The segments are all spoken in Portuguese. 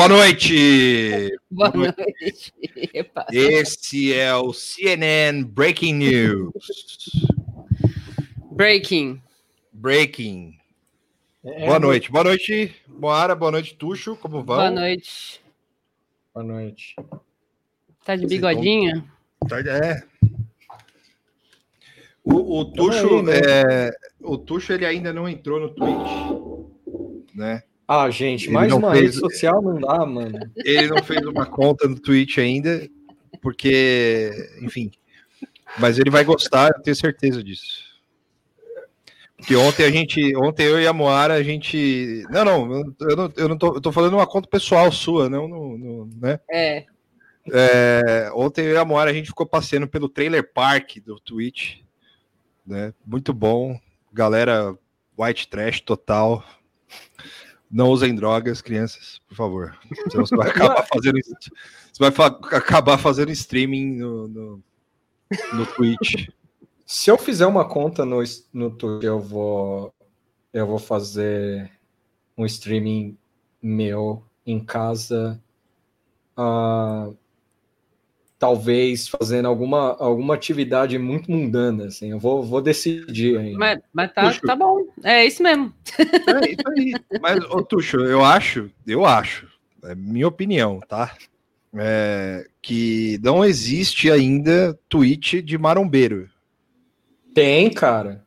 Boa noite. Boa noite. Esse é o CNN Breaking News. Breaking. Breaking. É, boa noite. Boa noite, Moara. Boa noite, Tuxo. Como vão? Boa noite. Boa noite. Tá de bigodinha? Tá, é. O, o Tuxo, aí, né? é, o Tuxo ele ainda não entrou no Twitch, né? Ah, gente, ele mais uma fez, rede social não dá, mano. Ele não fez uma conta no Twitch ainda, porque, enfim. Mas ele vai gostar, eu tenho certeza disso. Porque ontem a gente, ontem eu e a Moara, a gente. Não, não, eu não, eu não tô, eu tô falando uma conta pessoal sua, não, no, no né? É. é. Ontem eu e a Moara, a gente ficou passeando pelo trailer park do Twitch né? Muito bom. Galera, white trash total. Não usem drogas, crianças, por favor. Senão você vai acabar fazendo, você vai acabar fazendo streaming no, no, no Twitch. Se eu fizer uma conta no, no Twitch, eu vou, eu vou fazer um streaming meu em casa. Uh, talvez fazendo alguma, alguma atividade muito mundana, assim. Eu vou, vou decidir ainda. Mas, mas tá, tá bom. É isso mesmo. É isso aí. Mas, ô, Tuxo, eu acho, eu acho, é minha opinião, tá? É, que não existe ainda tweet de marombeiro. Tem, cara.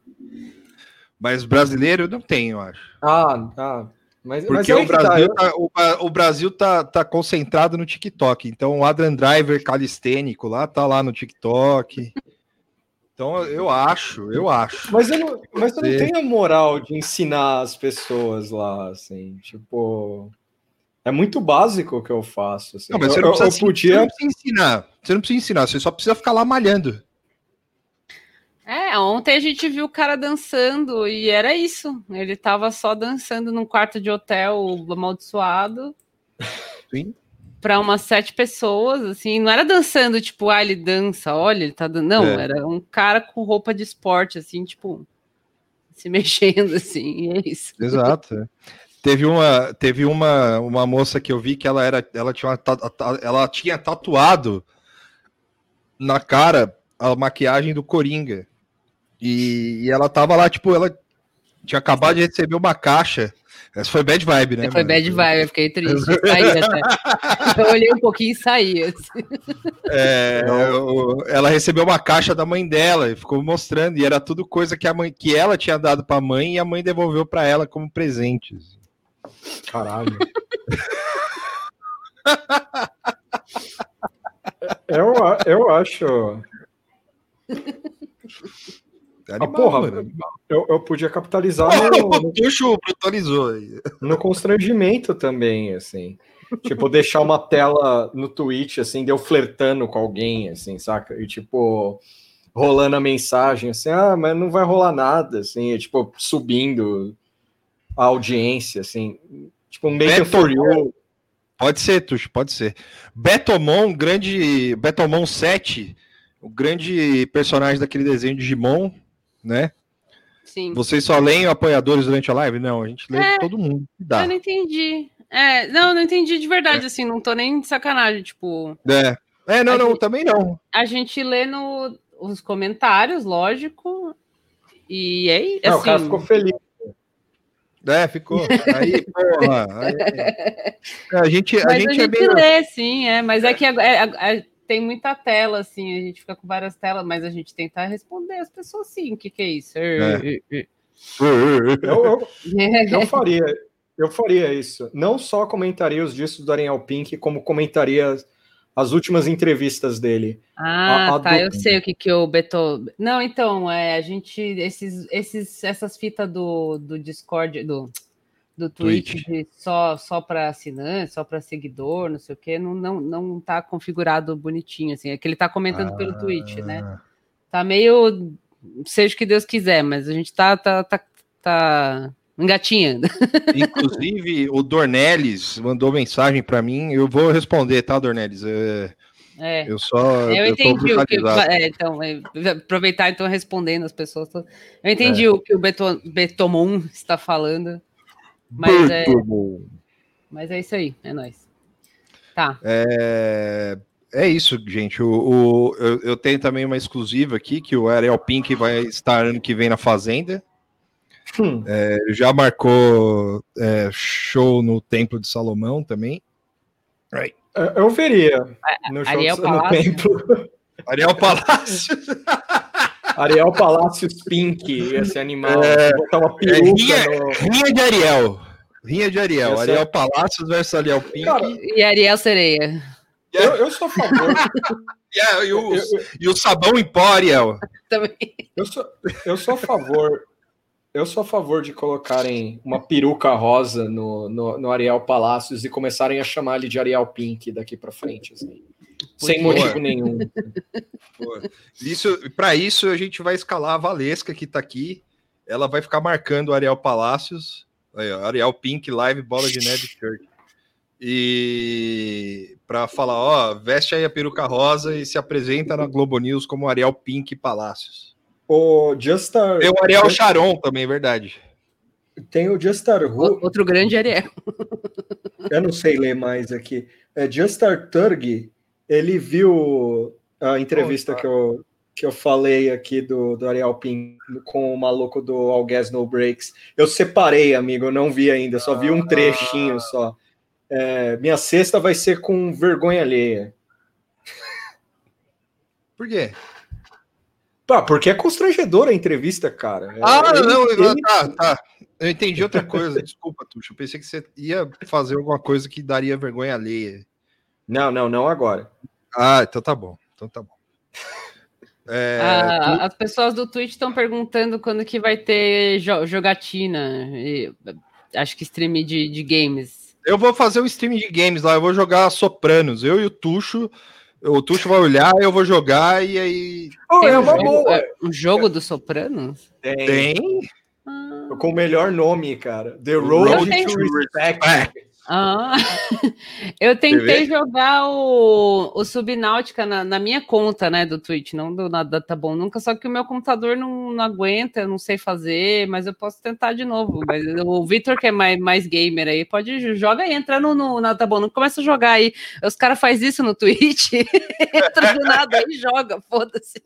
Mas brasileiro não tem, eu acho. Ah, tá. Mas, Porque mas o, Brasil tá, tá, o, o, Brasil tá, tá concentrado no TikTok. Então o Adrian Driver calistênico lá tá lá no TikTok. Então eu acho, eu acho. Mas eu não, mas eu não tenho a moral de ensinar as pessoas lá, assim, tipo. É muito básico o que eu faço. Assim. Não, mas você não, precisa, eu, eu podia... você não precisa ensinar. Você não precisa ensinar, você só precisa ficar lá malhando. É, ontem a gente viu o cara dançando e era isso. Ele tava só dançando num quarto de hotel amaldiçoado. Sim. Pra umas sete pessoas, assim, não era dançando, tipo, ah, ele dança, olha, ele tá dando. Não, É. era um cara com roupa de esporte, assim, tipo, se mexendo, assim, e é isso. Exato. é. Teve uma, teve uma, uma moça que eu vi que ela era, ela tinha, uma ela tinha tatuado na cara a maquiagem do Coringa. E, e ela tava lá, tipo, ela tinha acabado de receber uma caixa. Essa foi bad vibe, né? Foi mano? bad vibe, eu fiquei triste. Saí até. Eu olhei um pouquinho e saí. assim. É, o- ela recebeu uma caixa da mãe dela e ficou mostrando. E era tudo coisa que, a mãe, que ela tinha dado pra mãe e a mãe devolveu pra ela como presente. Caralho. eu, a- eu acho. Animal, Ah, porra, mano. eu, eu podia capitalizar no, O Tuxo brutalizou aí. no constrangimento também, assim. Tipo, deixar uma tela no Twitch, assim, de eu flertando com alguém, assim, saca? E, tipo, rolando a mensagem, assim, ah, mas não vai rolar nada, assim, e, tipo, subindo a audiência, assim. Tipo, um Beto for You. Pode ser, Tuxo, pode ser. Betomon, grande. Betomon 7, o grande personagem daquele desenho de Digimon, né? Sim. Vocês só leem apoiadores durante a live? Não, a gente lê É. todo mundo. que Dá. Eu não entendi. É, não, não entendi de verdade, assim, não tô nem de sacanagem, tipo, É. É, não, A não, gente- também não. a gente lê no, os comentários, lógico, e aí, Não, assim, o cara ficou feliz. É, ficou. Aí, porra. aí- a gente, a mas gente, a gente é meio. lê, sim, é, mas é que agora- é, é, é, tem muita tela, assim, a gente fica com várias telas, mas a gente tenta responder as pessoas, sim, o que que é isso? É. Eu, eu, É. eu faria, eu faria isso. Não só comentaria os discos do Ariel Pink, como comentaria as últimas entrevistas dele. Ah, A- a tá, do- eu sei o que que o Beto... Não, então, é, a gente, esses, esses, essas fitas do, do Discord, do, do Twitch, Twitch. de só, só para assinante, só para seguidor, não sei o quê, não, não, não tá configurado bonitinho, assim, é que ele tá comentando pelo Twitch, né? Ah. Tá meio, seja o que Deus quiser, mas a gente tá, tá, tá, tá engatinhando. Inclusive, o Dornelles mandou mensagem pra mim. Eu vou responder, tá, Dornelles? É, É. eu só. Eu tô entendi o que. É, então, é, aproveitar então respondendo as pessoas. Eu entendi o que o Beto, Betomon está falando. Mas é, mas é isso aí, é nóis. Tá. É, é isso, gente. O, o- eu, eu tenho também uma exclusiva aqui, que o Ariel Pink vai estar ano que vem na Fazenda. Hum, Ele já marcou é, show no Templo de Salomão também. eu- eu veria no show Ariel no Palácio? templo. Ariel Palácio. Ariel Palácios Pink, esse animal. É, botar uma É, peruca rinha, no... rinha de Ariel. Rinha de Ariel. Essa- Ariel Palácios versus Ariel Pink. Cara, E Ariel Sereia. eu, eu sou a favor. e, a- e o, eu, eu- e o sabão em pó, Ariel. Também. eu sou, eu sou a favor. Eu sou a favor de colocarem uma peruca rosa no, no, no Ariel Palácios e começarem a chamar ele de Ariel Pink daqui pra frente. assim. Sem motivo nenhum. Pô, Isso, para isso, a gente vai escalar a Valesca, que tá aqui. Ela vai ficar marcando o Ariel Palácios. Aí, ó, Ariel Pink Live Bola de Neve Shirt. E para falar, ó, veste aí a peruca rosa e se apresenta na Globo News como Ariel Pink Palácios. O Justar, Tem o Ariel Charon também, verdade. tem o Justar Hu, O- Outro grande Ariel. eu não sei ler mais aqui. É Justar Turg, ele viu a entrevista tá? que eu, que eu falei aqui do, do Ariel Pink com o maluco do All Gas No Breaks. Eu separei, amigo, eu não vi ainda, só vi um trechinho só. É, minha sexta vai ser com vergonha alheia. Por quê? Pá, porque é constrangedora a entrevista, cara. É, Ah, ele- não, ele- tá, tá. Eu entendi outra coisa. Desculpa, Tuxo. Eu pensei que você ia fazer alguma coisa que daria vergonha alheia. Não, não, não agora. Ah, então tá bom. Então tá bom. É, Ah, As pessoas do Twitch estão perguntando quando que vai ter jo- jogatina. e, acho que stream de, de games. Eu vou fazer o stream de games lá. Eu vou jogar Sopranos. Eu e o Tuxo. O Tuxo vai olhar, eu vou jogar e aí. Oh, é um uma jogo, boa. é, um jogo dos Sopranos? Tem. Tem. Ah, Com o melhor nome, cara. The Road Road, to to Respect. Ah. eu tentei jogar o, o Subnáutica na, na minha conta, né, do Twitch, não do nada tá bom nunca, só que o meu computador não, não aguenta, eu não sei fazer, mas eu posso tentar de novo. Mas o Victor, que é mais, mais gamer aí, pode joga aí, entra no, no na tá bom, não começa a jogar aí. Os caras fazem isso no Twitch, entra do nada aí e joga, foda-se.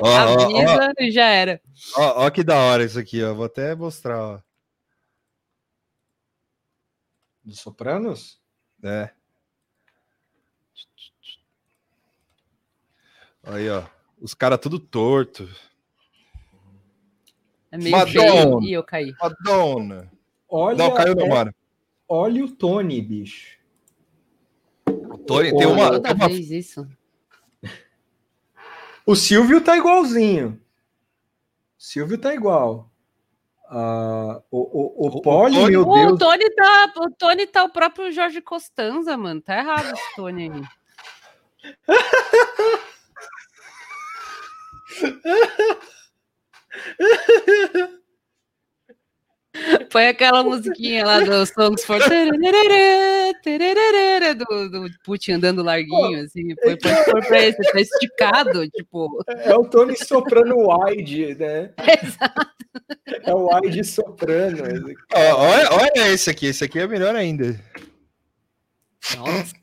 Ó, ó, ó, Avisa e já era. ó, ó que da hora isso aqui, ó. Vou até mostrar, ó. Dos Sopranos? É. Aí, ó. Os caras tudo torto. É meio Madonna. feio. Ih, eu caí. Madonna. Olha, Não, caiu não, é- mano. olha o Tony, bicho. O Tony tem uma. Toda Tem uma vez isso. O Silvio tá igualzinho. O Silvio tá igual. Ah, o, o, o O- Poli, o Tony- meu O Deus. Tony tá, o Tony tá o próprio Jorge Costanza, mano. Tá errado esse Tony aí. Põe aquela musiquinha lá do Songs for do, do Putin andando larguinho, assim. Põe, pode pôr pra esse, tá esticado, tipo. É o Tony soprano wide, né? Exato. É o wide soprano. Ó, olha, olha esse aqui. Esse aqui é melhor ainda. Nossa,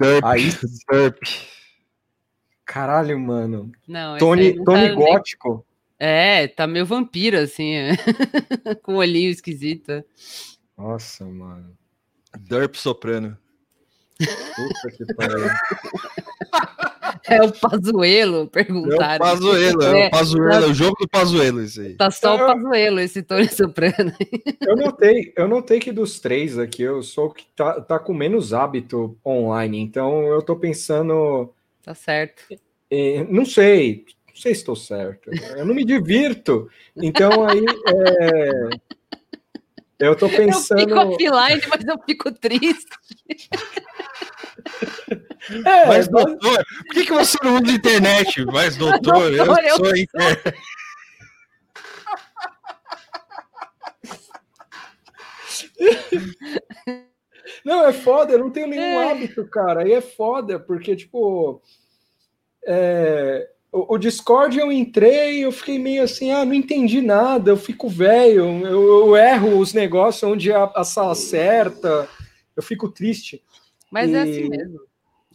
Derp. Aí, Derp. caralho, mano. não. Tony, Tony tá nem- gótico. É, tá meio vampiro, assim, é. com o olhinho esquisito. Nossa, mano. Derp soprano. Puta que pariu. É o Pazuelo, É o perguntaram. Pazuelo, é, É, o Pazuelo, é o jogo do Pazuelo, isso aí. Tá só o Eu- Pazuelo, esse Tony Soprano. Eu notei, eu notei que dos três aqui, eu sou o que tá, tá com menos hábito online. Então eu tô pensando. Tá certo. em- não sei, não sei se estou certo. Eu não me divirto. Então aí. é, eu tô Eu fico pensando. offline, mas eu fico triste. É, Mas, doutor, por que, que você não usa internet? Mas, doutor, eu Doutor, eu sou a internet. Não, é foda, eu não tenho nenhum É. hábito, cara. Aí é foda, porque, tipo. é, o, o Discord eu entrei, eu fiquei meio assim, ah, não entendi nada, eu fico velho, eu, eu erro os negócios onde a, a sala certa, eu fico triste. Mas é E- assim mesmo.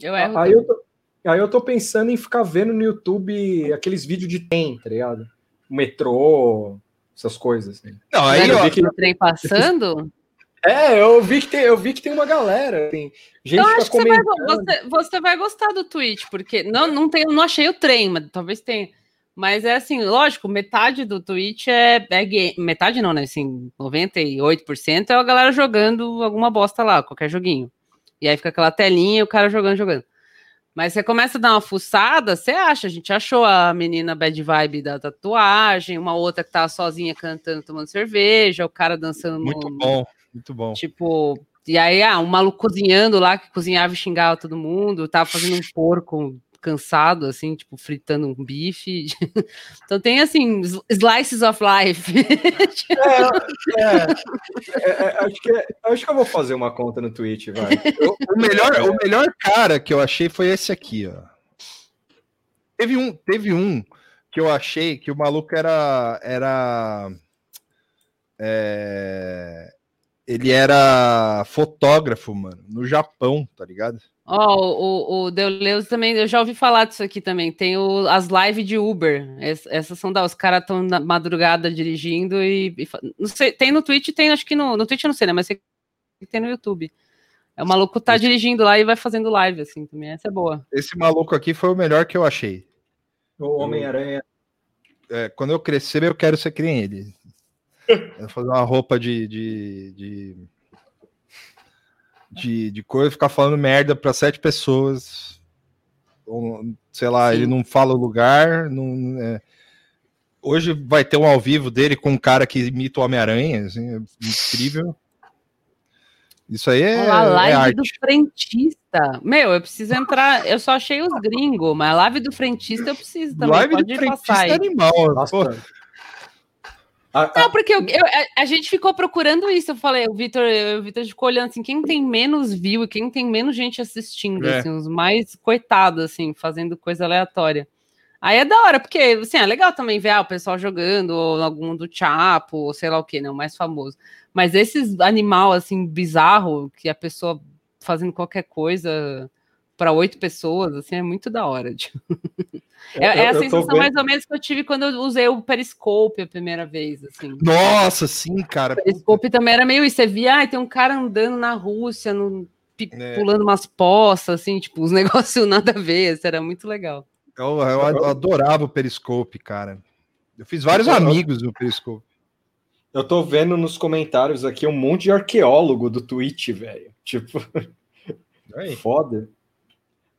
Eu erro. Aí eu, tô, aí eu tô pensando em ficar vendo no YouTube aqueles vídeos de trem, tá ligado? Metrô, essas coisas. Assim. Não, aí, ó, vi que- o trem passando, É, eu vi que tem, eu vi que tem uma galera, tem gente eu tá acho que você vai, você, você vai gostar do Twitch, porque não, não, tem, não achei o trem, mas talvez tenha. Mas é assim, lógico, metade do Twitch é, é game. Metade não, né? Assim, 98% é a galera jogando alguma bosta lá, qualquer joguinho. E aí fica aquela telinha e o cara jogando, jogando. Mas você começa a dar uma fuçada, você acha? A gente achou a menina bad vibe da tatuagem, uma outra que tava sozinha cantando, tomando cerveja, o cara dançando no- muito bom, muito bom. Tipo, e aí, ah, um maluco cozinhando lá, que cozinhava e xingava todo mundo, tava fazendo um porco cansado, assim, tipo, fritando um bife. então tem, assim, slices of life. É, é, é, acho, que, é- acho que eu vou fazer uma conta no Twitch, vai. Eu- O melhor, o melhor cara que eu achei foi esse aqui, ó. Teve um, teve um que eu achei que o maluco era era é, ele era fotógrafo, mano, no Japão, tá ligado? Ó, o, o Deuleus também, eu já ouvi falar disso aqui também. Tem o- as lives de Uber. Es- essas são da. Os caras estão na madrugada dirigindo e, e Não sei, tem no Twitch, tem, acho que no, no Twitch eu não sei, né? Mas sei que tem no YouTube. É o maluco tá Esse- dirigindo lá e vai fazendo live, assim, também. Essa é boa. Esse maluco aqui foi o melhor que eu achei. O Homem-Aranha. É, quando eu crescer, eu quero ser que nem ele. Eu fazer uma roupa de, de, de, de, de e ficar falando merda para sete pessoas. Ou, sei lá, Sim. ele não fala o lugar. Não, é. Hoje vai ter um ao vivo dele com um cara que imita o Homem-Aranha, assim, é incrível. Isso aí é, a live é arte. do frentista. Meu, eu preciso entrar. Eu só achei os gringos, mas a live do frentista eu preciso também. Live Pode do frentista passar é aí. animal. Nossa. A- Não, porque eu- eu- a, a gente ficou procurando isso. Eu falei, o Vitor, o Vitor ficou olhando assim, quem tem menos view e quem tem menos gente assistindo, É. assim, os mais coitados, assim, fazendo coisa aleatória. Aí é da hora, porque assim, é legal também ver ah, o pessoal jogando, ou algum do Chapo, ou sei lá o que, né? O mais famoso. Mas esses animal assim, bizarro, que a pessoa fazendo qualquer coisa para oito pessoas, assim, é muito da hora. tipo. É, é a eu- eu tô sensação vendo- mais ou menos que eu tive quando eu usei o Periscope a primeira vez, assim. Nossa, sim, cara. O Periscope também era meio isso. Você via, ai, tem um cara andando na Rússia, no, É. pulando umas poças, assim, tipo, os negócios nada a ver. Isso era muito legal. Eu, eu adorava o Periscope, cara. Eu fiz vários Eu- eu- amigos no Periscope. Eu tô vendo nos comentários aqui um monte de arqueólogo do Twitch, velho. Tipo, Aí. foda.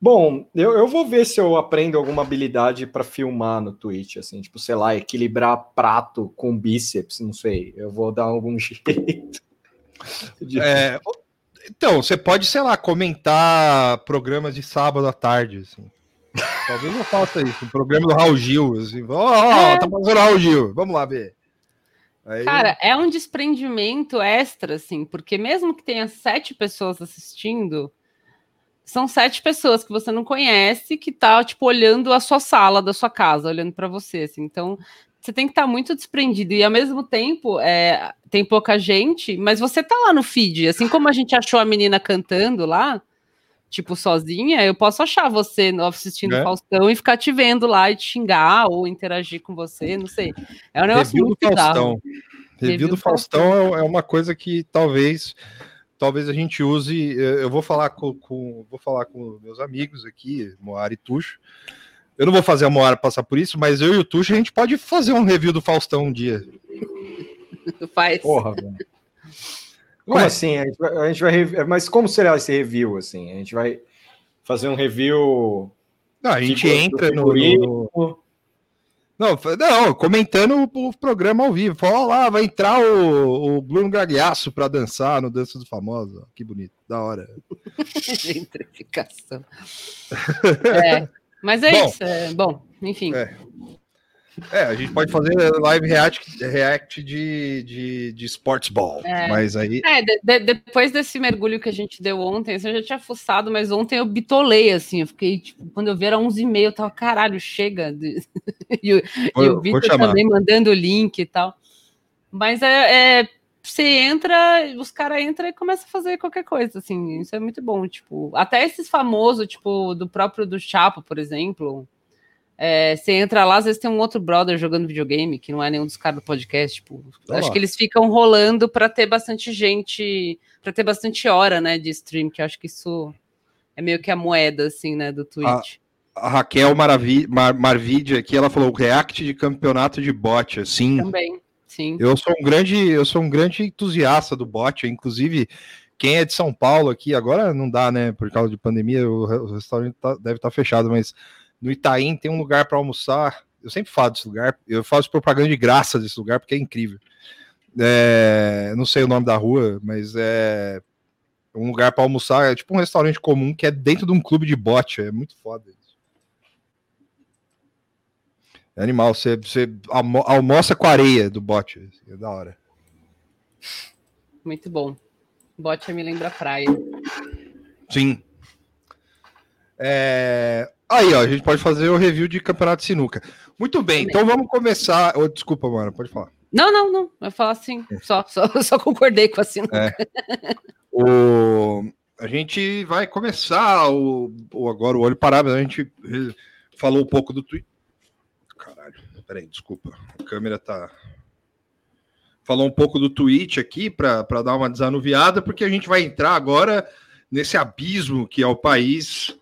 Bom, eu, eu vou ver se eu aprendo alguma habilidade pra filmar no Twitch, assim, tipo, sei lá, equilibrar prato com bíceps, não sei. Eu vou dar algum jeito. de- É, então, você pode, sei lá, comentar programas de sábado à tarde, assim. Talvez eu faça isso. Um programa do Raul Gil, assim. Ó, ó, É. tá passando Raul Gil. Vamos lá ver. Aí, Cara, é um desprendimento extra, assim, porque mesmo que tenha sete pessoas assistindo, são sete pessoas que você não conhece que tá, tipo, olhando a sua sala da sua casa, olhando para você, assim. Então, você tem que estar muito desprendido. E ao mesmo tempo, é, tem pouca gente, mas você tá lá no feed. Assim como a gente achou a menina cantando lá, tipo, sozinha, eu posso achar você no- assistindo É. Faustão e ficar te vendo lá e te xingar ou interagir com você, não sei. É um negócio Review do muito bizarro. Faustão. Review Review do do Faustão é é uma coisa que talvez talvez a gente use. eh, Eu vou falar com, com- vou falar com meus amigos aqui, Moara e Tuxo. Eu não vou fazer a Moara passar por isso, mas eu e o Tuxo a gente pode fazer um review do Faustão um dia. Faz. Porra, velho. Como Ué, assim? A gente, vai, a gente vai rev- Mas como será esse review, assim? A gente vai fazer um review... não, a gente do entra no, no- Não, não, comentando o, o programa ao vivo. Fala, ó lá, vai entrar o, o Bruno Gagliasso para dançar no Dança dos Famosos. Que bonito, da hora. Gentrificação. é, mas é Bom. isso. é, bom, enfim. É. É, a gente pode fazer live react, react de, de, de sports ball, É. mas aí. É, de- de- depois desse mergulho que a gente deu ontem, assim, eu já tinha fuçado, mas ontem eu bitolei, assim, eu fiquei, tipo, quando eu vi era 11h30, eu tava, caralho, chega. e, o- e Vou- o Vitor também mandando o link e tal. Mas é, é, você entra, os caras entram e começam a fazer qualquer coisa, assim, isso é muito bom, tipo, até esses famosos, tipo, do próprio do Chapo, por exemplo, é, você entra lá, às vezes tem um outro brother jogando videogame, que não é nenhum dos caras do podcast, tipo, acho que eles ficam rolando para ter bastante gente, para ter bastante hora, né, de stream, que acho que isso é meio que a moeda, assim, né, do Twitch. A Raquel Maravi, Mar, Marvidia aqui, ela falou react de campeonato de bot, assim. Também, sim. Eu sou um grande, eu sou um grande entusiasta do bot, inclusive quem é de São Paulo aqui, agora não dá, né, por causa de pandemia, o, o restaurante tá- deve estar fechado, mas no Itaim tem um lugar para almoçar. Eu sempre falo desse lugar, eu faço propaganda de graça desse lugar porque é incrível. É, não sei o nome da rua, mas é um lugar para almoçar, é tipo um restaurante comum que é dentro de um clube de bote, é muito foda isso. É animal, você, você almo- almoça com a areia do bote, assim, é da hora. Muito bom. Bot me lembra praia. Sim. É, Aí, ó, a gente pode fazer o review de campeonato de sinuca. Muito bem, então vamos começar. Ô, desculpa, mano, pode falar. Não, não, não. Eu falo assim, só, só, só concordei com a sinuca. O... A gente vai começar o... o- agora o olho parado, a gente falou um pouco do Twitter. Caralho, peraí, desculpa. A câmera tá. Falou um pouco do Twitch aqui para dar uma desanuviada, porque a gente vai entrar agora nesse abismo que é o país,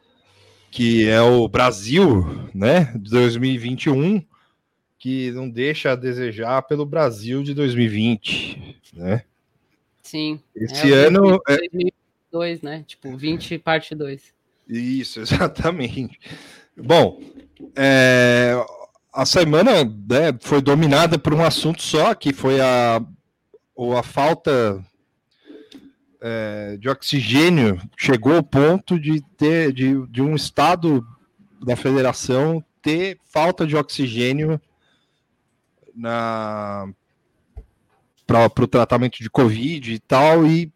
que é o Brasil, né, de 2021, que não deixa a desejar pelo Brasil de 2020, né? Sim. Esse é ano, 2022, né? Tipo, 20 parte 2. Isso, exatamente. Bom, é, a semana né, foi dominada por um assunto só, que foi a, ou a falta é, de oxigênio chegou ao ponto de ter de, de um estado da federação ter falta de oxigênio na para o tratamento de Covid e tal, e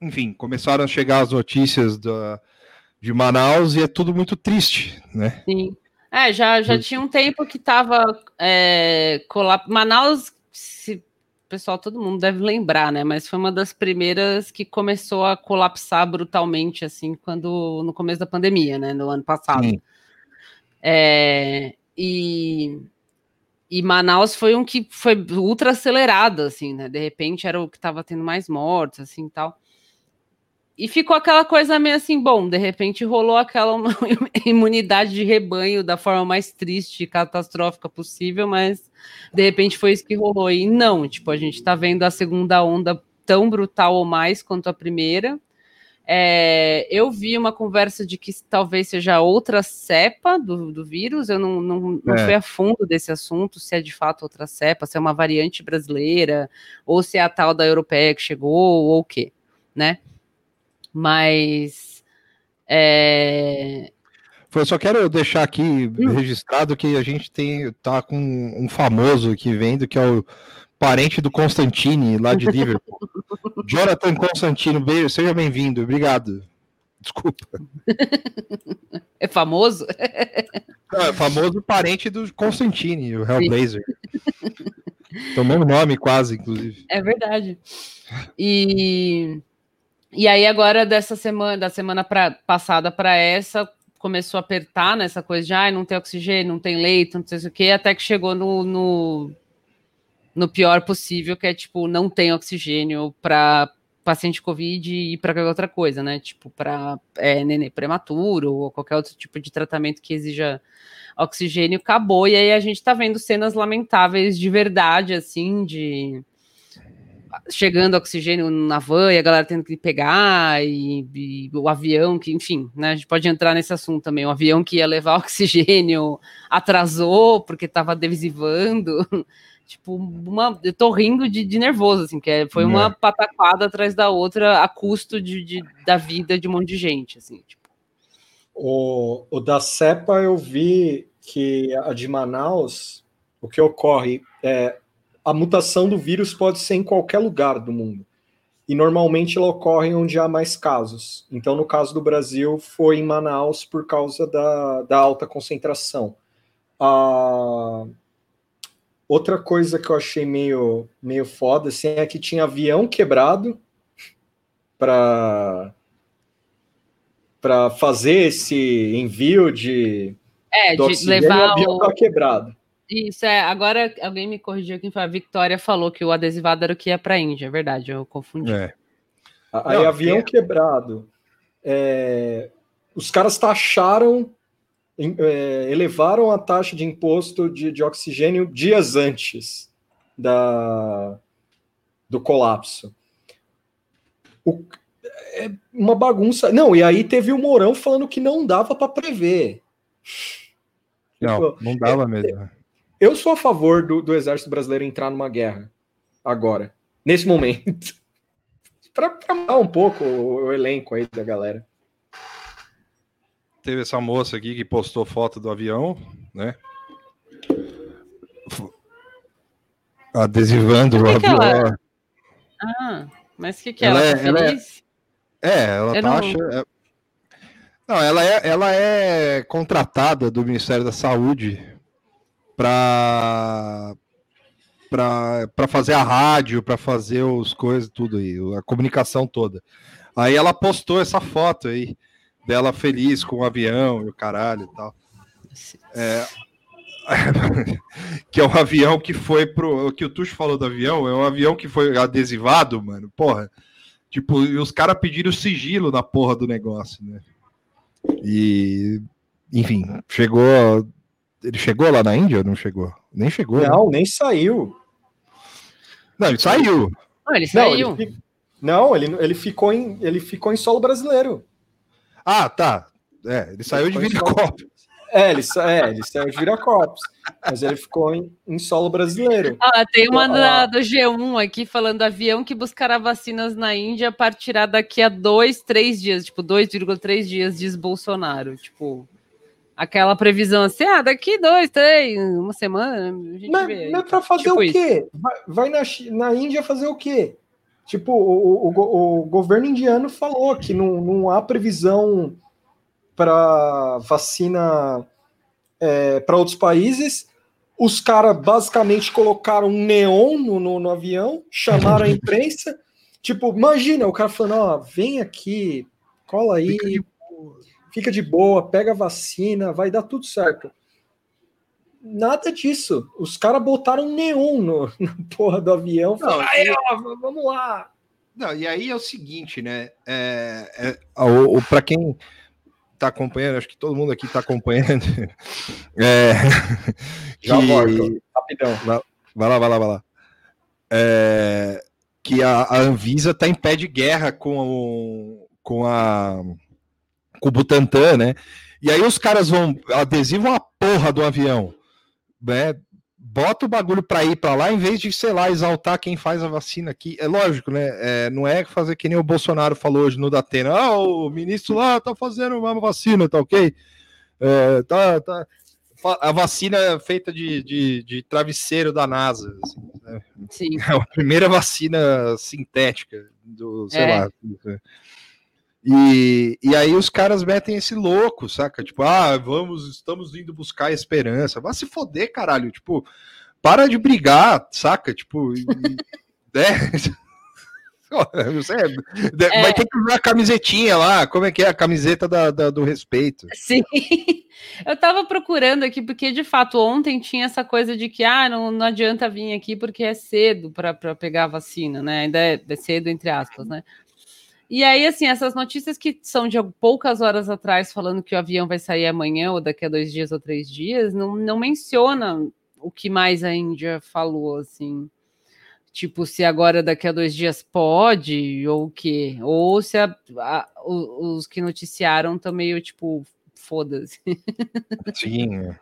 enfim, começaram a chegar as notícias da, de Manaus e é tudo muito triste, né? Sim. É, já, já tinha um tempo que estava é. Manaus, se pessoal, todo mundo deve lembrar, né? Mas foi uma das primeiras que começou a colapsar brutalmente, assim, quando no começo da pandemia, né? No ano passado. É, e, e Manaus foi um que foi ultra acelerado, assim, né? De repente era o que estava tendo mais mortes, assim, tal. E ficou aquela coisa meio assim, bom, de repente rolou aquela imunidade de rebanho da forma mais triste e catastrófica possível, mas de repente foi isso que rolou. E não, tipo, a gente tá vendo a segunda onda tão brutal ou mais quanto a primeira. É, eu vi uma conversa de que talvez seja outra cepa do, do vírus, eu não, não, não é. fui a fundo desse assunto, se é de fato outra cepa, se é uma variante brasileira, ou se é a tal da europeia que chegou, ou o quê, né? Mas. É... Eu só quero deixar aqui hum. registrado que a gente tem tá com um famoso aqui vendo, que é o parente do Constantine, lá de Liverpool. Jonathan Constantino, seja bem-vindo, obrigado. Desculpa. É famoso? É famoso parente do Constantine, o Hellblazer. Tomou o nome quase, inclusive. É verdade. E e aí agora dessa semana, da semana pra, passada para essa, começou a apertar nessa coisa de ah, não tem oxigênio, não tem leito, não sei o que, até que chegou no, no, no, pior possível, que é tipo, não tem oxigênio para paciente Covid e para qualquer outra coisa, né? Tipo, para é, nenê prematuro ou qualquer outro tipo de tratamento que exija oxigênio, acabou. E aí a gente tá vendo cenas lamentáveis de verdade, assim, de chegando oxigênio na van e a galera tendo que pegar, e, e, o avião que, enfim, né, a gente pode entrar nesse assunto também. O avião que ia levar oxigênio atrasou porque estava adesivando. tipo, uma, eu tô rindo de, de nervoso, assim, que é, foi uma é. pataquada atrás da outra a custo de, de, da vida de um monte de gente, assim, tipo. O, o da CEPA eu vi que a de Manaus, o que ocorre é a mutação do vírus pode ser em qualquer lugar do mundo. E normalmente ela ocorre onde há mais casos. Então, no caso do Brasil, foi em Manaus por causa da, da alta concentração. Ah, outra coisa que eu achei meio, meio foda assim, é que tinha avião quebrado para para fazer esse envio de, é, de levar o avião tá quebrado. Isso, é. Agora alguém me corrigiu aqui. A Victoria falou que o adesivado era o que ia para a Índia. É verdade, eu confundi. É. Aí, Não, avião é... quebrado. É... Os caras taxaram, é, elevaram a taxa de imposto de, de oxigênio dias antes da, do colapso. O, é uma bagunça. Não, e aí teve o Mourão falando que não dava para prever. Não, tipo, não dava é, mesmo. Eu sou a favor do, do exército brasileiro entrar numa guerra agora, nesse momento, para mudar um pouco o, o elenco aí da galera. Teve essa moça aqui que postou foto do avião, né? Adesivando o avião. Ela... Ah, mas o que, que ela, ela, é, tá ela é, é, ela Eu tá não... achando. É, não, ela é, ela é contratada do Ministério da Saúde para para fazer a rádio, para fazer os coisas, tudo aí, a comunicação toda. Aí ela postou essa foto aí, dela feliz com o avião e o caralho e tal. É, que é um avião que foi pro. O que o Tuxo falou do avião, é um avião que foi adesivado, mano. Porra. Tipo, e os caras pediram sigilo na porra do negócio, né? E. Enfim, chegou ele chegou lá na Índia ou não chegou? Nem chegou. Né? Não, né? nem saiu. Não, ele saiu. Ah, ele saiu. Não, ele, não, ele, ele, ficou em, ele ficou em solo brasileiro. Ah, tá. É, ele saiu ele de helicóptero. É, ele, é, ele saiu de Viracopos, mas ele ficou em, em solo brasileiro. Ah, tem uma da, do G1 aqui falando avião que buscará vacinas na Índia partirá daqui a dois, três dias, tipo 2,3 dias, diz Bolsonaro. Tipo, aquela previsão assim, ah, daqui dois, três, uma semana. A gente mas, vê. mas para fazer tipo o quê? Vai, vai, na, na Índia fazer o quê? Tipo, o, o, o governo indiano falou que não, não há previsão para vacina é, para outros países. Os caras basicamente colocaram um neon no, no, no, avião, chamaram a imprensa. tipo, imagina o cara falando: ó, vem aqui, cola aí, fica de, boa, pega a vacina, vai dar tudo certo. Nada disso. Os caras botaram neon no, na porra do avião. Não, aí, ó, vamos lá. Não, e aí é o seguinte, né? É, é, o, o para quem tá acompanhando, acho que todo mundo aqui tá acompanhando. É, Já que, volto, rapidão. Vai, vai, lá, vai lá, vai lá. É, que a, a, Anvisa tá em pé de guerra com, o, com a com o Butantan, né? E aí os caras vão adesivam a porra do avião, né? bota o bagulho para ir para lá, em vez de, sei lá, exaltar quem faz a vacina aqui. É lógico, né? É, não é fazer que nem o Bolsonaro falou hoje no Datena. Ah, o ministro lá tá fazendo uma vacina, tá ok? É, tá, tá. A vacina é feita de, de, de travesseiro da NASA. Assim, né? Sim. É a primeira vacina sintética do, sei é. lá. E, e aí os caras metem esse louco, saca? Tipo, ah, vamos, estamos indo buscar esperança. Vai se foder, caralho. Tipo, para de brigar, saca? Tipo, né? É. Vai ter que usar a camisetinha lá. Como é que é a camiseta da, da, do respeito? Sim, eu tava procurando aqui, porque de fato ontem tinha essa coisa de que ah, não, não adianta vir aqui porque é cedo para pegar a vacina, né? Ainda é, é cedo, entre aspas, né? E aí, assim, essas notícias que são de poucas horas atrás, falando que o avião vai sair amanhã, ou daqui a dois dias ou três dias, não, não menciona o que mais a Índia falou, assim. Tipo, se agora daqui a dois dias pode, ou o quê? Ou se a, a, os que noticiaram estão meio, tipo, foda-se. Sim.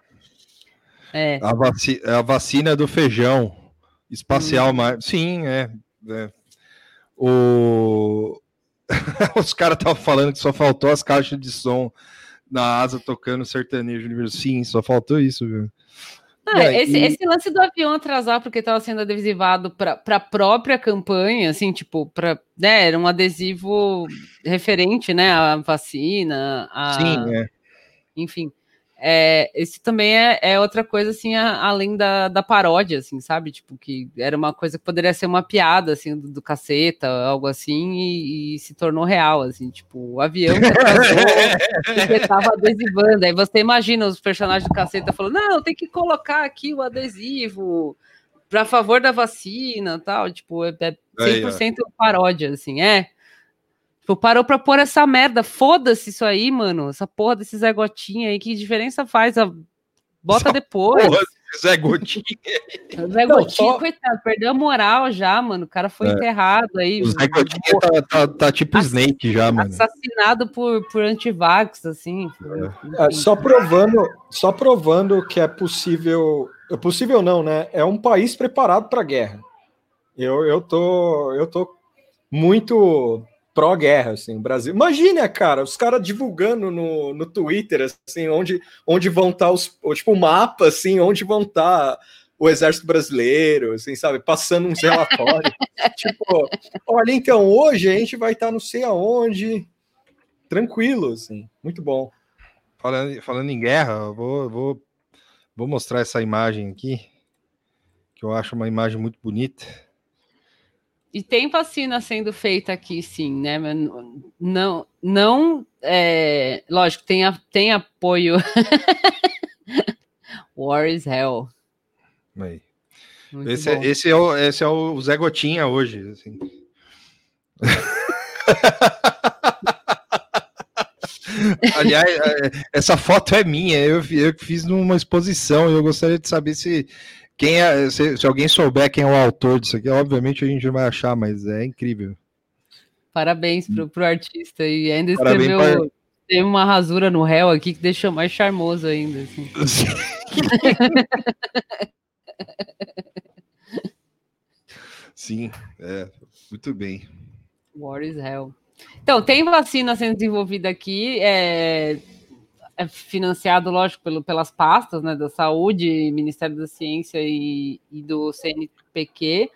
É. A, vaci a vacina do feijão espacial, hum. sim, é, é. O, Os caras estavam falando que só faltou as caixas de som na asa tocando sertanejo universo. Sim, só faltou isso, viu? Ah, esse, e... esse, lance do avião atrasar porque estava sendo adesivado para a própria campanha, assim, tipo, para né, era um adesivo referente, né, à vacina, a, Sim, é. enfim. É, esse também é, é, outra coisa, assim, a, além da, da paródia, assim, sabe? Tipo, que era uma coisa que poderia ser uma piada, assim, do, do caceta, algo assim, e, e, se tornou real, assim, tipo, o avião que atrasou, estava adesivando. Aí você imagina os personagens do caceta falando, não, tem que colocar aqui o adesivo para favor da vacina tal, tipo, é 100% Aí, paródia, assim, é. Tipo, parou pra pôr essa merda. Foda-se isso aí, mano. Essa porra desse Zé Gotinha aí. Que diferença faz? A... Bota essa depois. Porra, Zé Gotinha. Zé Gotinha, só... coitado, perdeu a moral já, mano. O cara foi é. enterrado aí. O Zé Gotinha tá, tá, tá, tipo Ass... Snake já, mano. Assassinado por, por antivax, assim. É. É, só provando, só provando que é possível. É possível não, né? É um país preparado para guerra. Eu, eu tô, eu tô muito pró-guerra, assim, o Brasil. Imagina, cara, os caras divulgando no, no Twitter, assim, onde, onde vão estar tá os, tipo, o mapa, assim, onde vão estar tá o exército brasileiro, assim, sabe, passando uns relatórios. tipo, olha, então, hoje a gente vai estar tá não sei aonde, tranquilo, assim, muito bom. Falando, falando em guerra, eu vou, vou, vou mostrar essa imagem aqui, que eu acho uma imagem muito bonita. E tem vacina sendo feita aqui, sim, né? Não, não, é, lógico, tem, a, tem apoio. War is hell. Aí. Esse é, esse, é o, esse é o Zé Gotinha hoje. Assim. Aliás, é, essa foto é minha. Eu, eu fiz numa exposição. Eu gostaria de saber se quem é, se, se, alguém souber quem é o autor disso aqui, obviamente a gente vai achar, mas é incrível. Parabéns pro, pro artista e ainda escreveu Tem uma rasura no réu aqui que deixa mais charmoso ainda. Assim. Sim, é, muito bem. War is hell. Então, tem vacina sendo desenvolvida aqui, é, é financiado, lógico, pelo, pelas pastas né, da saúde, Ministério da Ciência e, e do CNPq.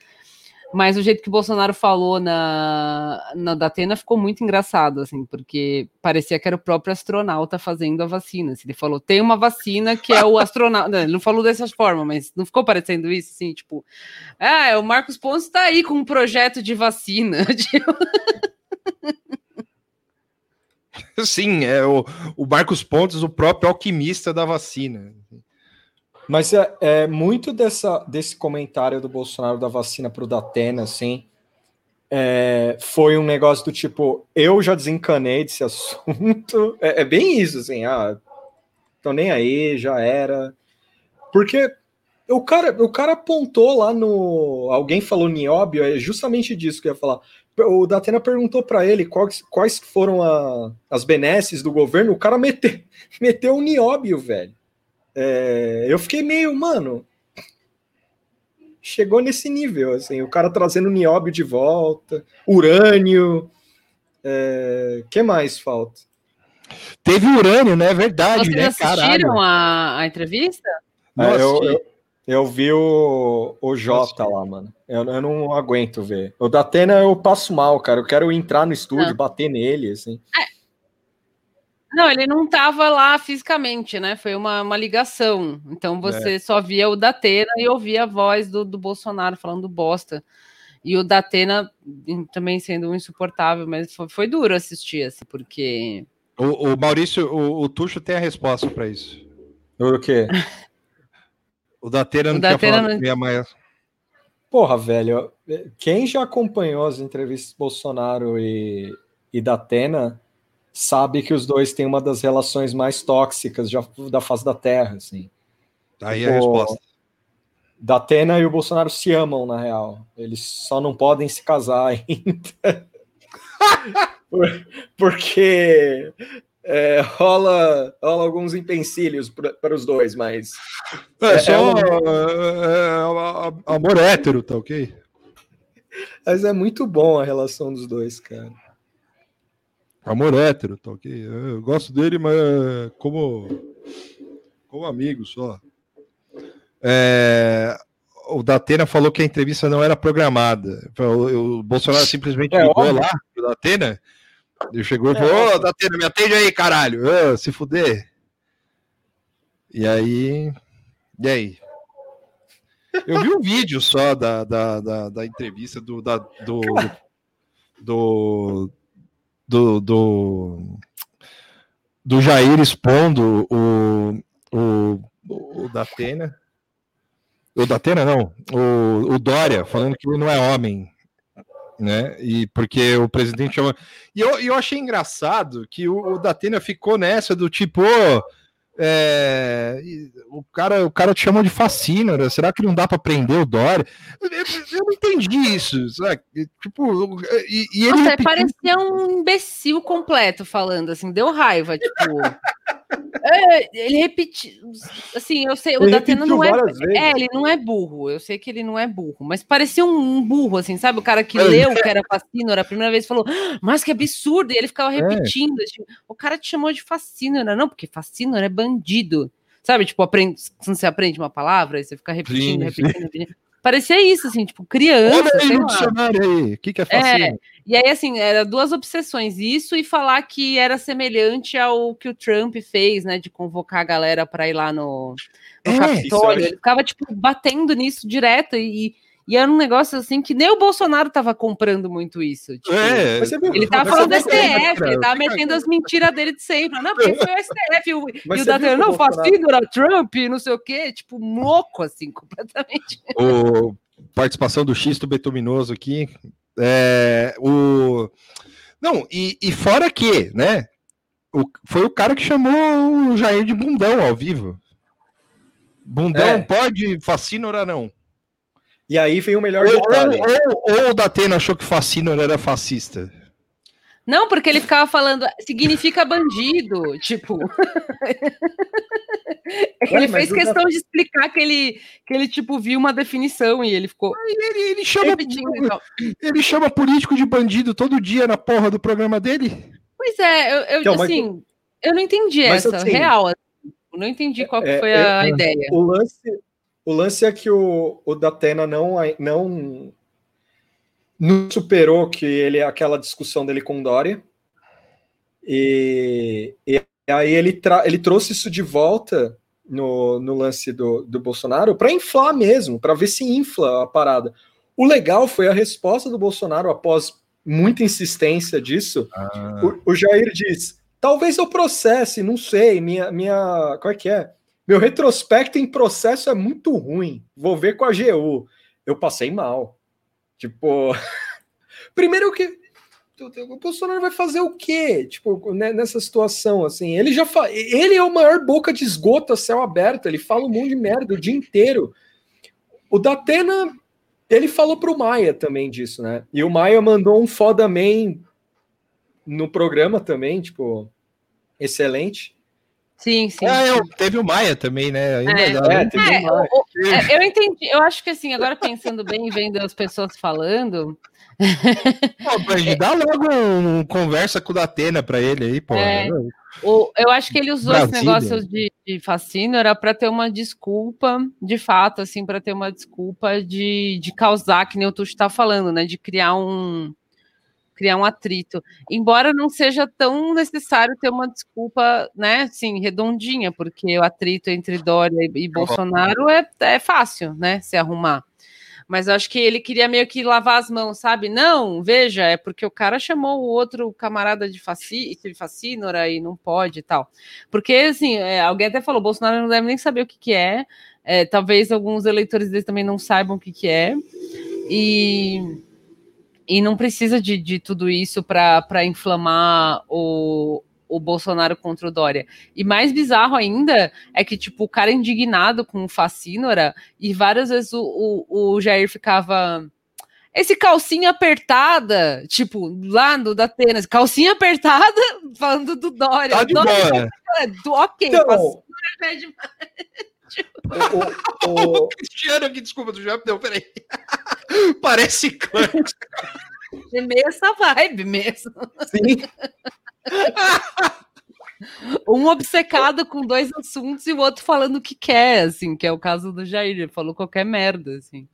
Mas o jeito que o Bolsonaro falou na, na Datena ficou muito engraçado, assim, porque parecia que era o próprio astronauta fazendo a vacina. Assim, ele falou: tem uma vacina que é o astronauta. ele não falou dessa forma, mas não ficou parecendo isso, assim, tipo, ah, o Marcos Pontes está aí com um projeto de vacina. Tipo, Sim, é o, o Marcos Pontes, o próprio alquimista da vacina. Mas é, é, muito dessa, desse comentário do Bolsonaro da vacina para o Datena, assim, é, foi um negócio do tipo, eu já desencanei desse assunto. É, é, bem isso, assim, ah, tô nem aí, já era. Porque o cara, o cara apontou lá no. Alguém falou nióbio, é justamente disso que eu ia falar. O Datena perguntou para ele quais, quais foram a, as benesses do governo, o cara meteu, meteu um nióbio, velho. É, eu fiquei meio, mano. Chegou nesse nível, assim, o cara trazendo nióbio de volta, urânio. É, que mais falta? Teve urânio, né? É verdade, Vocês né? assistiram a, a, entrevista? É, eu, eu, eu, vi o, o Jota lá, mano. Eu, eu, não aguento ver. O Datena eu passo mal, cara. Eu quero entrar no estúdio, não. bater nele, assim. É, não, ele não estava lá fisicamente, né? Foi uma, uma ligação. Então você é. só via o Datena e ouvia a voz do, do Bolsonaro falando bosta. E o Datena também sendo um insuportável, mas foi, foi duro assistir, assim, porque. O, o Maurício, o, o, Tuxo tem a resposta para isso. O quê? o Datena não o Datena quer falar não... Porra, velho, quem já acompanhou as entrevistas Bolsonaro e, e Datena sabe que os dois têm uma das relações mais tóxicas já, da face da Terra, assim. Aí tipo, a resposta. Da Atena e o Bolsonaro se amam, na real. Eles só não podem se casar ainda. Porque é, rola, rola alguns empecilhos para os dois, mas. É, é só é, é, amor hétero, tá ok? Mas é muito bom a relação dos dois, cara. Amor hétero, tá ok? Eu gosto dele, mas como, como amigo só. É, o Datena falou que a entrevista não era programada. O, o Bolsonaro simplesmente é, ligou óbvio. lá pro Datena. Ele chegou e é, falou: Ô, oh, Datena, me atende aí, caralho. Oh, se fuder. E aí. E aí? Eu vi um vídeo só da, da, da, da entrevista do, da, do, do, do, do, do Jair expondo o, o, o Datena. O Datena, não. O, o Dória, falando que ele não é homem. Né? E porque o presidente chama. E eu, eu achei engraçado que o, o Datena ficou nessa do tipo. Oh, é, o, cara, o cara te chama de fascínora. Será que não dá para prender o Dória? Eu, eu, não entendi isso. Sabe? Tipo, e, e ele Nossa, repetiu... parecia um imbecil completo falando, assim, deu raiva. Tipo, é, ele repetiu. Assim, eu sei, o ele Datena não é. É, ele não é burro. Eu sei que ele não é burro, mas parecia um, burro, assim, sabe? O cara que leu que era fascínora a primeira vez falou, ah, mas que absurdo! E ele ficava é. repetindo. É. O cara te chamou de fascínora, não, porque fascínora é bandido. Sabe, tipo, aprende, quando você aprende uma palavra, e você fica repetindo, sim, repetindo, sim. repetindo. Parecia isso, assim, tipo, criança. Olha aí o dicionário aí. O que, que é fascínora? É, e aí, assim, era duas obsessões. Isso e falar que era semelhante ao que o Trump fez, né? De convocar a galera para ir lá no, no é, Capitólio. Ele ficava, tipo, batendo nisso direto e, e era um negócio assim que nem o Bolsonaro tava comprando muito isso. Tipo, é, ele tava falando do STF, ele tava metendo as mentiras dele de sempre. Não, porque foi o STF e o, e o Datena, não, fascínora, Trump, não sei o quê, tipo, louco, assim, completamente. O participação do Xisto Betuminoso aqui, é, o... Não, e, e fora que, né? O, foi o cara que chamou o Jair de bundão ao vivo. Bundão é. pode, fascínora não. E aí vem o melhor ou, detalhe. Ou, ou, ou o Datena achou que fascínora era fascista. Não, porque ele ficava falando, significa bandido, tipo. ele Ué, mas fez questão de explicar que ele, que ele, tipo, viu uma definição e ele ficou Ele, ele chama, repetindo. Então. ele chama político de bandido todo dia na porra do programa dele? Pois é, eu, eu Então, mas- assim, eu não entendi Mas, essa, assim, real. assim, não entendi qual é- foi é- a ideia. O lance, o lance é que o, o Datena não, não, não superou que ele aquela discussão dele com o Dória. E, e aí ele, ele trouxe isso de volta no, no lance do, do Bolsonaro para inflar mesmo, para ver se infla a parada. O legal foi a resposta do Bolsonaro após muita insistência disso. O, o Jair diz: talvez eu processe, não sei, minha, minha. Qual é que é? Meu retrospecto em processo é muito ruim. Vou ver com a GU. Eu passei mal. Tipo, primeiro que o Bolsonaro vai fazer o quê? Tipo, né, nessa situação assim, ele já fa... ele é o maior boca de esgoto a céu aberto, ele fala um monte de merda o dia inteiro. O Datena, ele falou pro Maia também disso, né? E o Maia mandou um foda man no programa também, tipo, excelente. Sim, sim. Ah, eu, teve o Maia também, né? Ainda É. né? É, teve É, o Maia. o- o- é, eu entendi. Eu acho que assim, agora pensando bem, vendo as pessoas falando, Pô, Brandi, dá logo um conversa com o Datena pra ele aí, pô. É. o- eu acho que ele usou esse Brasília. negócio de, de fascínio era para ter uma desculpa, de fato, assim, para ter uma desculpa de, de causar, que nem o Tuxo tá falando, né? De criar um criar um atrito. Embora não seja tão necessário ter uma desculpa, né, assim, redondinha, porque o atrito entre Dória e, e Bolsonaro é, é fácil, né, se arrumar. Mas eu acho que ele queria meio que lavar as mãos, sabe? Não, veja, é porque o cara chamou o outro camarada de, faci, de facínora e não pode e tal. Porque, assim, é, alguém até falou, Bolsonaro não deve nem saber o que, que é, é, talvez alguns eleitores dele também não saibam o que, que é, e, e não precisa de, de tudo isso para inflamar o, o Bolsonaro contra o Dória. E mais bizarro ainda é que, tipo, o cara indignado com o Facínora, e várias vezes o, o, o Jair ficava. Esse calcinha apertada, tipo, lá no da Atenas, calcinha apertada, falando do Dória. Tá de Dória, é, do- ok, Então, Facínora é demais. O, o- o- Cristiano aqui, desculpa, do já não, peraí. Parece Clerks. É meio essa vibe mesmo. sim, Um obcecado com dois assuntos e o outro falando o que quer, assim, que é o caso do Jair. Ele falou qualquer merda, assim.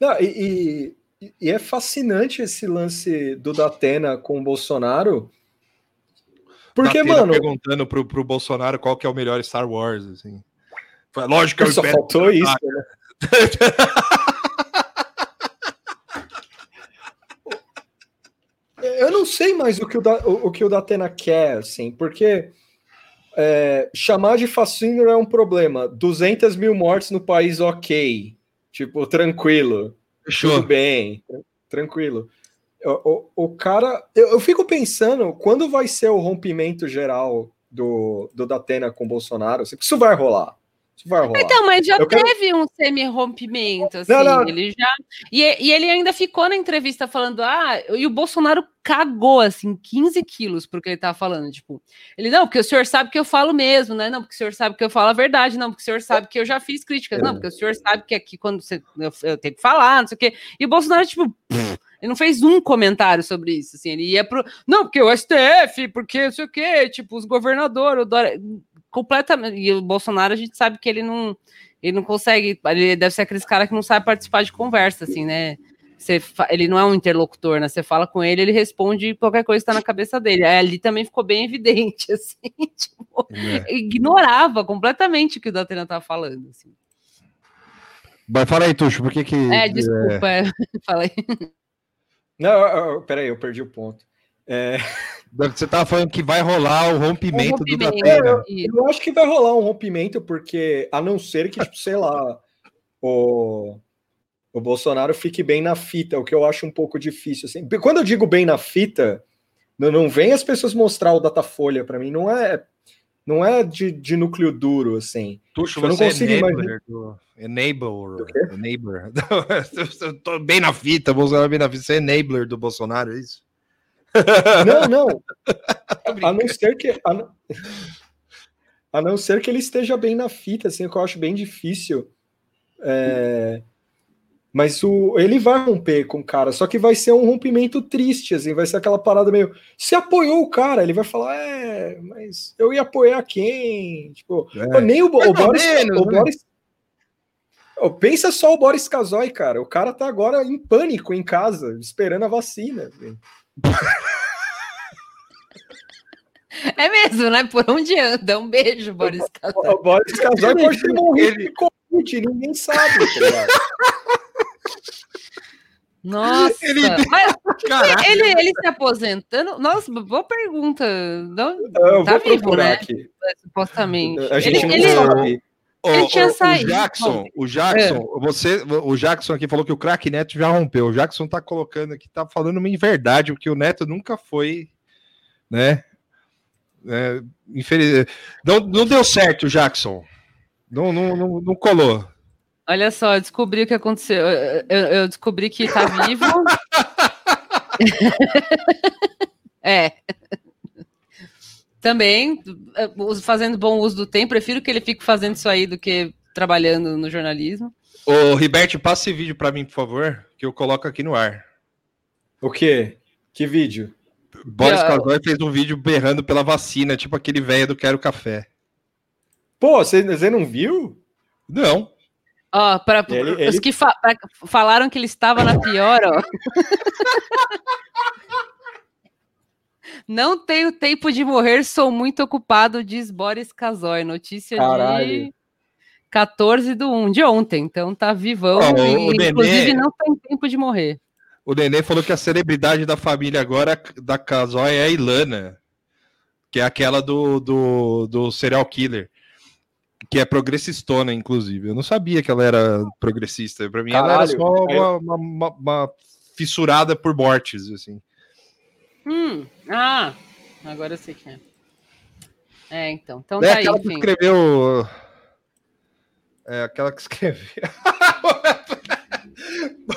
Não, e, e- e é fascinante esse lance do Datena com o Bolsonaro. Porque, Datena mano, perguntando pro, pro Bolsonaro qual que é o melhor Star Wars, assim. Foi, Lógico que é o só faltou isso, né? Eu não sei mais o que o, da, o, o que o Datena quer, assim, porque é, chamar de fascínio é um problema. 200 mil mortes no país, ok. Tipo, tranquilo. Fechou. Tudo bem, tran- tranquilo. O, o, o cara. Eu, eu fico pensando quando vai ser o rompimento geral do, do Datena com o Bolsonaro. assim, Isso vai rolar. Isso vai rolar. Então, mas já Eu quero- teve um semi-rompimento, assim, Não, não. ele já... E, e ele ainda ficou na entrevista falando, ah, e o Bolsonaro cagou, assim, 15 quilos porque ele tava falando, tipo, ele, não, porque o senhor sabe que eu falo mesmo, né, não, porque o senhor sabe que eu falo a verdade, não, porque o senhor sabe que eu já fiz críticas, É. não, porque o senhor sabe que aqui quando você, eu, eu tenho que falar, não sei o quê, e o Bolsonaro, tipo, ele não fez um comentário sobre isso, assim, ele ia pro, não, porque o STF, porque não sei o quê, tipo, os governadores, o completamente, e o Bolsonaro a gente sabe que ele não, ele não consegue, ele deve ser aqueles cara que não sabe participar de conversa, assim, né? Você ele não é um interlocutor, né? Você fala com ele, ele responde qualquer coisa que está na cabeça dele. Aí ali também ficou bem evidente, assim, tipo, É. ignorava completamente o que o Datena estava falando. Assim. Mas fala aí, Tuxo, por que que... É, desculpa, é, falei. Não, eu- eu- peraí, eu perdi o ponto. É, Você tava falando que vai rolar o rompimento, do rompimento. Datena. Isso. eu acho que vai rolar um rompimento, porque a não ser que, tipo, sei lá, o, o Bolsonaro fique bem na fita, o que eu acho um pouco difícil. Assim. Quando eu digo bem na fita, não, não vem as pessoas mostrar o Datafolha para mim, não é não é de, de núcleo duro, assim. Tuxo, Eu não você consigo é imaginar. enabler do... Enabler. Do quê? Enabler. Eu tô bem na fita, Bolsonaro bem na fita. Você é enabler do Bolsonaro, é isso? Não, não. A não ser que. A não, a não ser que ele esteja bem na fita, assim, que eu acho bem difícil. É, mas o, ele vai romper com o cara, só que vai ser um rompimento triste, assim, vai ser aquela parada meio. Se apoiou o cara, ele vai falar, é, mas eu ia apoiar quem? Tipo, É. nem o, o Boris. menos, o né? Boris pensa só o Boris Casoy, cara. O cara tá agora em pânico em casa, esperando a vacina. assim. É mesmo, né? Por onde anda? Um beijo, Boris Casoy. O Boris Casoy pode ter morrido de Covid, ninguém sabe. tá? Nossa, Ele- mas ele, ele se aposentando? Nossa, boa pergunta. Não, Eu Tá vou vivo, procurar né? aqui. supostamente. A gente ele, não ele- sabe. Ele tinha saído. O Jackson, o Jackson, você, o Jackson aqui falou que o craque Neto já rompeu. O Jackson tá colocando aqui, tá falando uma verdade, porque o Neto nunca foi, né? É, infeliz... não, não deu certo, Jackson. Não, não, não, não colou. Olha só, eu descobri o que aconteceu. Eu, eu- eu descobri que tá vivo. é. Também, eh, fazendo bom uso do tempo, prefiro que ele fique fazendo isso aí do que trabalhando no jornalismo. Ô, Riberte, passa esse vídeo pra mim, por favor, que eu coloco aqui no ar. O quê? Que vídeo? Boris Já- Casoy fez um vídeo berrando pela vacina, tipo aquele velho do Quero Café. Pô, você, você não viu? Não. Ó, para Ele- os ele- que fa- pra- falaram que ele estava na pior, ó. Não tenho tempo de morrer, sou muito ocupado, diz Boris Casoy. Notícia Caralho. de 14 do 1, de ontem. Então tá vivão. Ó, e, o Nenê- inclusive, não tem tempo de morrer. O Nenê falou que a celebridade da família agora da Casoy é a Ilana, que é aquela do, do, do serial killer, que é progressistona, inclusive. Eu não sabia que ela era progressista. Pra mim, ela era Caralho. só uma, uma- uma- uma fissurada por mortes, assim. Hum, ah, agora eu sei quem é. É, então. Então é tá aí, aquela que enfim. escreveu. É aquela que escreveu.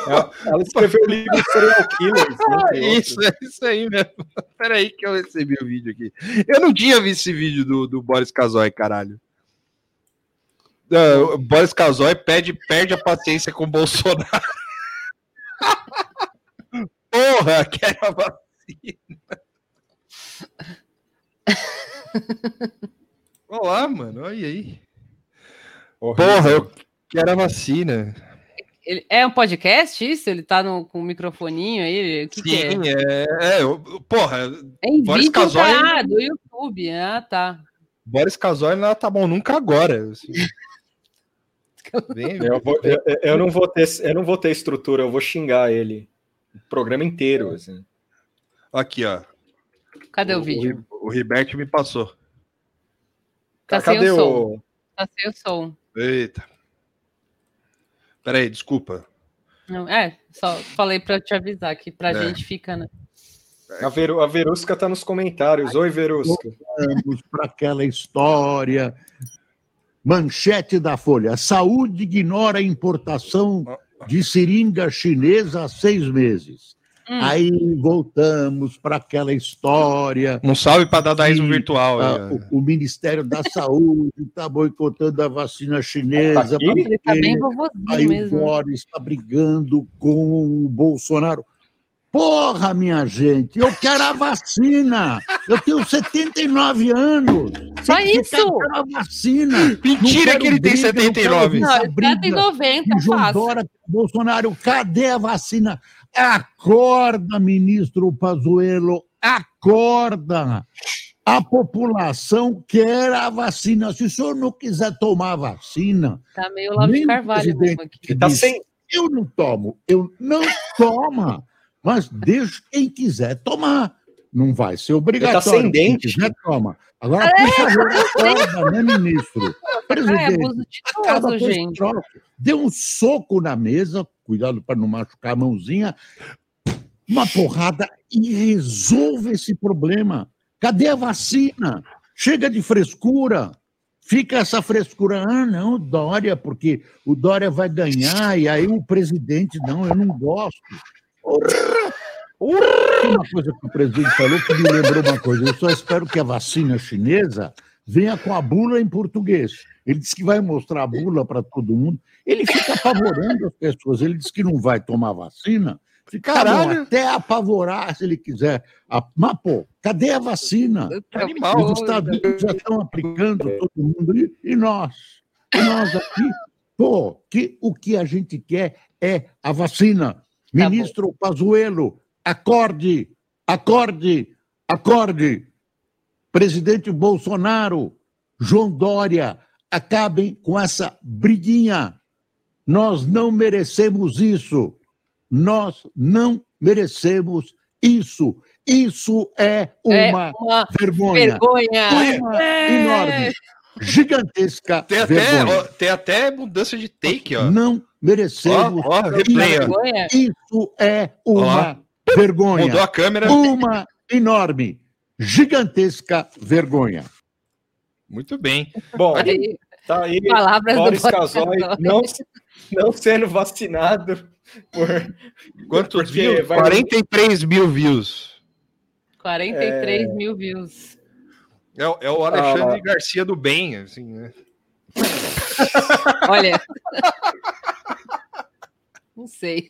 Ela, ela escreveu o livro Serial Killers. Ah, isso, é isso aí mesmo. Peraí que eu recebi o vídeo aqui. Eu não tinha visto esse vídeo do, do Boris Casoy, caralho. O Boris Casoy pede, perde a paciência com o Bolsonaro. Porra, quero a vacina. Olá, mano, olha aí. Horrível. Porra, eu quero a vacina. Ele- é um podcast isso? Ele tá no, com o microfoninho aí? O que, que é? Sim, é, é, eu- porra, É em Boris vídeo Casoy- ah, do YouTube. Ah, tá. Boris Casoy não tá bom nunca agora. assim. Vem, Eu, vou- eu- eu não vou ter, eu não vou ter estrutura, eu vou xingar ele. O programa inteiro, assim. Aqui, ó. Cadê o vídeo? Ri- O Ribert me passou. Tá sem Cadê o som. o. Tá sem o som. Eita. Peraí, desculpa. Não, é, só falei pra te avisar que pra É. gente fica, né? A, Veru, a Verusca tá nos comentários. Oi, Verusca. Vamos para aquela história. Manchete da Folha: Saúde ignora a importação de seringa chinesa há seis meses. Hum. Aí voltamos para aquela história. Um salve para Dadaísmo virtual. ah, aí, ó. o, o Ministério da Saúde está boicotando a vacina chinesa. Aqui? Ele tá porque bem Aí o mesmo. Boris está brigando com o Bolsonaro. Porra, minha gente, eu quero a vacina. Eu tenho 79 anos. Só Tem isso? Eu quero a vacina. Mentira que ele tem briga, quero 79. Não, ele já tem briga. 90, E João fácil. Dória, Bolsonaro, cadê a vacina? Acorda, ministro Pazuello, acorda. A população quer a vacina. Se o senhor não quiser tomar a vacina, Tá meio Olavo de Carvalho mesmo aqui. que Tá diz, sem. eu não tomo, eu não toma, mas deixa quem quiser tomar. Não vai ser obrigatório. Ele tá sem dente. quiser, toma. Agora, por favor, acorda, né, ministro? É Presidente, abuso de Cada idoso, coisa gente. troca. Dê um soco na mesa, cuidado para não machucar a mãozinha, uma porrada e resolva esse problema. Cadê a vacina? Chega de frescura. Fica essa frescura, ah, não, Dória, porque o Dória vai ganhar, e aí o presidente, não, eu não gosto. Porra! Tem uma coisa que o presidente falou que me lembrou uma coisa. Eu só espero que a vacina chinesa venha com a bula em português. Ele disse que vai mostrar a bula para todo mundo. Ele fica apavorando as pessoas. Ele disse que não vai tomar vacina. Fica tá bom, até apavorar se ele quiser. Mas, pô, cadê a vacina? Animal, Os Estados Unidos já estão aplicando todo mundo. E, e nós? E nós aqui? Pô, que, o que a gente quer é a vacina. Tá Ministro Pazuello, acorde, acorde, acorde. Presidente Bolsonaro, João Dória, acabem com essa briguinha. Nós não merecemos isso. Nós não merecemos isso. Isso é uma, É uma vergonha. vergonha. Uma É. enorme, gigantesca Tem até, vergonha. ó, tem até mudança de take, ó. Não merecemos. Ó, ó. Vergonha. Isso é uma vergonha. Mudou a câmera. Uma enorme, gigantesca vergonha. Muito bem. Bom, Aí, tá aí palavras Boris do Casoy não, não sendo vacinado por Quantos Porque views? vai- 43 mil views. 43 mil views. É, o- é o Alexandre Ah. Garcia do bem, assim, né? Olha. Não sei.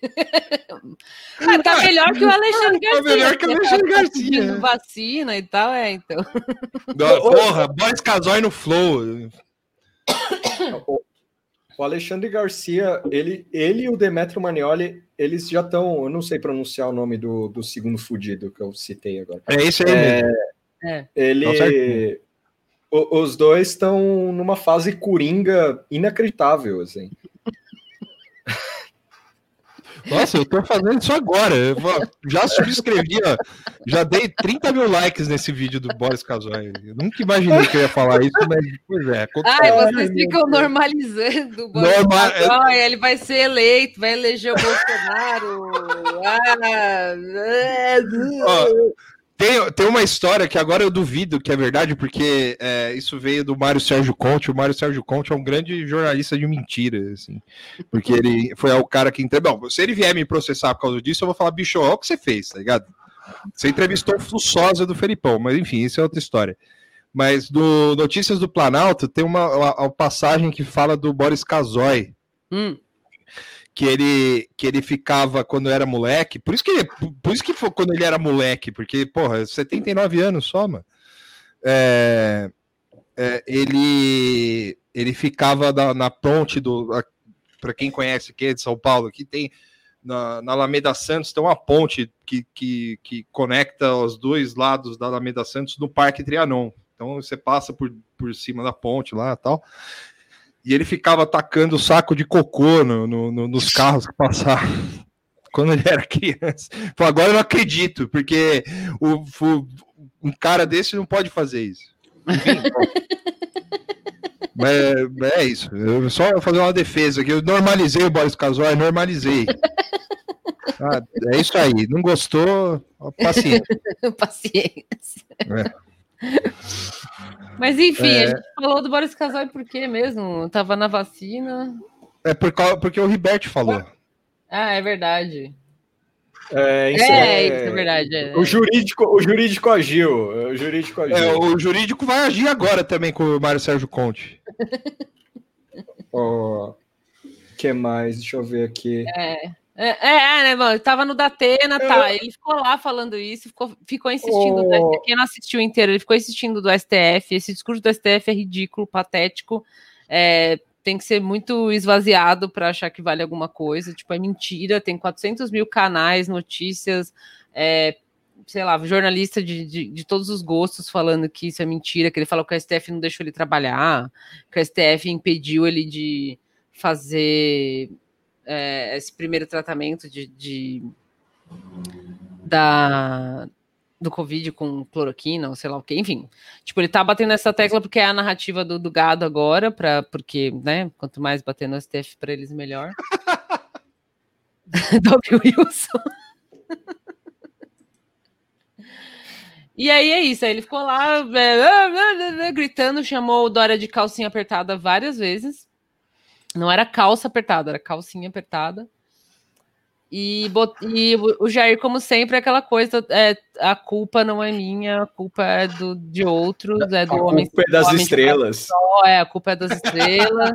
Ah, tá melhor que o Alexandre Tá Garcia. melhor que o né? Alexandre Tá Garcia. pedindo Vacina e tal, é, então. Não, Porra, Boris Casoy no Flow. O Alexandre Garcia, ele, ele e o Demetrio Manioli, eles já estão. Eu não sei pronunciar o nome do, do segundo fudido que eu citei agora. É esse aí É, mesmo. É. Ele. Tá o- os dois estão numa fase coringa inacreditável, assim. Nossa, eu tô fazendo isso agora. Eu já subscrevi, ó. Já dei 30 mil likes nesse vídeo do Boris Casoy. Eu nunca imaginei que eu ia falar isso, mas pois é. Ai, vocês ficam normalizando o Boris Norma- Casoy, ele vai ser eleito, vai eleger o Bolsonaro. Ah, Ó, Tem, tem uma história que agora eu duvido que é verdade, porque é, isso veio do Mário Sérgio Conte. O Mário Sérgio Conte é um grande jornalista de mentira, assim. Porque ele foi o cara que. Bom, se ele vier me processar por causa disso, eu vou falar, bicho, olha o que você fez, tá ligado? Você entrevistou o Fluçosa do Felipão, mas enfim, isso é outra história. Mas no Notícias do Planalto tem uma, uma- uma passagem que fala do Boris Casoy, hum, que ele que ele ficava quando era moleque. Por isso que ele, por isso que foi quando ele era moleque, porque porra, 79 anos só, mano. É, é, ele ele ficava na, na ponte do para quem conhece aqui é de São Paulo, aqui tem na, na Alameda Santos tem uma ponte que, que, que conecta os dois lados da Alameda Santos no Parque Trianon. Então você passa por, por cima da ponte lá tal. E ele ficava atacando saco de cocô no, no- no- nos carros que passavam. Quando ele era criança. Falei, agora eu não acredito, porque o, o- um cara desse não pode fazer isso. Enfim. Mas mas é isso. Eu só fazer uma defesa aqui. Eu normalizei o Boris Casoy, normalizei. Ah, é isso aí. Não gostou? Paciência. paciência. É. Mas enfim, É. a gente falou do Boris Casoy por quê mesmo? Tava na vacina. É por causa, porque o Riberto falou. Ah, é verdade. É, isso é, isso é verdade. é. O jurídico, o jurídico agiu. O jurídico agiu. É, o jurídico vai agir agora também com o Mário Sérgio Conte. O que mais? Deixa eu ver aqui. É, é, né, mano? Tava no Datena, tá? Ele ficou lá falando isso, ficou, ficou insistindo. Oh. Quem não assistiu inteiro, ele ficou insistindo do STF. Esse discurso do STF é ridículo, patético. é, tem que ser muito esvaziado para achar que vale alguma coisa. Tipo, é mentira. Tem 400 mil canais, notícias, é, sei lá, jornalista de, de, de todos os gostos falando que isso é mentira, que ele falou que o STF não deixou ele trabalhar, que o STF impediu ele de fazer é, esse primeiro tratamento de, de- da do Covid com cloroquina, ou sei lá o que, enfim. Tipo, ele tá batendo essa tecla porque é a narrativa do, do gado agora, pra, porque, né, quanto mais bater no STF para eles, melhor. Dog Wilson. E aí é isso, aí ele ficou lá é, gritando, chamou o Dória de calcinha apertada várias vezes. Não era calça apertada, era calcinha apertada. E, bot- e o Jair, como sempre, é aquela coisa: é, a culpa não é minha, a culpa é do, de outros, é do A homem. culpa é das estrelas. só, é, a culpa é das estrelas.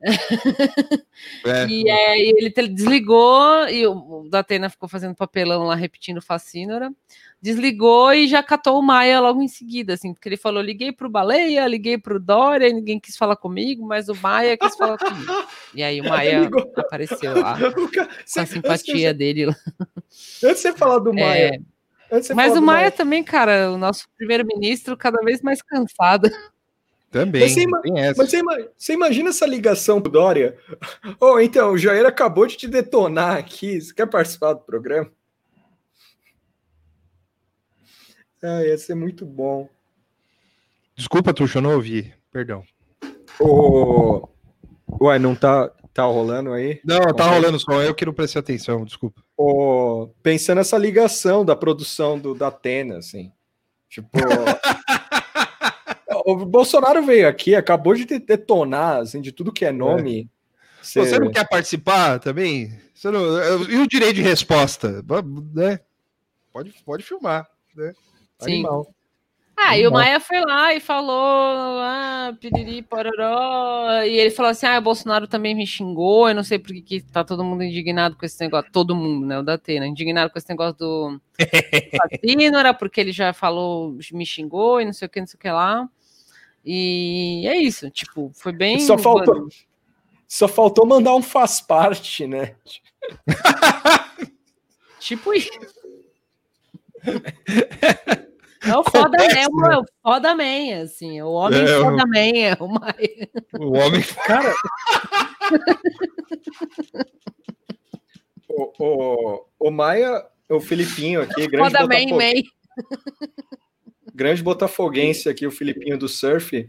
É. E aí ele te- desligou e o o Datena ficou fazendo papelão lá, repetindo Facínora. Desligou e já catou o Maia logo em seguida, assim, porque ele falou: liguei pro Baleia, liguei pro Dória, e ninguém quis falar comigo, mas o Maia quis falar comigo. E aí o Maia Ligou. apareceu lá, cara- com a simpatia dele. lá. Antes, de você falar do Maia. É, mas o do Maia também, cara, o nosso primeiro-ministro, cada vez mais cansado. Também. Mas você ima- tem essa. Mas você, ima- você imagina essa ligação pro Dória? Oh, então, o Jair acabou de te detonar aqui. Você quer participar do programa? Ah, ia ser muito bom. Desculpa, Tuxo, eu não ouvi. Perdão. Ô, Ué, não tá, tá rolando aí? Não, tá rolando só. Eu que não prestei atenção, desculpa. Ô, pensando nessa ligação da produção do, da Atena, assim. Tipo. o Bolsonaro veio aqui, acabou de detonar, assim, de tudo que é nome. Cê- Você não quer participar também? Você não... E o direito de resposta? Né? Pode, pode filmar. Né? Sim. Animal. Ah, e o. Maia foi lá e falou, ah, piriri, pororó, e ele falou assim, ah, o Bolsonaro também me xingou, eu não sei por que que tá todo mundo indignado com esse negócio, todo mundo, né, o da Atena, indignado com esse negócio do Facínora, porque ele já falou, me xingou e não sei o que, não sei o que lá, e é isso, tipo, foi bem... Só faltou, só faltou mandar um faz parte, né? Tipo isso. É o foda man, é o- o foda man, assim, é o homem É, o- foda man, é o Maia. O homem. Cara. o, o, o Maia, o Filipinho aqui, grande, Foda man, man. grande botafoguense aqui, o Filipinho do surf,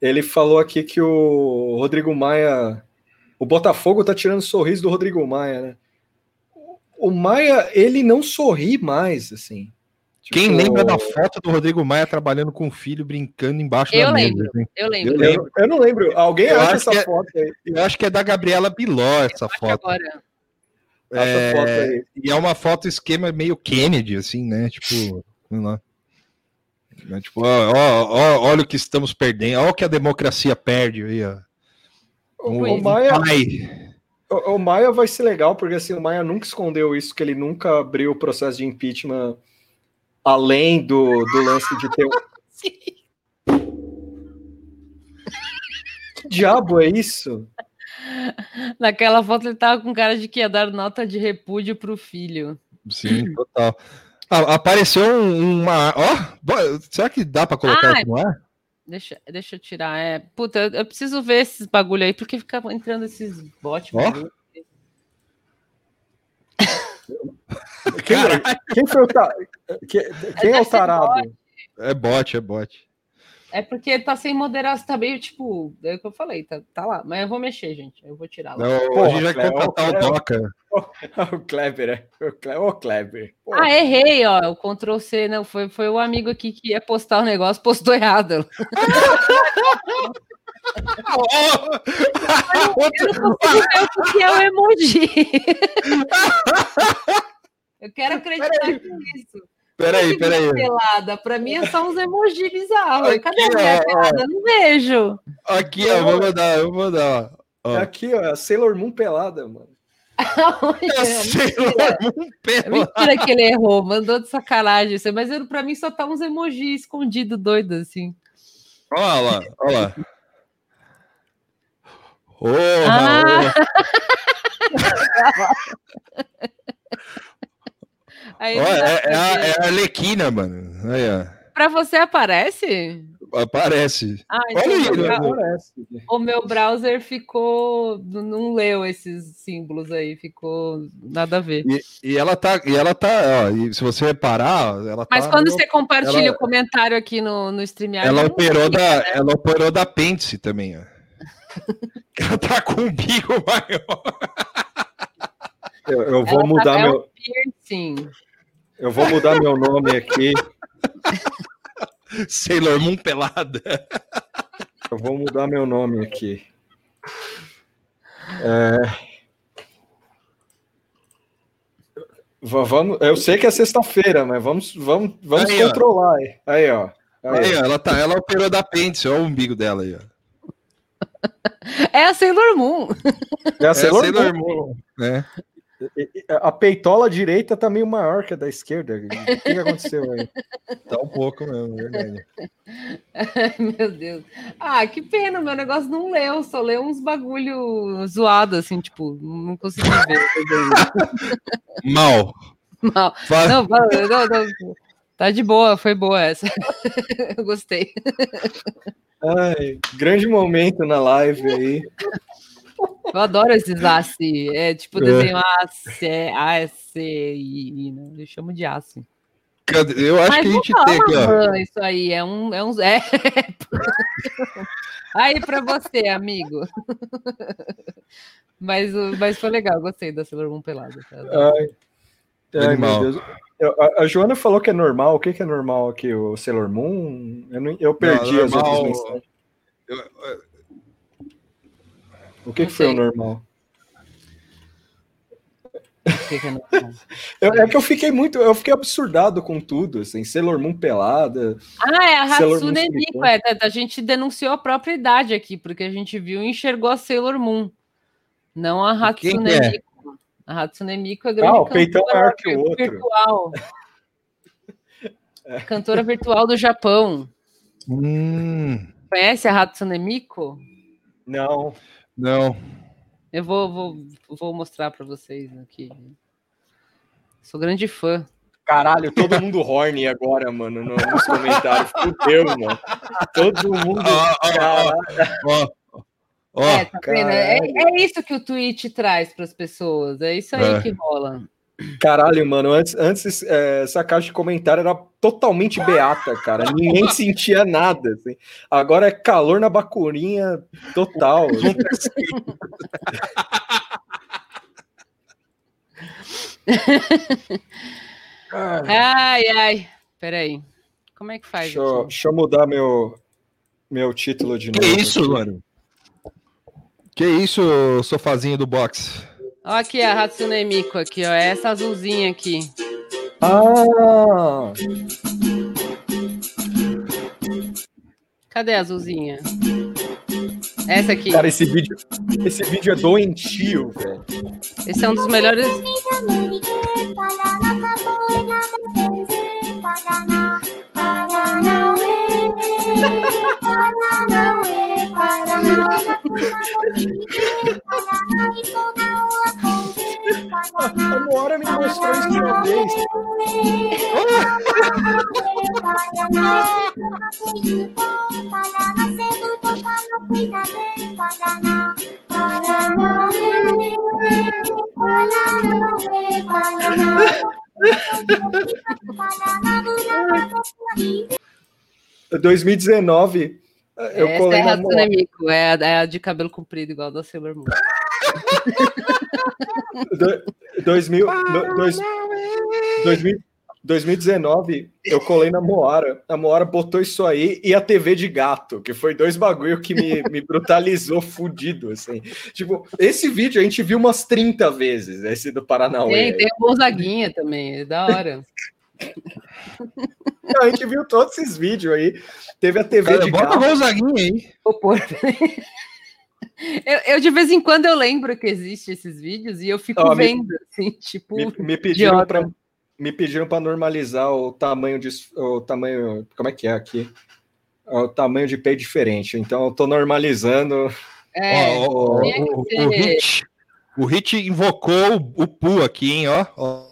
ele falou aqui que o Rodrigo Maia, o Botafogo tá tirando o sorriso do Rodrigo Maia, né? O Maia, ele não sorri mais, assim. Quem Tipo, lembra da foto do Rodrigo Maia trabalhando com o filho, brincando embaixo Eu da mesa? lembro. assim? Eu lembro. Eu lembro. eu não lembro. Alguém Eu acha acho que essa é- foto aí? Eu acho que é da Gabriela Biló essa foto. agora. Essa É, foto aí. E é uma foto esquema meio Kennedy, assim, né? Tipo, sei lá. Né, Tipo, ó, ó, ó, olha o que estamos perdendo, olha o que a democracia perde aí, ó. O, Pois. o Maia. O, o Maia vai ser legal, porque assim, o Maia nunca escondeu isso, que ele nunca abriu o processo de impeachment além do, do lance de ter. Que diabo é isso? Naquela foto ele tava com cara de que ia dar nota de repúdio pro filho. Sim, total. Ah, apareceu um- uma. Ó, bo- será que dá pra colocar Ah, isso no ar? Deixa, deixa eu tirar. É, puta, eu, eu preciso ver esses bagulho aí, porque fica entrando esses bots. Ó. bagulho. Quem, quem foi o ta... que- Quem é o ser tarado? É bot, é bot. É porque tá sem moderação, tá meio tipo. É o que eu falei, tá, tá lá. Mas eu vou mexer, gente. Eu vou tirar lá. Não, Porra, a gente vai Cleo, contratar o Cleo. Doca. o Kleber, é. O Kleber. O Kleber. Ah, errei, ó. O Ctrl C, não. Foi, foi o amigo aqui que ia postar o negócio, postou errado. Eu não consigo ver o que é o emoji. Eu quero acreditar nisso. Peraí, peraí. Pelada, pra mim é só uns emojis bizarros. Cadê a ó, pelada? Eu Não vejo. Aqui, ó, vou mandar, eu vou mandar. ó. é Ó. aqui, ó, a Sailor Moon pelada, mano. Eu sei, um É pelo. mentira que ele errou, mandou de sacanagem. Mas eu, pra mim só tá uns emojis escondidos, doidos, assim. Olha lá, olha lá. Ô, Ah! Aí é, é a, é a Arlequina, mano. Aí, ó. Pra você aparece? Aparece. Ah, Olha então aí, o, né? meu, Parece. o meu browser ficou. Não leu esses símbolos aí, ficou nada a ver. E, e ela tá, e ela tá, ó, e se você reparar, ela Mas tá. quando você compartilha ela- o comentário aqui no, no StreamYard. ela operou fica, da, né? ela operou da apêndice também, ó. ela tá com um bico maior. Eu, eu vou Ela mudar tá- é um meu. Piercing. Eu vou mudar meu nome aqui. Sailor Moon pelada. Eu vou mudar meu nome aqui. É, Va- Vamos, eu sei que é sexta-feira, mas vamos, vamos, vamos Aí, ó. controlar. Aí, aí ó. Aí, Aí, ó, ela, tá, ela operou da apêndice, olha o umbigo dela aí, ó. É a Sailor Moon. É a É, Sailor Sailor Moon. né? E- e- A peitola direita tá meio maior que a da esquerda. O que, que aconteceu aí? Tá um pouco mesmo, verdade. Ai, meu Deus. Ah, que pena, meu negócio não leu, só leu uns bagulho zoado, assim, tipo, não consegui ver. Mal. Mal. Fala- Não, não, não. Tá de boa, foi boa essa. Eu gostei. Ai, grande momento na live aí. Eu adoro esses ACI. É tipo É. desenho AC, ACI, né? Eu chamo de ACI. Cadê? Eu acho Mas que a gente tem aqui, ó. Isso aí é um. É um é. Aí pra você, amigo. Mas, mas foi legal, gostei da Sailor Moon pelada. tá? Ai, ai meu Deus. Eu- a, a Joana falou que é normal. O que, que é normal aqui? O Sailor Moon? Eu, não- eu perdi Não, as normal- outras mensagens. Eu- O que, que foi o normal? O que que é normal? Eu- é que eu fiquei muito. Eu fiquei absurdado com tudo, assim. Sailor Moon pelada. Ah, é a Hatsune Miku. É, tá, a gente denunciou a própria idade aqui, porque a gente viu e enxergou a Sailor Moon. Não a Quem Hatsune que é? Miku. A Hatsune Miku é grande Ah, o peitão cantora maior que o outro. virtual. Cantora virtual do Japão. Hum, Conhece a Hatsune Miku? Não. não. Eu vou, vou, vou mostrar para vocês aqui. Sou grande fã. Caralho, todo mundo horny agora, mano, no- nos comentários. Fudeu, mano. Todo mundo. Ó, ó, ó. é, tá vendo? É, é isso que o Twitch traz para as pessoas. É isso aí É. que rola. Caralho, mano, antes, antes é, essa caixa de comentário era totalmente beata, cara. Ninguém sentia nada. assim. Agora é calor na bacurinha total. Ai, ai. Peraí. Como é que faz? Deixa eu, aqui? deixa eu mudar meu, meu título de Que novo. isso, aqui. mano? Que isso, sofazinho do box? Ó, aqui a Hatsune Miku aqui, ó. É essa azulzinha aqui. Ah! Cadê a azulzinha? Essa aqui. Cara, esse vídeo, esse vídeo é doentio, velho. Esse é um dos melhores. A Moara me mostrou isso uma vez. Em 2019, eu Essa colei é a na Hatsune Moara. Miku. É a, é a de cabelo comprido, igual a da Sailor Moon. Do- 2000, no- dois- 2000 2019, eu colei na Moara. A Moara botou isso aí e a TV de gato, que foi dois bagulho que me, me brutalizou fudido, assim. Tipo, esse vídeo a gente viu umas 30 vezes, esse do Paranauê. Tem, tem o Gonzaguinha também, é da hora. A gente viu todos esses vídeos aí. Teve a TV Cara, de bota gato. o Gonzaguinha aí. Eu, eu, de vez em quando eu lembro que existe esses vídeos e eu fico Ó, me- vendo, assim, tipo, Me, me pediram para me pediram para normalizar o tamanho de o tamanho, como é que é aqui? O tamanho de pé diferente. Então eu tô normalizando. é, Ó, o, o ser. Hit, o Hit invocou o, o Pu aqui, hein, ó. ó.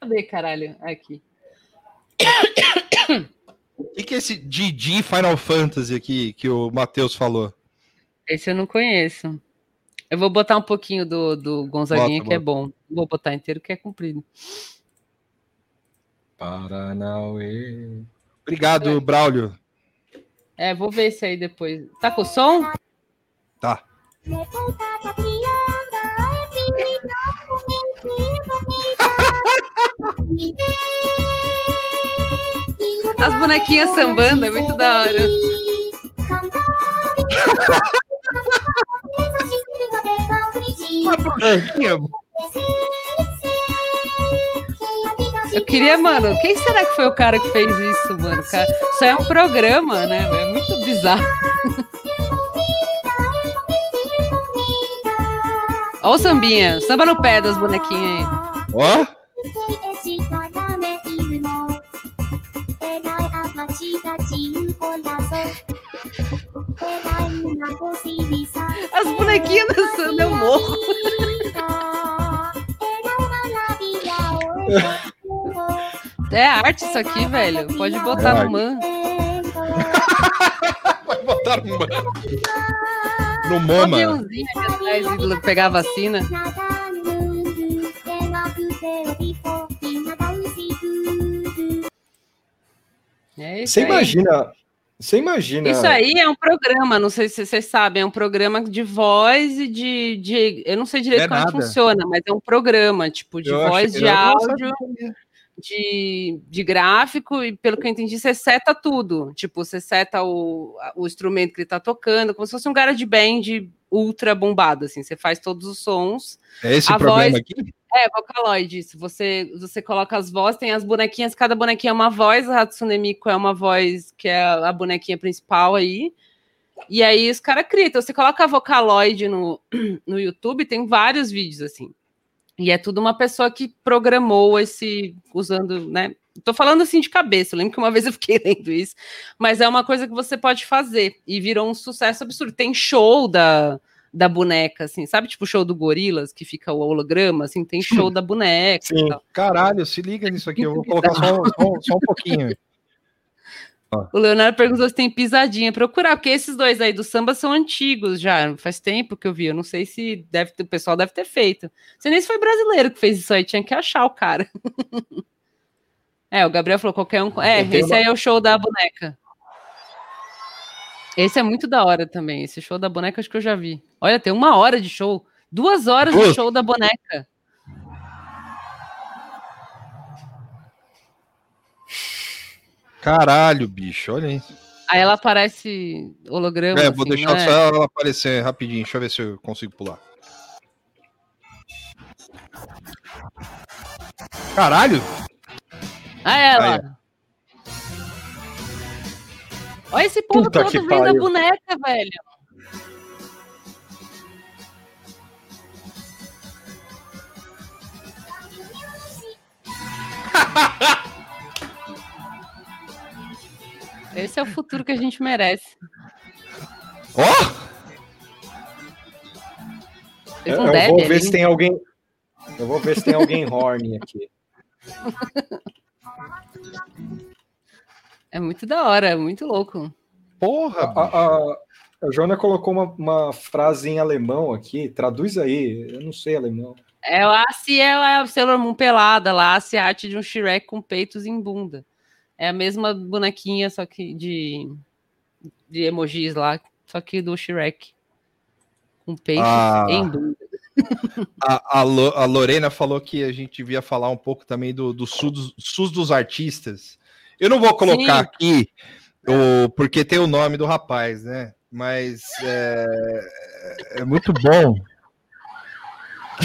Cadê, caralho? Aqui. O que, que é esse Didi Final Fantasy aqui que o Matheus falou? Esse eu não conheço. Eu vou botar um pouquinho do, do Gonzaguinha, Bota, que é bom. Não Vou botar inteiro, que é comprido. Paranauê. Obrigado, Braulio. É, vou ver esse aí depois. Tá com som? Tá. As bonequinhas sambando é muito da hora. Eu queria, mano, quem será que foi o cara que fez isso, mano? Isso é um programa, né? É muito bizarro. Ó o sambinha, samba no pé das bonequinhas aí. Ó, As bonequinhas dançando, eu morro. É arte isso aqui, velho. Pode botar no man. vai botar no mano. No Ó o mama. aviãozinho aqui atrás de pegar a vacina. É isso Você aí. imagina. Você imagina. Isso aí é um programa, não sei se vocês sabem, é um programa de voz e de. de eu não sei direito É como nada. funciona, mas é um programa, tipo, de Eu voz, de áudio, sabia. De, de gráfico, e pelo que eu entendi, você seta tudo. Tipo, você seta o, o instrumento que ele tá tocando, como se fosse um garage band ultra bombado, assim. Você faz todos os sons. É esse A programa voz- aqui? É, Vocaloid, isso. Você, você coloca as vozes, tem as bonequinhas, cada bonequinha é uma voz, a Hatsune Miku é uma voz que é a bonequinha principal aí. E aí os caras criam. Então, você coloca a Vocaloid no, no YouTube, tem vários vídeos assim. E é tudo uma pessoa que programou esse, usando, né? Tô falando assim de cabeça, eu lembro que uma vez eu fiquei lendo isso, mas é uma coisa que você pode fazer. E virou um sucesso absurdo. Tem show da, da boneca, assim, sabe? Tipo o show do Gorilas, que fica o holograma, assim, tem show da boneca. Sim. Caralho, se liga nisso aqui. Eu vou colocar só, só- só um pouquinho. O Leonardo perguntou se tem pisadinha. Procurar, porque esses dois aí do samba são antigos já. Faz tempo que eu vi. Eu não sei se deve ter- o pessoal deve ter feito. Não sei nem se foi brasileiro que fez isso aí. Tinha que achar o cara. é, o Gabriel falou qualquer um. É, esse aí é o show da boneca. Esse é muito da hora também. Esse show da boneca acho que eu já vi. Olha, tem uma hora de show. Duas horas de show da boneca. Caralho, bicho, olha isso. Aí ela aparece holograma. É, vou assim, deixar né? só ela aparecer rapidinho. Deixa eu ver se eu consigo pular. Caralho! Ah, ela. Aí, Olha esse povo Puta todo vendo a pariu. boneca, velho. Esse é o futuro que a gente merece. Ó! Eles Eu, eu devem vou ver ali. se tem alguém. Eu vou ver se tem alguém horny aqui. É muito da hora, é muito louco. Porra! A, a, a Joana colocou uma, uma frase em alemão aqui. Traduz aí. Eu não sei alemão. É a Ciel é a Sailor Moon pelada lá, a arte de um Shrek com peitos em bunda. É a mesma bonequinha, só que de, de emojis lá, só que do Shrek. Com peitos Ah. em bunda. A, a, Lo- a Lorena falou que a gente devia falar um pouco também do, do SUS, dos- SUS dos artistas. Eu não vou colocar Sim. aqui, o, porque tem o nome do rapaz, né? Mas é, é muito bom.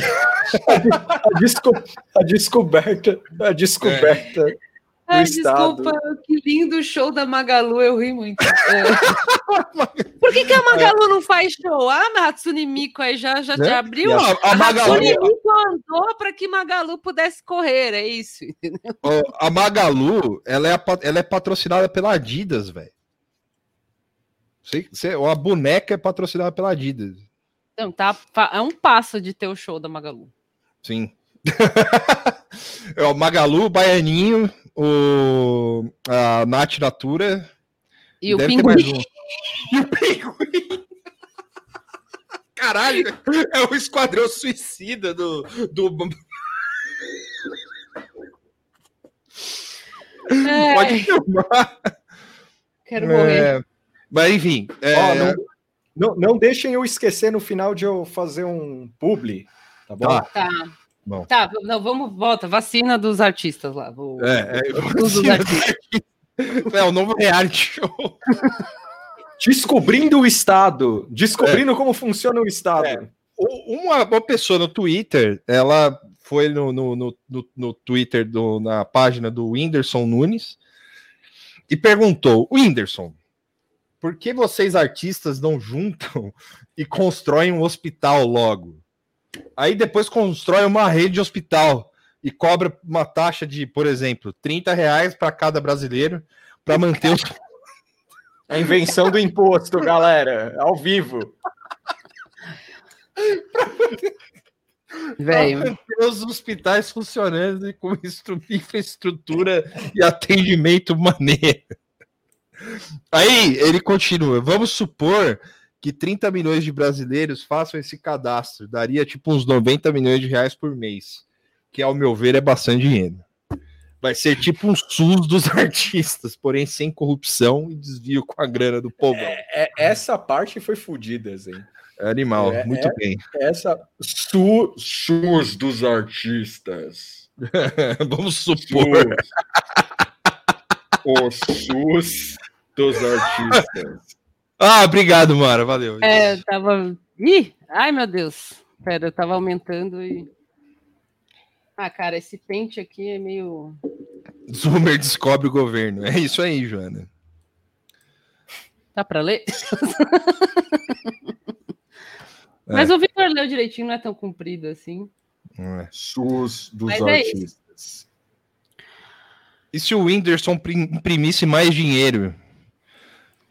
A, desco- a descoberta. A descoberta. Ai, estado. desculpa, que lindo show da Magalu, eu ri muito. É. Por que, que a Magalu não faz show? Ah, a Hatsune Miku aí já, já te Né? abriu. Não, a A Magalu, Hatsune Miku andou para que Magalu pudesse correr, é isso. a Magalu, ela é, a ela é patrocinada pela Adidas, velho. A boneca é patrocinada pela Adidas. Então, tá, é um passo de ter o show da Magalu. Sim. é o Magalu, Baianinho, o, a Nath Natura. E o deve ter mais Pinguim. um. E o Pinguim. Caralho, é o esquadrão suicida do. do... É, Pode filmar. quero morrer. É, mas enfim. é, Ó, não, não, não deixem eu esquecer no final de eu fazer um publi. Tá bom? Tá. Tá. Bom. Tá, não, vamos, volta. Vacina dos artistas lá. Vou... É, é, Dos artistas. é o novo reality show. Descobrindo o Estado. Descobrindo como funciona o Estado. É. uma, uma pessoa no Twitter, ela foi no, no, no, no- no Twitter, do, na página do Whindersson Nunes, e perguntou: Whindersson, por que vocês artistas não juntam e constroem um hospital logo? Aí depois constrói uma rede de hospital e cobra uma taxa de, por exemplo, 30 reais para cada brasileiro para manter os A invenção do imposto, galera, ao vivo. Velho. os hospitais funcionando e com estru- infraestrutura e atendimento maneiro. Aí ele continua: vamos supor que 30 milhões de brasileiros façam esse cadastro, daria tipo uns 90 milhões de reais por mês, que ao meu ver é bastante dinheiro. Vai ser tipo um SUS dos artistas, porém sem corrupção e desvio com a grana do povo. É, É, essa parte foi fodida, Zé. animal, É, muito é. bem. Essa su, SUS dos artistas. Vamos supor. O SUS dos artistas. Ah, obrigado, Mara, valeu. É, eu tava. Ih! Ai, meu Deus. Pera, eu tava aumentando e. Ah, cara, esse pente aqui é meio. Zoomer descobre o governo. É isso aí, Joana. Dá pra ler? Mas o Vitor leu direitinho, não é tão comprido assim. É. SUS dos Mas é artistas. E se o Whindersson prim- imprimisse mais dinheiro?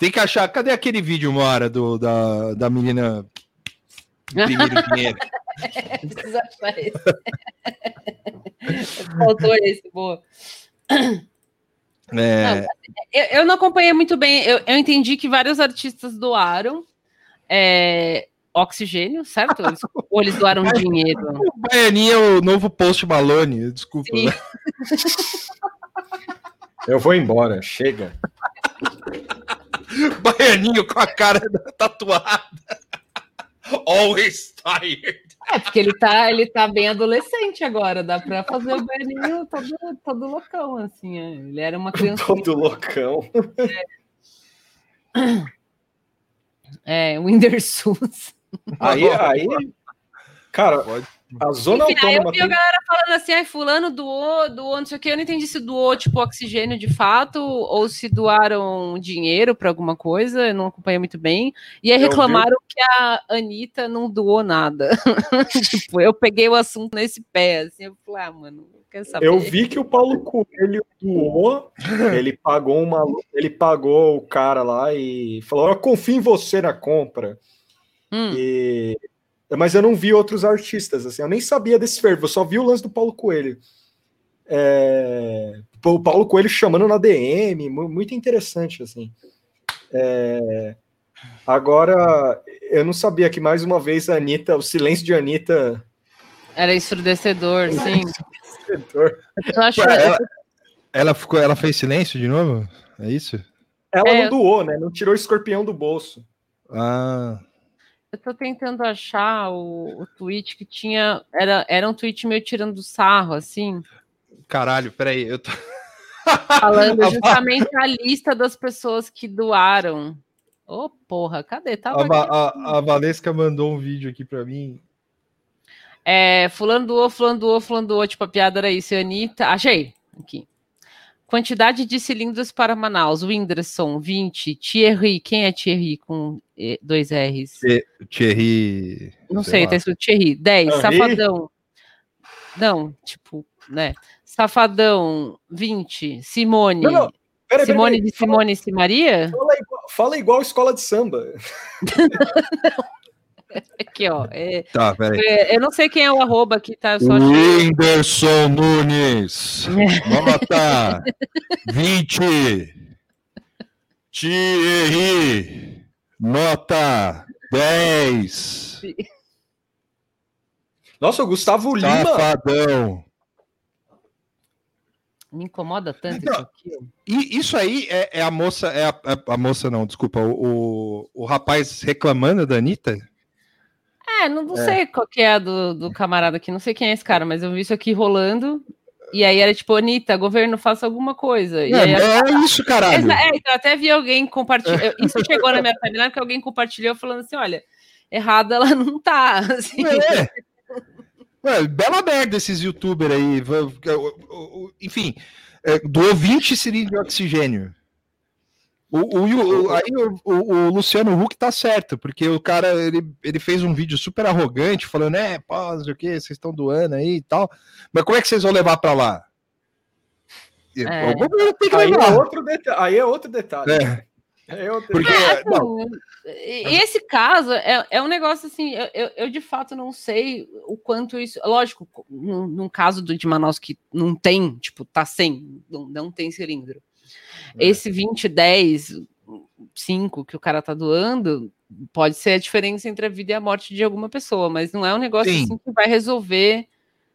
Tem que achar. Cadê aquele vídeo, Mara, do, da, da menina imprimindo dinheiro? Preciso achar esse. Faltou esse, boa. É, Eu, eu não acompanhei muito bem. Eu, eu entendi que vários artistas doaram é, oxigênio, certo? Eles, ou eles doaram dinheiro. o Baianinho é o novo Post Malone, desculpa. Né? Eu vou embora, chega. Baianinho com a cara tatuada. Always tired. É, porque ele tá, ele tá bem adolescente agora, dá pra fazer o Beninho todo, todo loucão, assim. é. Ele era uma criança. Todo loucão. É, Whindersson. Aí, aí, cara, Pode. a zona Enfim, aí eu autônoma vi a tem... galera falando assim, ai, fulano doou, doou, não sei o que, eu não entendi se doou, tipo, oxigênio de fato, ou se doaram dinheiro para alguma coisa, eu não acompanhei muito bem, e aí Eu vi- reclamaram que a Anitta não doou nada. tipo, eu peguei o assunto nesse pé, assim, eu falei, ah, mano. Eu vi que o Paulo Coelho doou, ele pagou uma, ele pagou o cara lá e falou: "Eu confio em você na compra". Hum. E mas eu não vi outros artistas assim, eu nem sabia desse fervo, eu só vi o lance do Paulo Coelho. É, o Paulo Coelho chamando na DM, mu- muito interessante assim. É, agora eu não sabia que mais uma vez a Anitta, o silêncio de Anitta Era ensurdecedor, sim. Eu acho, Ela, ela ficou, ela fez silêncio de novo? É isso? Ela É, não doou, né? Não tirou o escorpião do bolso. Ah, Eu tô tentando achar o, o tweet que tinha. Era, era um tweet meio tirando sarro, assim, caralho, peraí. Eu tô... falando justamente a lista das pessoas que doaram. Ô, porra, cadê? Tava A, a, a Valesca mandou um vídeo aqui pra mim. É, fulano doou, fulano doou, fulano doou. Tipo, a piada era isso. E a Anitta. Achei. Aqui. Quantidade de cilindros para Manaus. Whindersson, 20. Thierry. Quem é Thierry com eh, dois R's? Thierry. Não sei, lá. tá escrito Thierry. 10. Henry? Safadão. Não, tipo, né? Safadão, 20. Simone. Não, não. Peraí, Simone peraí, de Simone e Maria? Fala igual, fala igual escola de samba. Aqui, ó. É, Tá, peraí. é, eu não sei quem é o arroba aqui, tá? Só. Whindersson Nunes. Nota 20. Thierry. Nota 10. Nossa, o Gustavo Lima. Safadão. Me incomoda tanto isso aqui. ó. E isso aí é, é a moça, é a, a- a moça não, desculpa, o, o, o rapaz reclamando da Anitta? É, não, não sei qual que é a do, do camarada aqui, não sei quem é esse cara, mas eu vi isso aqui rolando. E aí era tipo, Anitta, governo, faça alguma coisa. E É, é isso, caralho. É, então, até vi alguém compartilhar. Isso chegou na minha timeline que alguém compartilhou falando assim: olha, errada ela não tá. Assim. É. Ué, bela merda esses youtubers aí. Enfim, é, doou 20 cilindros de oxigênio. O, o, o aí o, o, Luciano Huck tá certo, porque o cara ele, ele fez um vídeo super arrogante, falando, é, pô, o que, vocês estão doando aí e tal. Mas como é que vocês vão levar para lá? É. Aí, é outro detalhe, aí é outro detalhe. É. É Porque, é, assim, esse caso é, é um negócio assim, eu, eu, eu, de fato não sei o quanto isso. Lógico, num, num caso do de Manaus que não tem, tipo, tá sem, não, não tem cilindro. É. Esse 20, 10, 5 que o cara tá doando, pode ser a diferença entre a vida e a morte de alguma pessoa, mas não é um negócio assim que vai resolver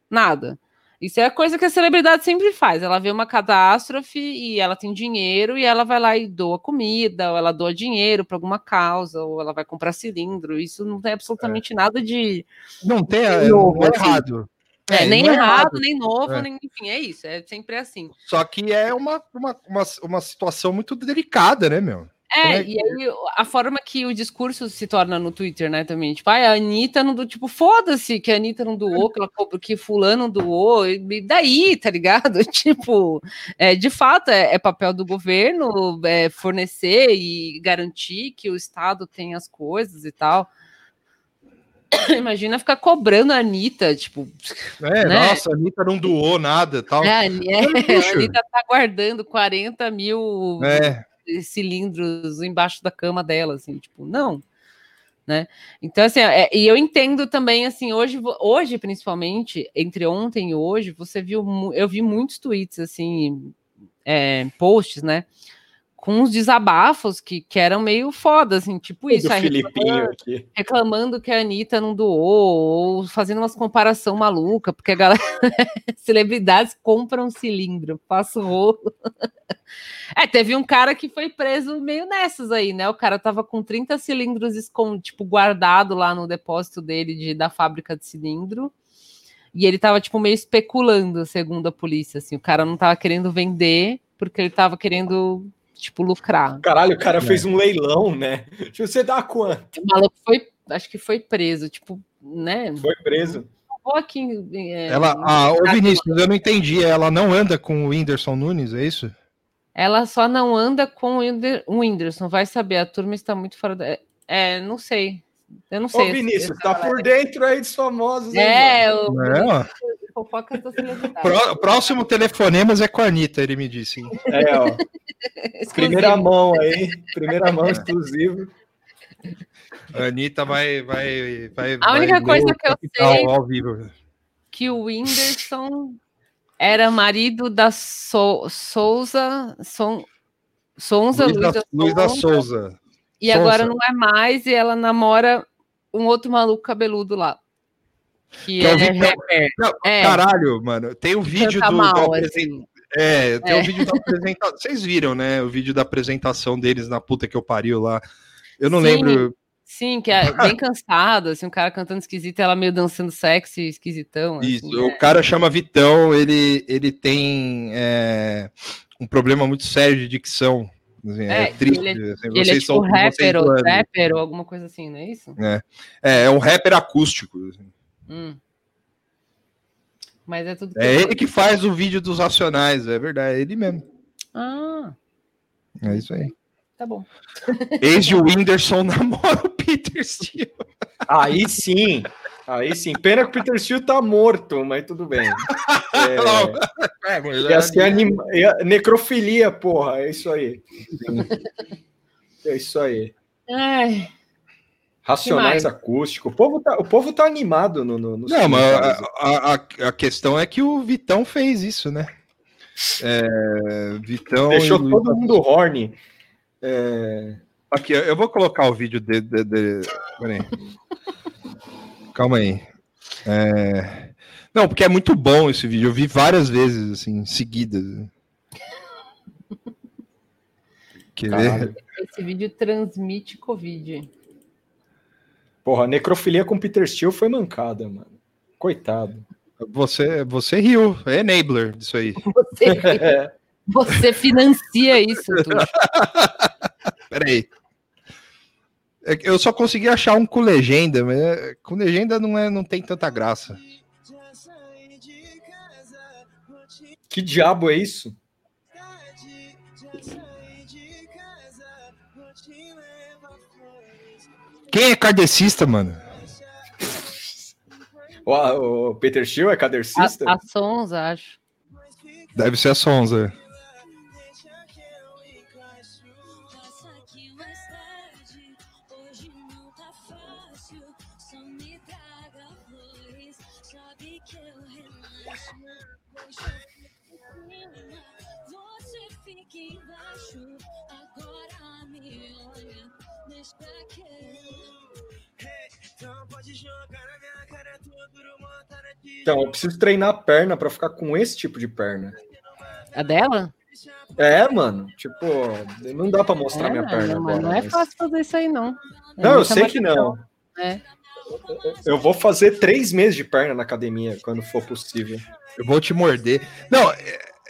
nada. Isso é a coisa que a celebridade sempre faz. Ela vê uma catástrofe e ela tem dinheiro e ela vai lá e doa comida, ou ela doa dinheiro para alguma causa, ou ela vai comprar cilindro. Isso não tem absolutamente é. nada de. Não tem é, novo, é errado. É, é, nem errado, errado, nem novo, é. nem enfim, é isso, é sempre assim. Só que é uma, uma, uma, uma situação muito delicada, né, meu? É, é, e aí a forma que o discurso se torna no Twitter, né, também. Tipo, ah, a Anitta não do tipo, foda-se que a Anitta não doou, que, ela, que fulano doou, e daí, tá ligado? tipo, é, de fato, é, é papel do governo é, fornecer e garantir que o Estado tem as coisas e tal. Imagina ficar cobrando a Anitta, tipo. É, né? nossa, a Anitta não doou nada tal. É, é, a Anitta tá guardando 40 mil é cilindros embaixo da cama dela, assim, tipo, não. Né? Então, assim, é, e eu entendo também, assim, hoje, hoje, principalmente, entre ontem e hoje, você viu, eu vi muitos tweets, assim, é, posts, né? Com uns desabafos que, que eram meio foda, assim, tipo isso. Aí, reclamando, reclamando, que a Anitta não doou, ou fazendo umas comparação maluca, porque a galera, celebridades compram cilindro, passa o rolo. é, teve um cara que foi preso meio nessas aí, né? O cara tava com 30 cilindros tipo, guardado lá no depósito dele de, da fábrica de cilindro. E ele tava, tipo, meio especulando, segundo a polícia, assim. O cara não tava querendo vender, porque ele tava querendo tipo, lucrar. Caralho, o cara é. fez um leilão, né? Você dá quanto? O maluco foi, acho que foi preso, tipo, né? Foi preso. Aqui, é, ela, ah, ô Vinícius, eu não entendi. Ela não anda com o Whindersson Nunes, é isso? Ela só não anda com o Whindersson. Vai saber, a turma está muito fora da. É, não sei. Eu não sei. Ô, Vinícius, tá por dentro aí dos famosos. É, o. É, fofocas da Pró próximo telefonemas é com a Anitta, ele me disse. É, ó. primeira mão aí, primeira mão exclusivo. A Anitta vai, vai, vai. A única vai coisa que eu sei ao vivo. que o Whindersson era marido da so Souza. Son Sonza Luiz, Luiz, da, Luiz da Souza. E Sonsa. agora não é mais, e ela namora um outro maluco cabeludo lá. Que, que é, é rapper. Não, é. Caralho, mano. Tem o um vídeo do. Mal, do assim. É, tem o é. um vídeo da apresentação. Vocês viram, né? O vídeo da apresentação deles na puta que eu pariu lá. Eu não Sim. lembro. Sim, que é bem cansado, assim, um cara cantando esquisito, ela meio dançando sexy, esquisitão. Assim, Isso, o cara chama Vitão, ele, ele tem é, um problema muito sério de dicção. Assim, é, é, triste. Ele, assim, ele é tipo rapper ou rapper ou alguma coisa assim, não é isso? É, é, é um rapper acústico. Assim. Hum. Mas é tudo. É ele que faz o vídeo dos racionais, é verdade, é ele mesmo. Ah. É isso aí. Tá bom. Ex de Whindersson namora o Peter Steele. Aí sim. Aí sim. Pena que o Peter Steele tá morto, mas tudo bem. É, é, é, assim, anima... é necrofilia, porra. É isso aí. É isso aí. Ai. Racionais acústico. O povo tá, o povo tá animado no. no, no Não, mas a, a, a, questão é que o Vitão fez isso, né? É, Vitão. Deixou todo mundo horny. É... Aqui, eu vou colocar o vídeo de. de, de... Aí. Calma aí. É... Não, porque é muito bom esse vídeo. Eu vi várias vezes, assim, seguidas. Quer ver? Esse vídeo transmite Covid. Porra, necrofilia com Peter Steele foi mancada, mano. Coitado. Você, você riu, é enabler disso aí. Você, você financia isso, tudo. Peraí. É Eu só consegui achar um com legenda, mas é- com legenda não, é, não tem tanta graça. Que diabo é isso? Quem é kardecista, mano? O, o Peter Thiel é cadercista? A, a Sons, acho. Deve ser a Sonza. Então, eu preciso treinar a perna pra ficar com esse tipo de perna. A dela? É, mano. Tipo, não dá pra mostrar É, minha perna não, mas agora. não é mas- fácil fazer isso aí, não. É Não, eu sei que não. É. Eu vou fazer três meses de perna na academia, quando for possível. Eu vou te morder. Não, é,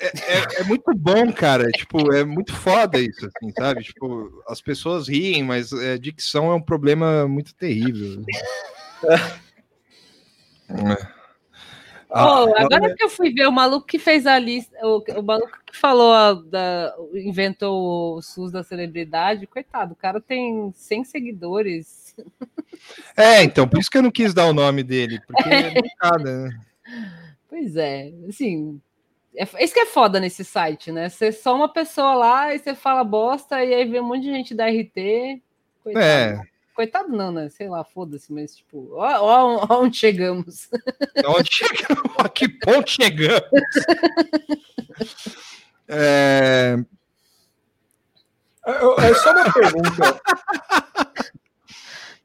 é- é- é muito bom, cara. Tipo, é muito foda isso, assim, sabe? Tipo, as pessoas riem, mas é, dicção é um problema muito terrível. É. Ah, Pô, agora que eu fui ver o maluco que fez a lista, o, o maluco que falou, a- da, inventou o SUS da celebridade, coitado, o cara tem 100 seguidores. É, então, por isso que eu não quis dar o nome dele, porque é delicada, né? Pois é, assim, é, isso que é foda nesse site, né? Você é só uma pessoa lá e você fala bosta e aí vem um monte de gente da RT. Coitado. É, Coitado não, né? Sei lá, foda-se, mas tipo, ó, ó, ó onde chegamos. onde chegamos? A que ponto chegamos? É, É, é só uma pergunta.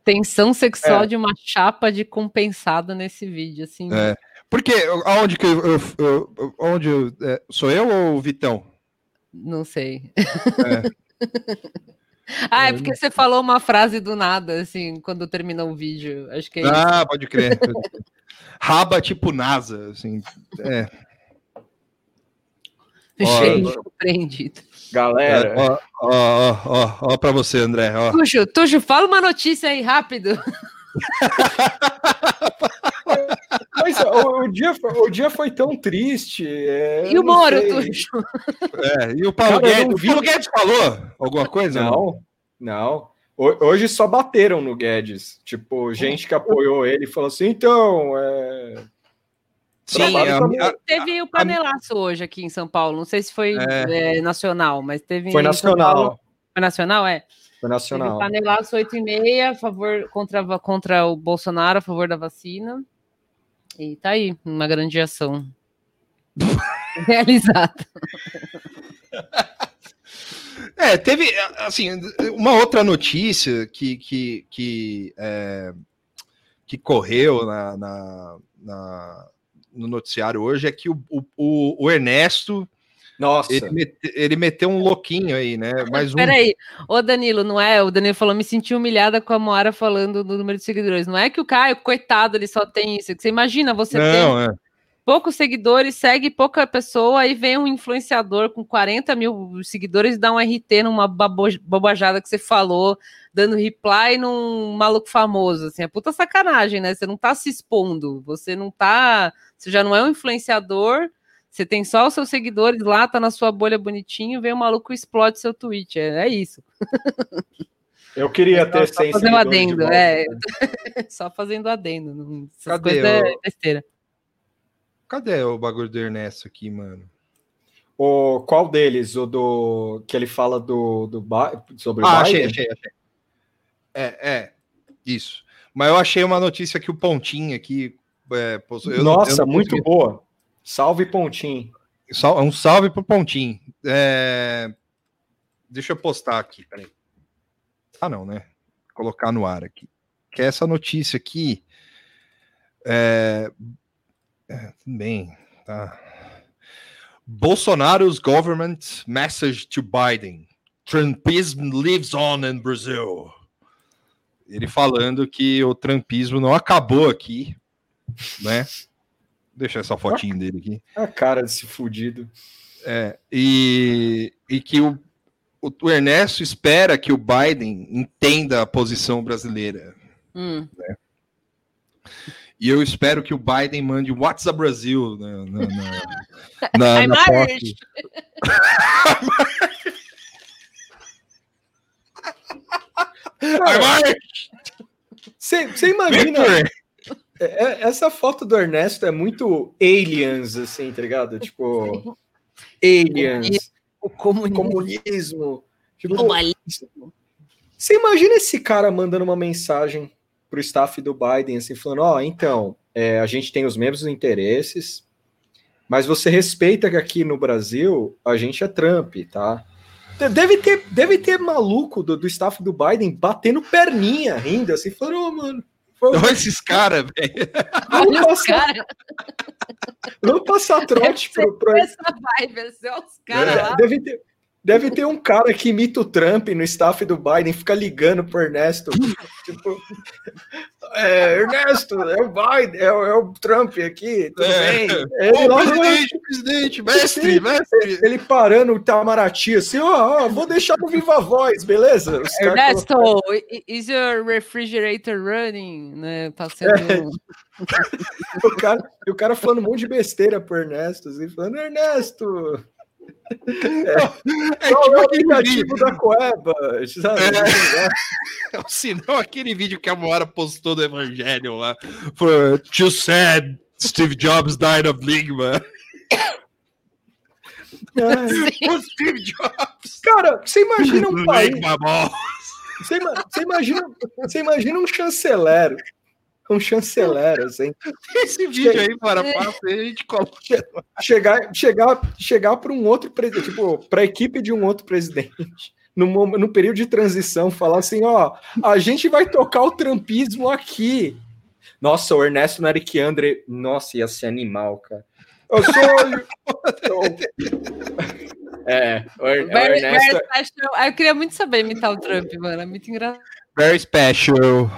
Tensão sexual É. de uma chapa de compensada nesse vídeo, assim. É. porque aonde que eu, eu- eu- onde eu- é, sou eu ou o Vitão? Não sei. ah, é porque você falou uma frase do nada, assim, quando terminou o vídeo. Acho que é isso. Ah, pode crer. Raba tipo NASA, assim. É. Gente, surpreendido. Galera, Ó, ó, ó, ó, ó pra você, André. Ó. Tuxo, Tuxo, fala uma notícia aí, rápido. mas o, o dia, foi- o dia foi tão triste. é, E o Moro? É, e o Paulo Cara, Guedes? O vi. Paulo Guedes falou alguma coisa? Não, não. Ho- Hoje só bateram no Guedes. Tipo, gente que apoiou ele falou assim: então, é, Sim, a- a- Teve o panelaço hoje aqui em São Paulo. Não sei se foi É. é, nacional, mas teve. foi nacional. Foi nacional, é. Foi Teve nacional. panelaço 8 e meia, a favor, contra, contra o Bolsonaro, a favor da vacina. E tá aí, uma grande ação. Realizada. É, teve, assim, uma outra notícia que, que, que, é, que correu na, na- na- no noticiário hoje é que o, o, o Ernesto, Nossa, ele, mete- ele meteu um louquinho aí, né? Mais um. Peraí, ô Danilo, não é? O Danilo falou, me senti humilhada com a Moara falando do número de seguidores. Não é que o Caio, coitado, ele só tem isso. Você imagina, você tem Não, é. poucos seguidores, segue pouca pessoa, aí vem um influenciador com 40 mil seguidores e dá um RT numa babo- bobajada que você falou, dando reply num maluco famoso. Assim, é puta sacanagem, né? Você não tá se expondo, você não tá. Você já não é um influenciador, você tem só os seus seguidores lá, tá na sua bolha bonitinho, vem um maluco e explode seu tweet. É, é isso. eu queria Só- ter só 100 fazer um seguidores de adendo, volta, é. né? Só fazendo adendo. Não, Cadê coisas é o- besteira. Cadê o bagulho do Ernesto aqui, mano? O, qual deles? O do. Que ele fala do, do Ba- sobre o Ah, Biden? achei, achei, achei. É, é, isso. Mas eu achei uma notícia que o Pontinho aqui. é, postou- eu não- eu Nossa, não muito consegui- boa. Salve Pontinho. Sal- Um salve pro Pontinho. É, Deixa eu postar aqui, peraí. Ah, não, né? Colocar no ar aqui. Que é essa notícia aqui. É... é, tudo bem, tá. Bolsonaro's government message to Biden. Trumpism lives on in Brazil. Ele falando que o trumpismo não acabou aqui, né? Deixa essa fotinho dele aqui. A cara desse fudido. É, e, e que o, o, o Ernesto espera que o Biden entenda a posição brasileira. Hum. E eu espero que o Biden mande um WhatsApp Brasil na, na, na, na, I'm na Irish. I'm Irish! Você você imagina. Victory! É- é- essa foto do Ernesto é muito aliens, assim, tá ligado? Tipo, aliens, O comunismo. comunismo. Tipo, você imagina esse cara mandando uma mensagem pro staff do Biden, assim, falando: Ó, então, é, a gente tem os mesmos interesses, mas você respeita que aqui no Brasil a gente é Trump, tá? De- Deve ter, deve ter maluco do, do staff do Biden batendo perninha, rindo, assim, falando: Ô, mano. Olha esses caras, velho. Olha os Vamos passar, caras, vamos passar trote pro, pro, essa vibe, assim, olha os caras lá. Deve ter, deve ter um cara que imita o Trump no staff do Biden, fica ligando pro Ernesto. tipo, é, Ernesto, é o Biden, é, o- é o Trump aqui, tudo É. bem? Ele, Ô, presidente, presidente, mestre, mestre. ele parando o Itamaraty assim, ó, ó, vou deixar no Viva Voz, beleza? Os Ernesto, is your refrigerator running? Né? Passando. colocam- o cara, e o cara falando um monte de besteira pro Ernesto, assim, falando, Ernesto, É qual tipo é o aquele vídeo. da Coeba? Sabe? Se não, aquele vídeo que a Moara postou do Evangelho lá. Foi Too sad, Steve Jobs died of Ligma. O Steve Jobs. Cara, você imagina um país. Ball. Você, ima- você imagina, você imagina um chanceler. Um chanceler, assim. Esse vídeo aí, para passa e a gente coloca. Chegar, chegar, chegar para um outro presidente, tipo, para a equipe de um outro presidente, no, no período de transição, falar assim: ó, a gente vai tocar o trampismo aqui. Nossa, o Ernesto Narikiandre, nossa, ia ser animal, cara. Eu sou. É, o, Er- o Very, very Ernesto. special. Ah, Eu queria muito saber imitar o Trump, mano. É muito engraçado. Very special.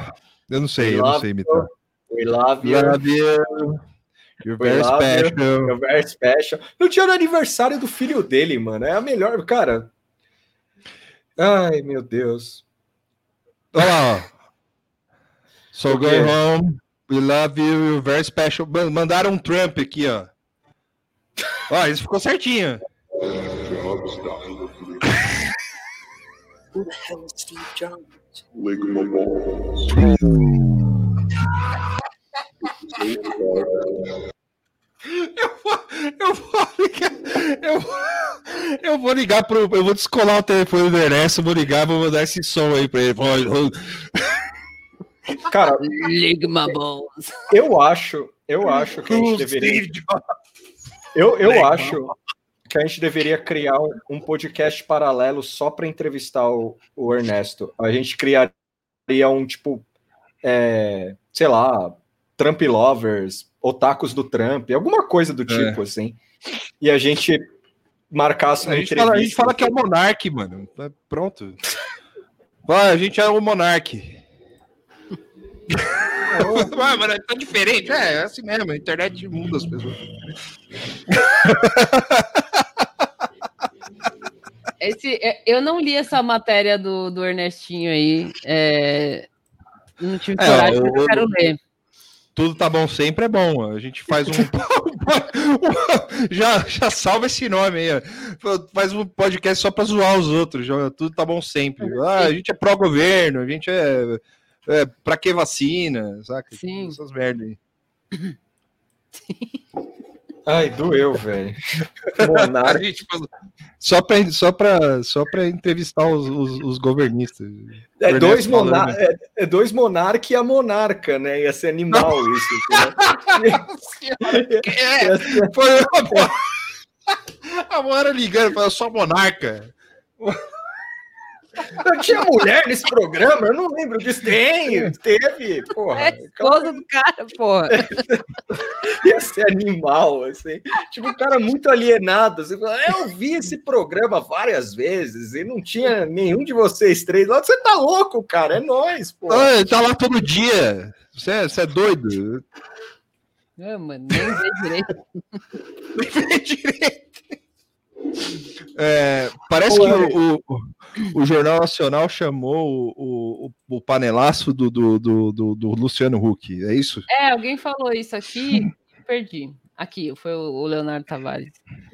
Eu não sei, eu não sei imitar. We love you. Love you. You're We very love you. special. You're very special. No dia do aniversário do filho dele, mano. É a melhor, cara. Ai, meu Deus. Olha lá, ó. So go home. We love you. You're very special. Man- Mandaram um Trump aqui, ó. Ó, isso ficou certinho. Eu vou, eu vou ligar. Eu, vou- eu vou ligar pro. Eu vou descolar o telefone do Ernesto, vou ligar, vou mandar esse som aí pra ele. Cara, Ligma Balls. eu acho, eu acho que a gente deveria. Eu, eu acho que a gente deveria criar um, podcast paralelo só para entrevistar o, o Ernesto. A gente criaria um tipo, é, sei lá, Trump lovers, otakus do Trump, alguma coisa do tipo assim. E a gente marcasse uma A gente, entrevista. fala, a gente fala que é o Monark, mano. Tá Pronto. Fala, a gente é o Monark. Ué, mano, tá diferente. É, é assim mesmo. A internet muda as pessoas. Esse, é, eu não li essa matéria do, do Ernestinho aí. é, não tive É, coragem, mas eu quero ler. Tudo tá bom sempre é bom. A gente faz um. já, já salva esse nome aí. Faz um podcast só pra zoar os outros. Já, tudo tá bom sempre. Ah, a gente é pró-governo, a gente é. é pra que vacina? Saca? Sim. Essas merdas aí. Ai, doeu, velho. Monarca. faz- Só pra, só pra, só pra entrevistar os, os, os governistas. É dois, monar é, é dois monarca e a monarca, né? Ia ser animal isso. Né? É, foi a Moara, a Moara ligando, falou, eu sou monarca. Eu tinha mulher nesse programa, eu não lembro disso. Tem, teve, porra. É esposa do cara, porra. Ia ser animal, assim. Tipo, um cara muito alienado. Assim, fala, eu vi esse programa várias vezes e não tinha nenhum de vocês três lá. Você tá louco, cara? É nós, pô. Ah, ele tá lá todo dia. Você é, você é doido? É, mano, nem vê direito. Nem vê direito. É, parece que o, o, o Jornal Nacional chamou o, o, o panelaço do, do, do, do- do Luciano Huck, é isso? É, alguém falou isso aqui, perdi. Aqui, foi o Leonardo Tavares.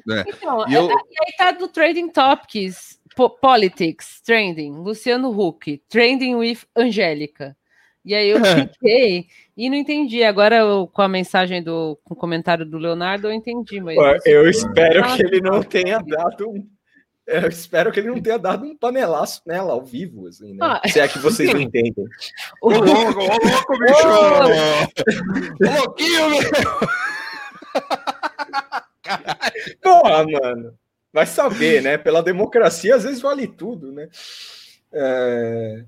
É. Então, E é- eu- e aí tá do Trading Topics, po- Politics, Trending, Luciano Huck, Trending with Angélica. E aí eu cliquei e não entendi. Agora, eu- com a mensagem do com o comentário do Leonardo, eu entendi. Mas Eu espero que ele não tenha dado um. Eu espero que ele não tenha dado um panelaço nela ao vivo, assim, né? Ah. Se é que vocês não entendem. Ô louco, ô louco, bicho! Ô louquinho, meu! Porra, mano. Vai saber, né? Pela democracia, às vezes vale tudo, né? É,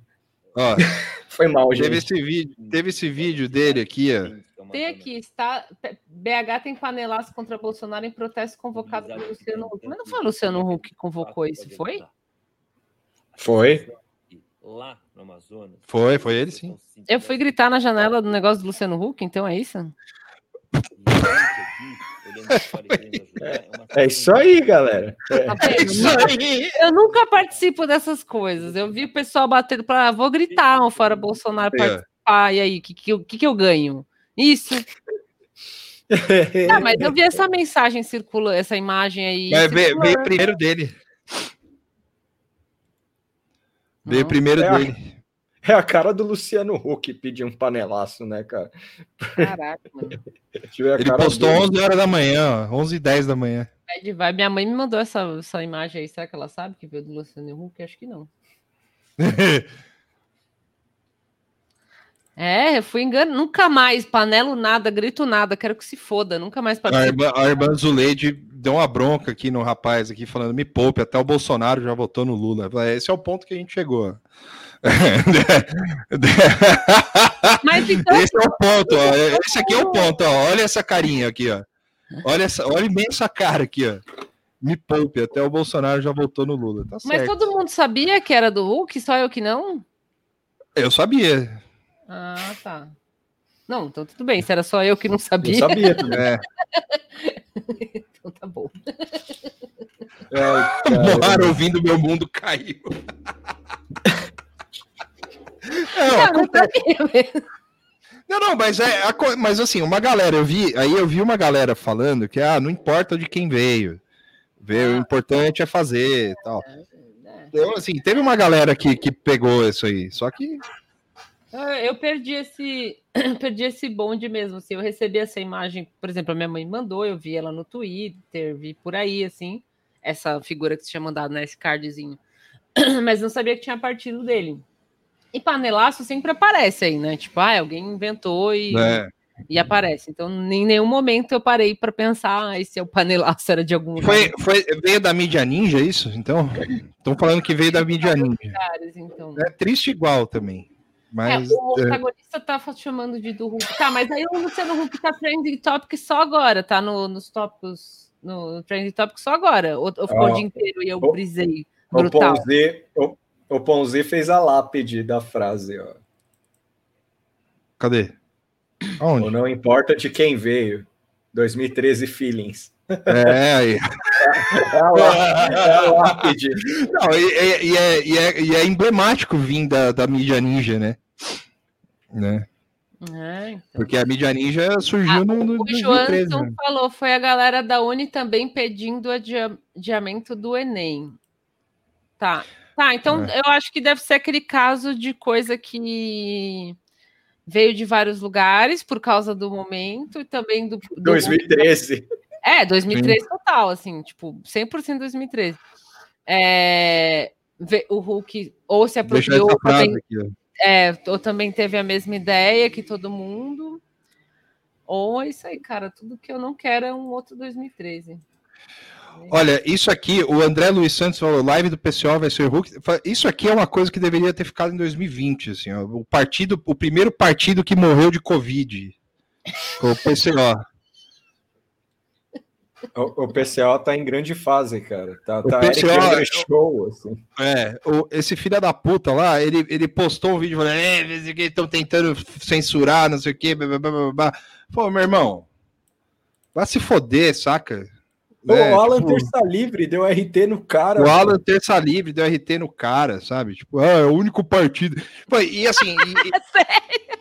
Ó, Foi mal, teve, gente. esse vídeo, teve esse vídeo dele aqui, ó. Tem aqui, está. BH tem panelaço contra Bolsonaro em protesto convocado por Luciano Huck. Mas não foi o Luciano Huck que convocou isso, foi? Foi. Lá no Amazonas. Foi, foi ele, sim. Eu fui gritar na janela do negócio do Luciano Huck, então é isso? É isso aí, galera. Tá vendo? Eu nunca participo dessas coisas. Eu vi o pessoal batendo para vou gritar um fora Bolsonaro É. participar, e aí, o que, que, que eu ganho? Isso. Não, mas eu vi essa mensagem circulando, essa imagem aí. Mas veio, veio primeiro dele. Veio Não. primeiro É. dele. É a cara do Luciano Huck pedir um panelaço, né, cara? Caraca, mano. A Ele cara postou dele. 11 horas da manhã, ó, 11 e 10 da manhã. Vibe. Minha mãe me mandou essa, essa imagem aí. Será que ela sabe que veio do Luciano Huck? Acho que não. É, eu fui engano. Nunca mais panelo nada, grito nada. Quero que se foda. Nunca mais A irmã, a irmã Zuleide deu uma bronca aqui no rapaz aqui, falando, me poupe, até o Bolsonaro já votou no Lula. Falei, Esse é o ponto que a gente chegou. Mas então, Esse é o ponto, ó. Esse aqui é o ponto, ó. Olha essa carinha aqui, ó. Olha, essa, olha bem essa cara aqui, ó. Me poupe, até o Bolsonaro já votou no Lula. Tá mas todo mundo sabia que era do Hulk, só eu que não? Eu sabia. Ah, tá. Não, então tudo bem. Se era só eu que não Não sabia, sabia também. É. então tá bom. Ai, ouvindo meu mundo caiu. Não, Não, não. Não, não, mas é, a mas assim, uma galera, eu vi, aí eu vi uma galera falando que ah, não importa de quem veio. Veio, o Ah. importante é fazer e tal. Então, assim, teve uma galera que, que pegou isso aí, só que Eu perdi esse, perdi esse bonde mesmo. Assim, eu recebi essa imagem, por exemplo, a minha mãe mandou, eu vi ela no Twitter, vi por aí, assim, essa figura que você tinha mandado, né? Esse cardzinho. Mas não sabia que tinha partido dele. E panelaço sempre aparece aí, né? Tipo, ah, alguém inventou e, né, e aparece. Então, em nenhum momento eu parei para pensar ah, esse é o panelaço, era de algum lugar. foi, foi, veio da mídia ninja isso? Então, estão falando que veio da mídia ninja. então. É triste igual também. Mas É, o é, protagonista tá chamando de do Hulk. Tá, mas aí o Luciano Huck tá trending topic só agora, tá no- nos tópicos, no trending topic só agora. Ou, ou ficou Ó, o dia inteiro e eu o- brisei. O Brutal. Ponzi, o, o Ponzi fez a lápide da frase, ó. cadê? Ou Aonde? não importa de quem veio. 2013 Feelings. É, aí. É é a lápide. Não, e, e- e é, e é- e é emblemático vir da, da mídia ninja, né? Né? É, então. Porque a mídia ninja surgiu Ah, no, no O 2013, Joanson né? falou, foi a galera da Uni também pedindo adia- adiamento do Enem. Tá. Tá, então É. eu acho que deve ser aquele caso de coisa que veio de vários lugares por causa do momento e também do, do 2013. É, 2013 total, assim, tipo, 100% 2013. É, o Hulk ou se Deixa apropriou, essa frase também, aqui, ó. É, ou também teve a mesma ideia que todo mundo, ou é isso aí, cara, tudo que eu não quero é um outro 2013. Olha, isso aqui, o André Luiz Santos falou, live do PCO vai ser Hulk. Isso aqui é uma coisa que deveria ter ficado em 2020, assim, ó. O partido, o primeiro partido que morreu de Covid. O PCO. O, o PCO tá em grande fase, cara. Tá, O tá PCO Eric Andre Show, assim. É, o- esse filho da puta lá, ele, ele postou um vídeo falando, é, estão tentando censurar, não sei o quê, blá, blá, blá, blá. Pô, meu irmão, vai se foder, saca? né? o Alan Tipo, Terça Livre deu RT no cara. o Alan terça livre deu RT no cara, sabe? Tipo, ah, é o único partido. Pô, e assim, e- e-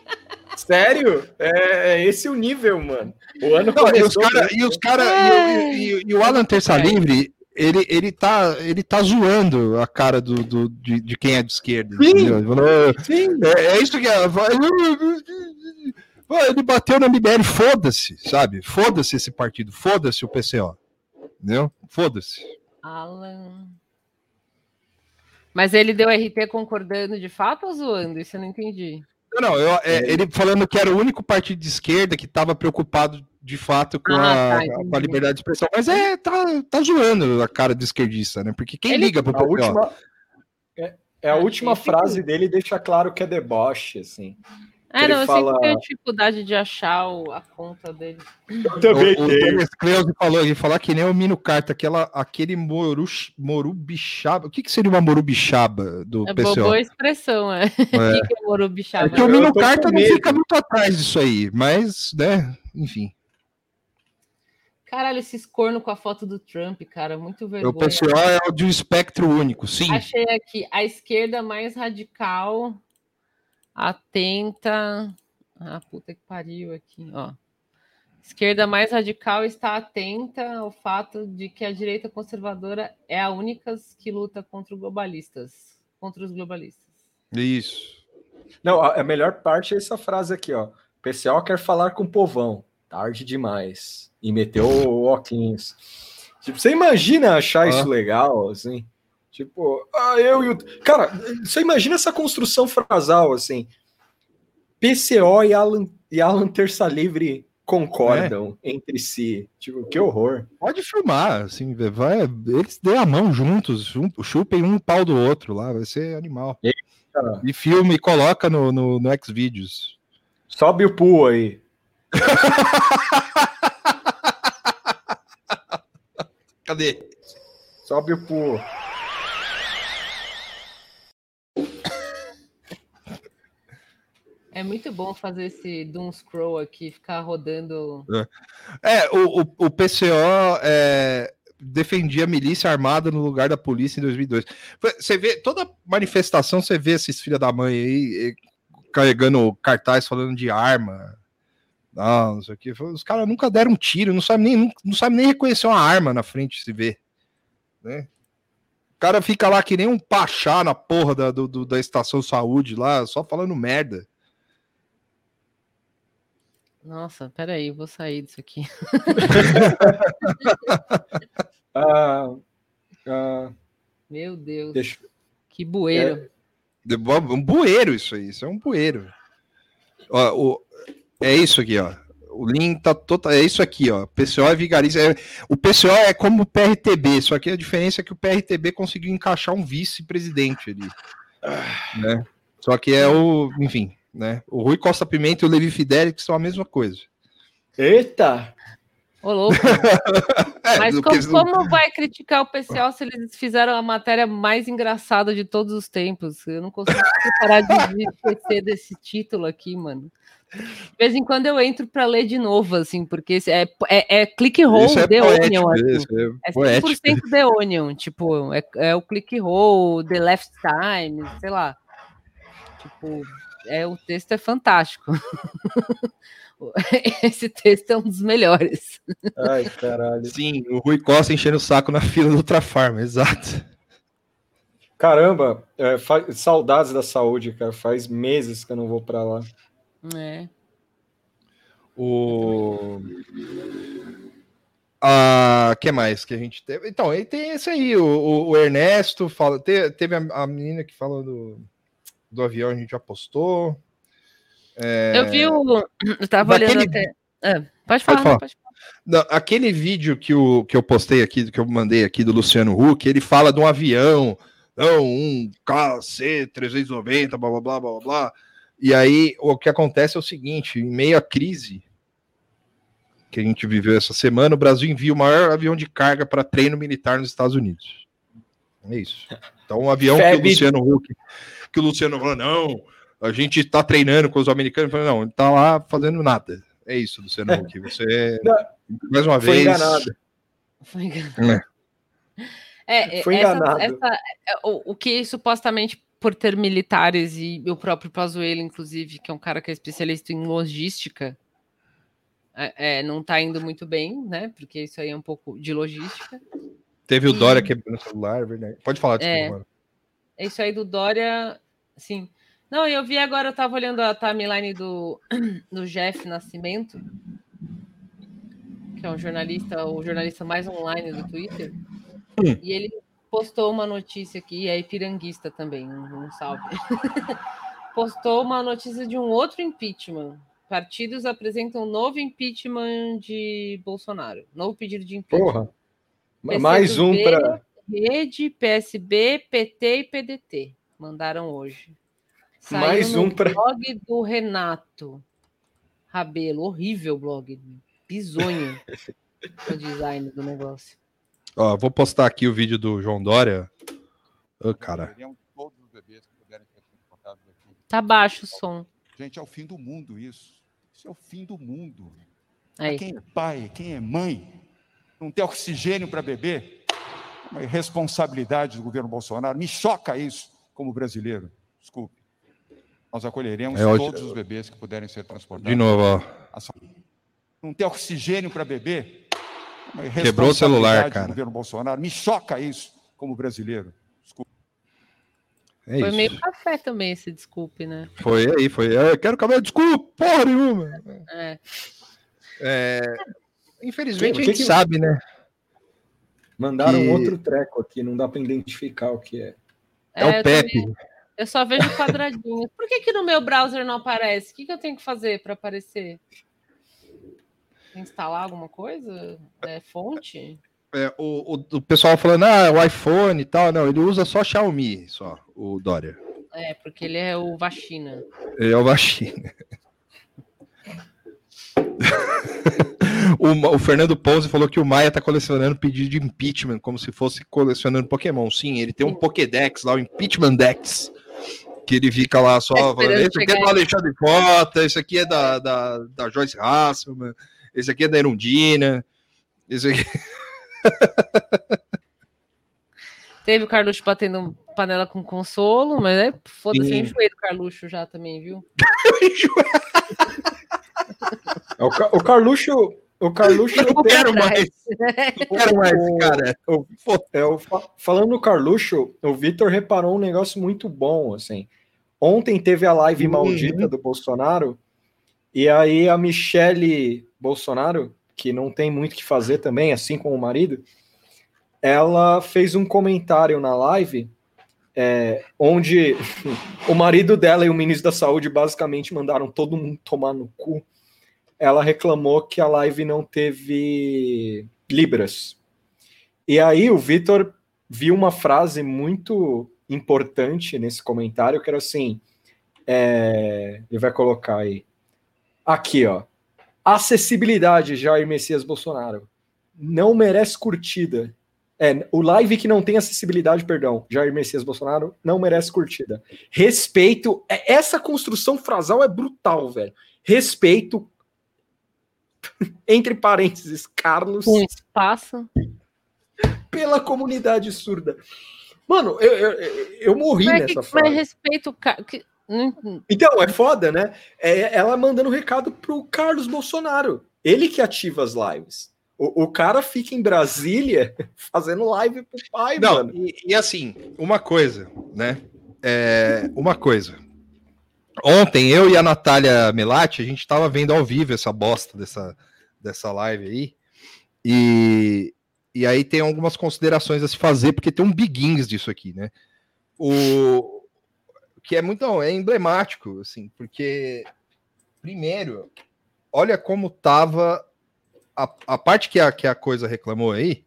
Sério? É, é esse o nível, mano. O ano Não, e os começou cara, bem. e os cara, e, o- e- e o Alan Terça Livre, ele, ele, tá, ele tá zoando a cara do, do- de, de quem é de esquerda. Sim. falou, Sim. É, é isso que é. Ele bateu na MBL, foda-se, sabe? Foda-se esse partido, foda-se o PCO. Entendeu? Foda-se. Alan. Mas ele deu RT concordando de fato ou zoando? Isso eu não entendi. Não, não, eu- é, ele falando que era o único partido de esquerda que estava preocupado de fato com, Ah, a, tá, com a liberdade de expressão. Mas é, tá, tá zoando a cara do esquerdista, né? Porque quem Ele- liga pro PCO? última, é, é a Achei última frase dele deixa claro que é deboche, assim. É, Ele não, eu fala- sempre tenho dificuldade de achar o- a conta dele. Eu O, também o tenho. Dennis Cleusi falou, falar que nem o Mino Carta, aquela, aquele moru, morubixaba. O que, que seria uma morubixaba do É PCO? boa expressão, é. O É. que, que é Morubixaba? É que o Mino Carta não fica muito atrás disso aí, mas, né, enfim. Caralho, esses corno com a foto do Trump, cara, muito O vergonha. PCO é o de um espectro único, sim. Achei aqui, a esquerda mais radical, atenta. Ah, puta que pariu aqui, ó. Esquerda mais radical está atenta ao fato de que a direita conservadora é a única que luta contra os globalistas. Contra os globalistas. Isso. Não, a, a melhor parte é essa frase aqui, ó. O PCO quer falar com o povão. Tarde demais. E meteu o óculos. Tipo, você imagina achar isso legal, assim? Tipo, ah, eu e o. Cara, você imagina essa construção frasal, assim. PCO e Alan, e Alan Terça Livre concordam entre si. Tipo, que horror. Pode filmar, assim, vai, eles dêem a mão juntos, um- chupem um pau do outro lá, vai ser animal. Cara, E filme e coloca no, no, no Xvideos. sobe o pool aí. Cadê? Sobe o pool. É muito bom fazer esse doom scroll aqui, ficar rodando. É, o, o, o PCO é, defendia a milícia armada no lugar da polícia em 2002. Foi- Você vê, toda manifestação, você vê esses filha da mãe aí carregando cartaz falando de arma. Não, não sei o que. Os caras nunca deram um tiro, não sabe nem, não, sabe nem reconhecer uma arma na frente, se vê. Né? O cara fica lá que nem um pachá na porra da, do- da estação saúde lá, só falando merda. Nossa, peraí, vou sair disso aqui. Ah, ah, Meu Deus, deixa, que bueiro. De- Um bueiro isso aí, isso é um bueiro. Ó, o, é isso aqui, ó. O link tá total. É isso aqui, ó. PCO é vigarista. é- o PCO é como o PRTB, só que a diferença é que o PRTB conseguiu encaixar um vice-presidente ali. Né? Só que é o. Enfim, né? O Rui Costa Pimenta e o Levi Fidelix são a mesma coisa. Eita! Ô, louco. É, Mas como, como vai criticar o PCO se eles fizeram a matéria mais engraçada de todos os tempos? Eu não consigo parar de esquecer desse título aqui, mano. De vez em quando eu entro para ler de novo, assim, porque é, é, é click roll Isso é The poético, Onion. Assim. é É poético. 100% The Onion, tipo, é, é o click roll, The Left Time, sei lá. Tipo, é, o texto é fantástico. Esse texto é um dos melhores. Ai, caralho. Sim, o Rui Costa enchendo o saco na fila do Ultrafarma, exato. Caramba, é, fa- saudades da saúde, cara. Faz meses que eu não vou pra lá. É. O. Ah, que mais que a gente teve? Então, aí tem esse aí, o, o- Ernesto fala, te- teve a, a menina que fala do, do avião, a gente já postou. É, Eu vi o. Eu tava Daquele- olhando até. É, pode falar, falar. não, pode falar. não, aquele vídeo que, o, que eu postei aqui, que eu mandei aqui do Luciano Huck, ele fala de um avião, não, um KC-390, blá blá blá blá blá blá. E aí o que acontece é o seguinte: em meio à crise que a gente viveu essa semana, o Brasil envia o maior avião de carga para treino militar nos Estados Unidos. É isso. Então, um avião que o. Luciano Huck, que o Luciano falou, não, a gente está treinando com os americanos, falou, não, ele está lá fazendo nada. É isso, Luciano Huck. Você, Não, mais uma Foi vez, enganado. Foi enganado. É, é, Foi essa- enganado. essa- é, o, o que supostamente por ter militares e o próprio Pazuello, inclusive, que é um cara que é especialista em logística, é, é, não tá indo muito bem, né? Porque isso aí é um pouco de logística. Teve o Dória quebrando o celular, verdade. Pode falar, desculpa. É isso aí do Dória, sim. Não, eu vi agora, eu tava olhando a timeline do, do Jeff Nascimento, que é um jornalista, o jornalista mais online do Twitter, Hum. e ele postou uma notícia aqui, é piranguista também, um, um salve. postou uma notícia de um outro impeachment. Partidos apresentam novo impeachment de Bolsonaro. Novo pedido de impeachment. Porra. PCdoB, Mais um para. Rede, PSB, PT e PDT. Mandaram hoje. Saiu Mais um pra- blog do Renato Rabelo. Horrível blog. Bizonho. o design do negócio. Ó, vou postar aqui o vídeo do João Dória. Ô, cara. Aqui. Tá baixo o som. Gente, é o fim do mundo isso. Isso é o fim do mundo. Quem é pai, quem é mãe, não ter oxigênio para beber, uma irresponsabilidade do governo Bolsonaro. Me choca isso como brasileiro. Desculpe. Nós acolheremos É, hoje- todos os bebês que puderem ser transportados. De novo, ó. Não ter oxigênio para beber. uma Quebrou o celular, irresponsabilidade cara. Do governo Bolsonaro. Me choca isso como brasileiro. Desculpe. É Foi isso. meio café também esse desculpe, né? Foi aí, foi. É, Eu quero cabelo, desculpa, porra nenhuma. É. É, infelizmente Que- a gente que- sabe, né? Mandaram Que- outro treco aqui, não dá para identificar o que é. É, eu o Pepe. também- Eu só vejo quadradinhos. Por que, que no meu browser não aparece? O que, que eu tenho que fazer para aparecer? Instalar alguma coisa? É, fonte? É, o, o, o pessoal falando, ah, o iPhone e tal. Não, ele usa só Xiaomi, só, o Dória. É, porque ele é o vacina. Ele é o vacina. o, o Fernando Ponzi falou que o Maia tá colecionando pedido de impeachment, como se fosse colecionando Pokémon. Sim, ele tem um Pokédex lá, o Impeachment Dex, que ele fica lá só Tá falando, esse aqui é do Alexandre Frota, esse aqui é da, da, da Joyce Hasselman, esse aqui é da Erundina, esse aqui... Teve o Carluxo batendo panela com consolo, mas é foda-se, eu enjoei do Carluxo já também, viu? É O, Ca- o Carluxo. O Carluxo Eu quero mais, não quero mais, cara. É, o fa- falando no Carluxo, o Vitor reparou um negócio muito bom, assim. Ontem teve a live Uhum. maldita do Bolsonaro, e aí a Michele Bolsonaro, que não tem muito o que fazer também, assim como o marido, ela fez um comentário na live é, onde o marido dela e o ministro da Saúde basicamente mandaram todo mundo tomar no cu. Ela reclamou que a live não teve libras. E aí o Vitor viu uma frase muito importante nesse comentário, que era assim, é, ele vai colocar aí, aqui ó, acessibilidade, Jair Messias Bolsonaro, não merece curtida. É, o live que não tem acessibilidade, perdão, Jair Messias Bolsonaro, não merece curtida. Respeito, é- essa construção frasal é brutal, velho. Respeito, entre parênteses, Carlos, Com espaço. pela comunidade surda. Mano, eu, eu, eu morri Mas, que, nessa mas frase. respeito o ca- que- não- Então, é foda, né? É ela mandando recado pro Carlos Bolsonaro. Ele que ativa as lives. O, o cara fica em Brasília fazendo live pro pai, Não, mano. e, e assim, uma coisa, né? É, uma coisa. Ontem, eu e a Natália Melati, a gente tava vendo ao vivo essa bosta dessa, dessa live aí. E, e aí tem algumas considerações a se fazer, porque tem um biguins disso aqui, né? O que é muito é emblemático, assim, porque primeiro, olha como tava a, a parte que a, que a coisa reclamou aí,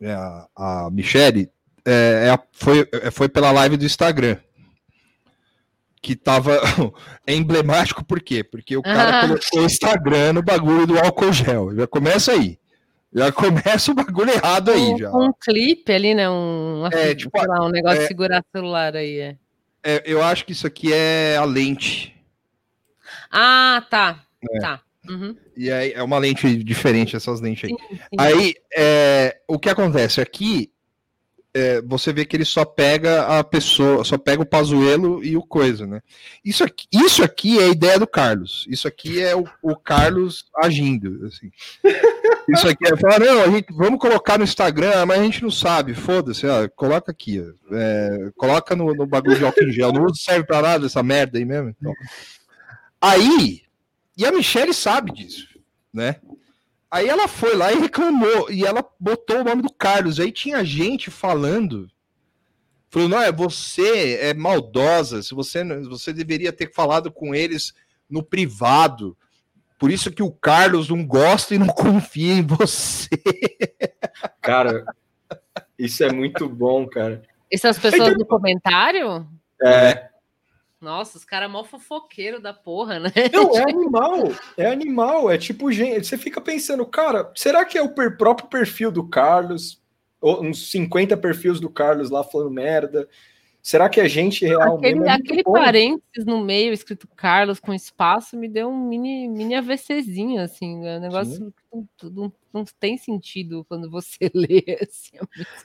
né, a, a Michele, é, é foi, é, foi pela live do Instagram. Que tava. É emblemático por quê? Porque o cara Ah. colocou o Instagram no bagulho do álcool gel. Já começa aí. Já começa o bagulho errado aí. um, Já. um clipe ali, né? Um, É, tipo, lá, um negócio é- de segurar celular aí. É. É, eu acho que isso aqui é a lente. Ah, tá. É. Tá. Uhum. E aí é uma lente diferente, essas lentes aí. Sim. Aí, é, o que acontece aqui, é, você vê que ele só pega a pessoa, só pega o Pazuelo e o coisa, né? Isso aqui, isso aqui é a ideia do Carlos. Isso aqui é o, o Carlos agindo, assim. Isso aqui é falar, não, a gente, vamos colocar no Instagram, mas a gente não sabe, foda-se, ó, coloca aqui, ó, é, coloca no, no bagulho de álcool em gel, não serve pra nada essa merda aí mesmo. Então. Aí, e a Michelle sabe disso, né? Aí ela foi lá e reclamou, e ela botou o nome do Carlos. Aí tinha gente falando, falou, não, é você é maldosa, se você, não- você deveria ter falado com eles no privado. Por isso que o Carlos não gosta e não confia em você. Cara, isso é muito bom, cara. Essas pessoas no comentário? É, Nossa, os caras mó fofoqueiro da porra, né? não, é animal, é animal, é tipo, gente, você fica pensando, cara, será que é o per- próprio perfil do Carlos? Ou uns 50 perfis do Carlos lá falando merda? Será que é gente real Aquele, mesmo? É aquele bom. parênteses no meio, escrito Carlos com espaço, me deu um mini, mini AVCzinho, assim. né? Um negócio que não, não, tem sentido quando você lê. Assim,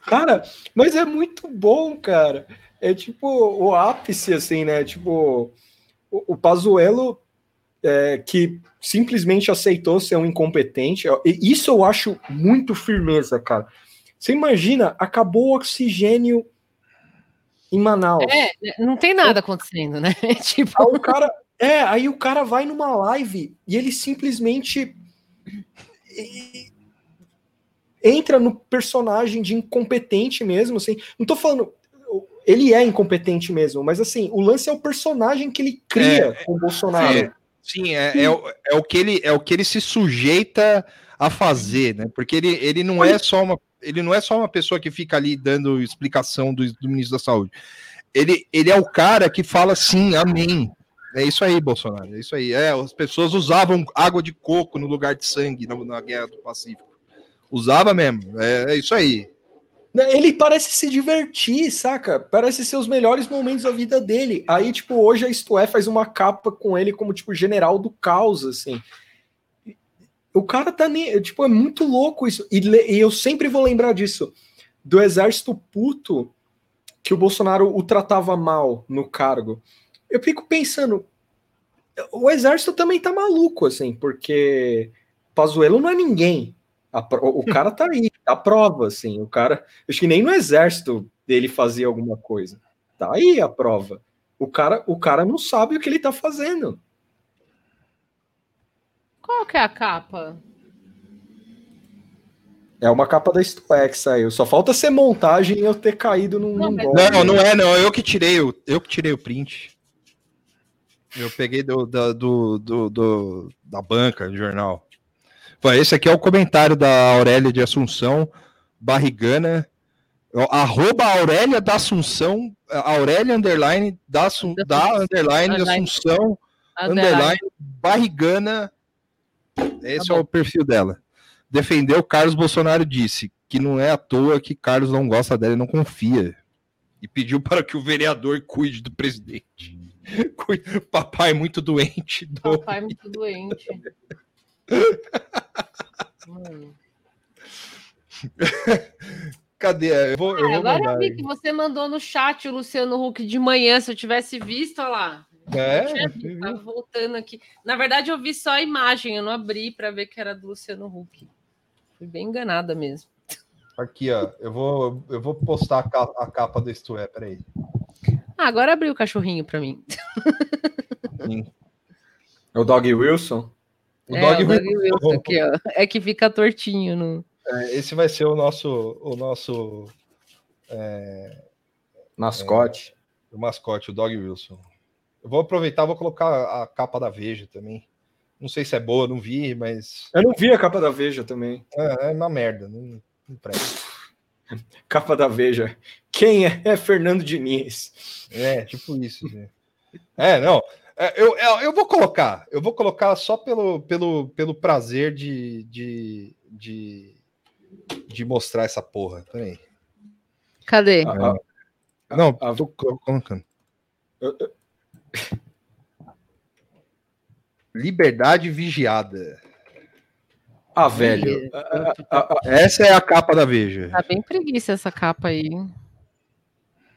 Cara, mas é muito bom, cara. É tipo o ápice, assim, né? Tipo, o, o Pazuello é, que simplesmente aceitou ser um incompetente. E isso eu acho muito firmeza, cara. Você imagina, acabou o oxigênio em Manaus. É, não tem nada acontecendo, né? tipo, Aí o cara, é, aí o cara vai numa live e ele simplesmente entra no personagem de incompetente mesmo, assim. Não tô falando ele é incompetente mesmo, mas assim, o lance é o personagem que ele cria com o Bolsonaro. É, sim, é, é, o, é, o que ele, é o que ele se sujeita a fazer, né? Porque ele, ele não é só uma ele não é só uma pessoa que fica ali dando explicação do, do ministro da Saúde. Ele, ele é o cara que fala sim, amém. É isso aí, Bolsonaro. É isso aí. É, as pessoas usavam água de coco no lugar de sangue na, na guerra do Pacífico. Usava mesmo. É, é isso aí. Né, Ele parece se divertir, saca? Parece ser os melhores momentos da vida dele. Aí, tipo, hoje a Isto É faz uma capa com ele como, tipo, general do caos, assim. O cara tá nem. Tipo, é muito louco isso. E, e eu sempre vou lembrar disso. Do exército puto que o Bolsonaro o tratava mal no cargo. Eu fico pensando. O exército também tá maluco, assim, porque Pazuello não é ninguém. A o cara tá aí, a prova, assim. O cara. Acho que nem no exército dele fazia alguma coisa. Tá aí a prova. O cara, o cara não sabe o que ele tá fazendo. Qual que é a capa? É uma capa da que saiu. Só falta ser montagem e eu ter caído num, Não, num. Não, não é, não. Eu que tirei o, eu que tirei o print. Eu peguei do, da, do, do, do- da banca, do jornal. Esse aqui é o comentário da Aurélia de Assunção, barrigana. Arroba Aurélia da Assunção, Aurélia underline da, da underline de Underline. Assunção, underline barrigana. Esse Tá é o perfil dela. Defendeu Carlos Bolsonaro disse que não é à toa que Carlos não gosta dela e não confia. E pediu para que o vereador cuide do presidente. Papai é muito doente. do- Papai é muito doente. Mano. Cadê? Eu vou, eu vou agora eu vi que você mandou no chat o Luciano Huck de manhã. Se eu tivesse visto, olha lá. É, Tava voltando aqui. Na verdade, eu vi só a imagem, eu não abri para ver que era do Luciano Huck. Fui bem enganada mesmo. aqui, ó. Eu vou, eu vou postar a capa, a capa do Isto É, peraí. Ah, agora abriu o cachorrinho para mim. É o Dog Wilson? O é, Dog o Dog Wilson. Wilson aqui, ó. É que fica tortinho no. É, esse vai ser o nosso, o nosso Mascote. o mascote, o Dog Wilson. Eu vou aproveitar, vou colocar a capa da Veja também. Não sei se é boa, não vi, mas Eu não vi a capa da Veja também. é, é uma merda. Não, não presta. Capa da Veja. Quem é? É Fernando Diniz. É, tipo isso. É, não. é, Eu, eu, eu vou colocar, eu vou colocar só pelo, pelo, pelo prazer de, de, de, de mostrar essa porra. Peraí. Cadê? Ah, ah, Não, a- tô colocando. Liberdade Vigiada. Ah, velho. Essa é a capa da Veja. Tá bem preguiça essa capa aí. hein?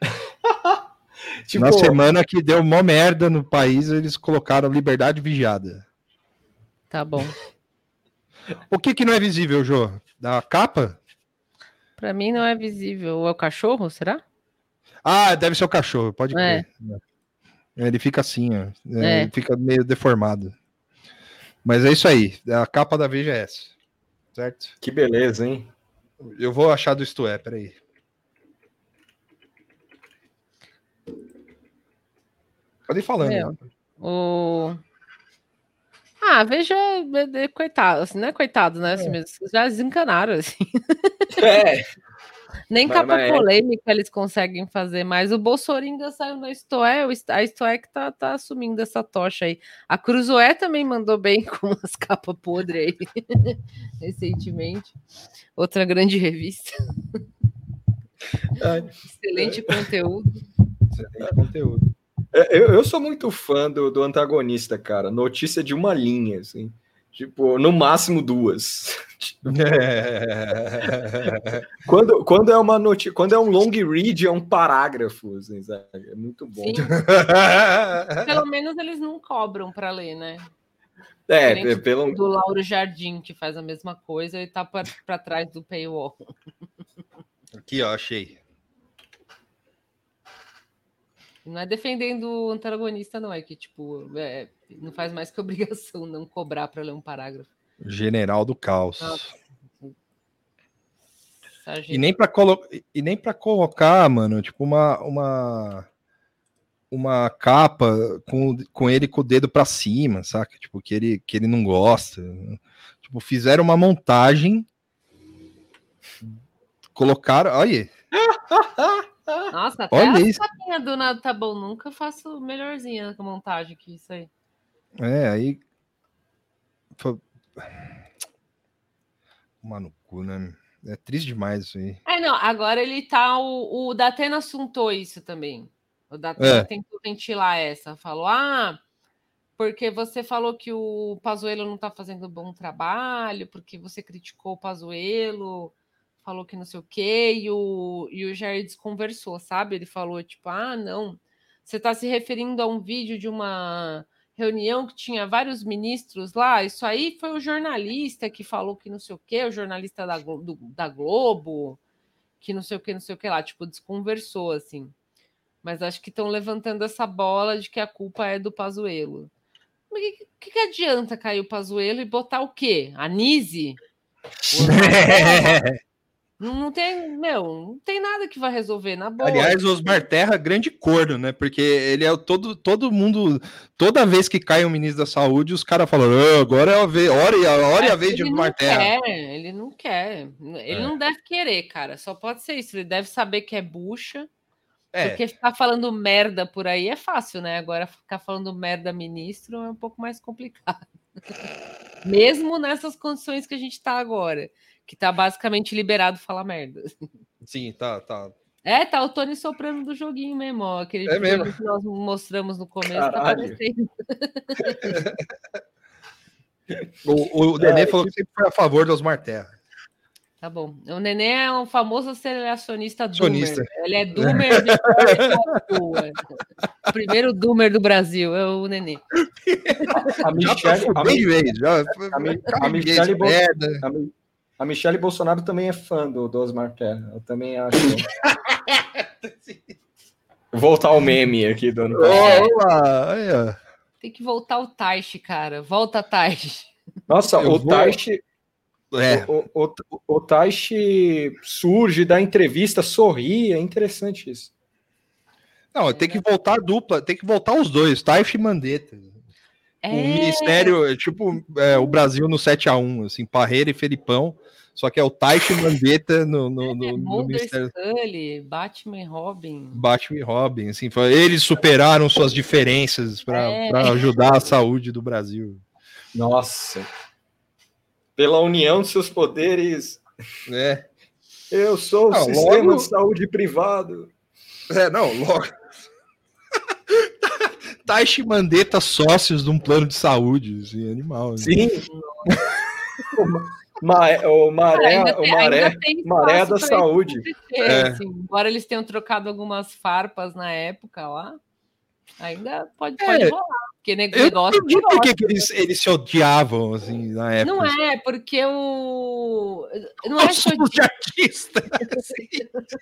Tipo, Na semana que deu mó merda no país, eles colocaram Liberdade Vigiada. Tá bom. O que que não é visível, Jô? Da capa? Pra mim não é visível. É o cachorro, será? Ah, deve ser o cachorro, pode É. crer. Ele fica assim, ó. É, É. Ele fica meio deformado. Mas é isso aí. A capa da Veja é essa. Certo? que beleza, hein? Eu vou achar do Isto É, peraí. Pode ir falando. Né? O... Ah, veja, é, é, coitado, assim, não é coitado, né? Assim, mesmo, já desencanaram, assim. É. Nem Mas- capa mas é- polêmica eles conseguem fazer mais. O Bolsoringa saiu na Ist- a Istoé que tá, tá assumindo essa tocha aí. A Cruzoé também mandou bem com umas capas podres aí, recentemente. Outra grande revista. Excelente conteúdo. Excelente conteúdo. É, Eu, eu sou muito fã do, do antagonista, cara. Notícia de uma linha, assim. Tipo, no máximo duas. Quando, quando é uma notícia, quando é um long read, é um parágrafo, assim, sabe? É muito bom. Pelo menos eles não cobram para ler, né? É, Diferente pelo, Do Lauro Jardim, que faz a mesma coisa e tá para trás do paywall. Aqui, ó, achei. Não é defendendo o antagonista, não. É que, tipo, é, não faz mais que obrigação não cobrar para ler um parágrafo. General do Caos. Nossa. Sargento. E nem para colo... e nem para colocar, mano, tipo uma uma uma capa com, com ele com o dedo para cima, saca? Tipo que ele que ele não gosta. Tipo, fizeram uma montagem colocaram, olha, Nossa, até olha a isso. capinha do nada tá bom. Nunca faço melhorzinha com a montagem que isso aí. É, aí Pô, Mano, cu, né? É triste demais isso aí. É, não, agora ele tá. O, o Datena assuntou isso também. O Datena É. tentou ventilar essa. Falou: ah, porque você falou que o Pazuello não tá fazendo bom trabalho, porque você criticou o Pazuello, falou que não sei o quê, e o, e o Jair desconversou, sabe? Ele falou, tipo, ah, não, você tá se referindo a um vídeo de uma reunião que tinha vários ministros lá, isso aí foi o jornalista que falou que não sei o quê, o jornalista da, Glo- do- da Globo, que não sei o que, não sei o que lá, tipo, desconversou, assim. Mas acho que estão levantando essa bola de que a culpa é do Pazuello. O que, que, que adianta cair o Pazuello e botar o quê? A Nise? O Marcelo? Não, tem, meu, não tem nada que vai resolver na boa. Aliás, o Osmar Terra, grande corno, né? Porque ele é todo, todo mundo, toda vez que cai um ministro da saúde, os caras falam, "Ah, agora é a vez, hora, e a- hora e a vez de Osmar Terra. quer, ele não quer. Ele É. não deve querer, cara. Só pode ser isso. Ele deve saber que é bucha. É, Porque ficar falando merda por aí é fácil, né? Agora ficar falando merda ministro é um pouco mais complicado. Mesmo nessas condições que a gente tá agora, que tá basicamente liberado falar merda. sim, tá, tá. É, tá o Tony soprando do joguinho mesmo, ó. Aquele É mesmo. que nós mostramos no começo, tá Caralho. aparecendo. O, o Nenê falou que sempre foi a favor do Osmar Terra. Tá bom. O Nenê é um famoso aceleracionista Doomer. Acionista. Ele é Doomer de. O primeiro Doomer do Brasil é o Nenê. a Já Michelle, a, de vez, já. a Mi- a Caguei de Michelle. A Mi- a Michelle Bolsonaro também é fã do, do Osmar Terra. Eu também acho. Voltar ao meme aqui do ano. Olá. Tem que voltar o Taishi, cara. Volta, Taishi. Nossa, Eu o vou- Taishi, É, o, o, o, o Taishi surge da entrevista, sorri, é interessante isso. não, tem que voltar a dupla, tem que voltar os dois, Taif e Mandetta. É, O ministério, é tipo é, o Brasil no 7x1, assim, Parreira e Felipão, só que é o Taif e Mandetta no, no, no, no Mulder ministério Scully, Batman e Robin. Batman e Robin, assim, foi- eles superaram suas diferenças para É. ajudar a saúde do Brasil. Nossa. Pela união de seus poderes, É, eu sou o Não, sistema logo- de saúde privado. é não, logo. Taishi e Mandetta sócios de um plano de saúde, assim, animal. né? Sim. ma- o maré, Ainda o tem- maré, tem maré espaço da saúde. acontecer, É. assim. embora eles tenham trocado algumas farpas na época lá, ainda pode, É. pode rolar. Porque nego- Eu não negócio. entendi por que, que eles, eles se odiavam, assim, na época. Não é, porque o. Não O é SUS de artista.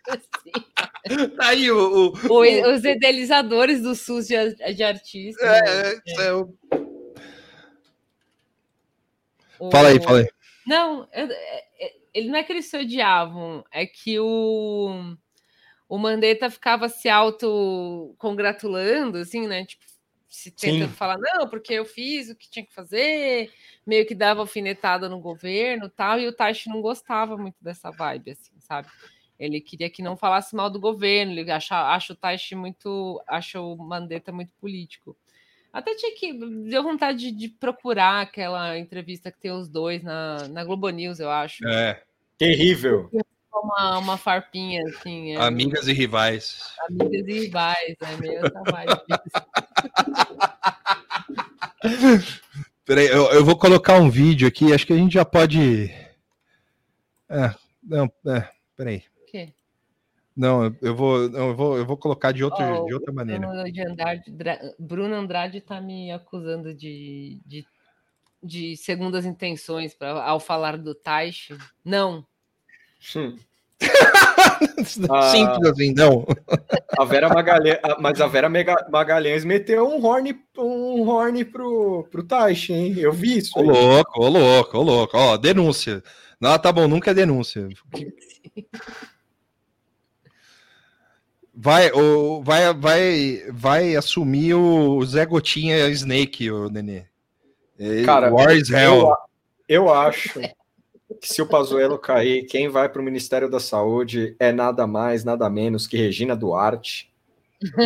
assim. Tá aí o. o- o- os idealizadores do SUS de, de artista. né? é, é, O- Fala aí, fala aí. Não, é- é- ele não é que eles se odiavam, é que o, o Mandetta ficava se auto-congratulando, assim, né? Tipo, se tentando Sim. falar, não, porque eu fiz o que tinha que fazer, meio que dava alfinetada no governo tal, e o Taishi não gostava muito dessa vibe, assim, sabe? Ele queria que não falasse mal do governo, ele acha, acha o Taishi muito, acha o Mandetta muito político. Até tinha que. Deu vontade de, de procurar aquela entrevista que tem os dois na, na Globo News, eu acho. É, Terrível. Uma, uma farpinha, assim. é, amigas e rivais. amigas e rivais, é meio essa vibe. Peraí, eu, eu vou colocar um vídeo aqui, acho que a gente já pode. É, não, é, peraí. Não, eu- vou, não, eu vou, eu vou colocar de, outro, Ó, de outra maneira. Bruno, de Andrade, Dra- Bruno Andrade tá me acusando de, de, de segundas intenções pra, ao falar do Taishi. Não. Hum. Ah. Simples assim, não. A Vera Magalhães, mas a Vera Magalhães meteu um horn, um horn pro, pro Taishi, hein? Eu vi isso. Ô louco, ô louco, ô louco. Ó, denúncia. Não, tá bom, nunca é denúncia. Vai, o, vai, vai, vai assumir o Zé Gotinha Snake, o Nenê. Cara, War is Hell. Eu, eu acho que se o Pazuello cair, quem vai para o Ministério da Saúde é nada mais, nada menos que Regina Duarte.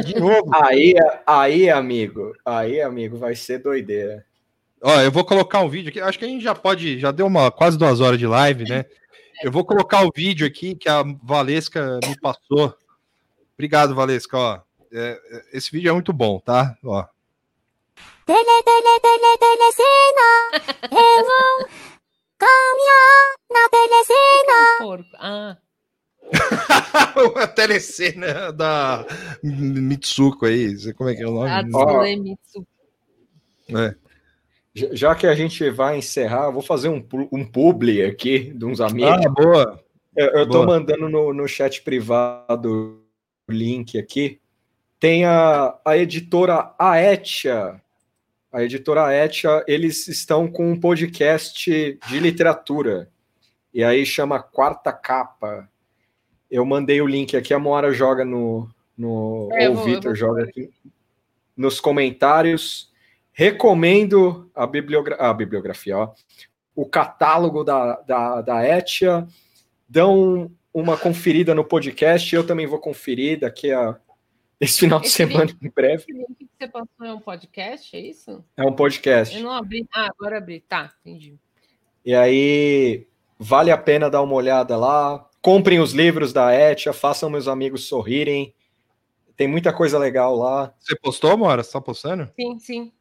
De novo. Aí, aí, amigo, aí, amigo, vai ser doideira. Ó, eu vou colocar um vídeo aqui. Acho que a gente já pode, já deu uma quase duas horas de live, né? Eu vou colocar o vídeo aqui que a Valesca me passou. Obrigado, Valesca. Ó, é, é, esse vídeo é muito bom, tá? Ó. Tele, tele, tele, telecena. Eu vou caminhar na telecena. Ah. a telecena da Mitsuko aí, como é que é o nome? Mitsuko. É. Já que a gente vai encerrar, vou fazer um, um publi aqui de uns amigos. Ah, boa! Eu, eu boa. tô mandando no, no chat privado link aqui. Tem a, a editora Aetia. A editora Aetia, eles estão com um podcast de literatura. E aí chama Quarta Capa. Eu mandei o link aqui, a Moara joga no. no É, ou o Vitor joga aqui nos comentários. Recomendo a, bibliogra a bibliografia, ó, o catálogo da, da, da Etia. Dão uma conferida no podcast. Eu também vou conferir daqui a esse final de Esse semana, em breve. Esse link que você passou é um podcast, é isso? É um podcast. Eu não abri. Ah, agora abri. Tá, entendi. E aí, vale a pena dar uma olhada lá. Comprem os livros da Etia, façam meus amigos sorrirem. Tem muita coisa legal lá. Você postou, Mora? Você tá postando? Sim, sim.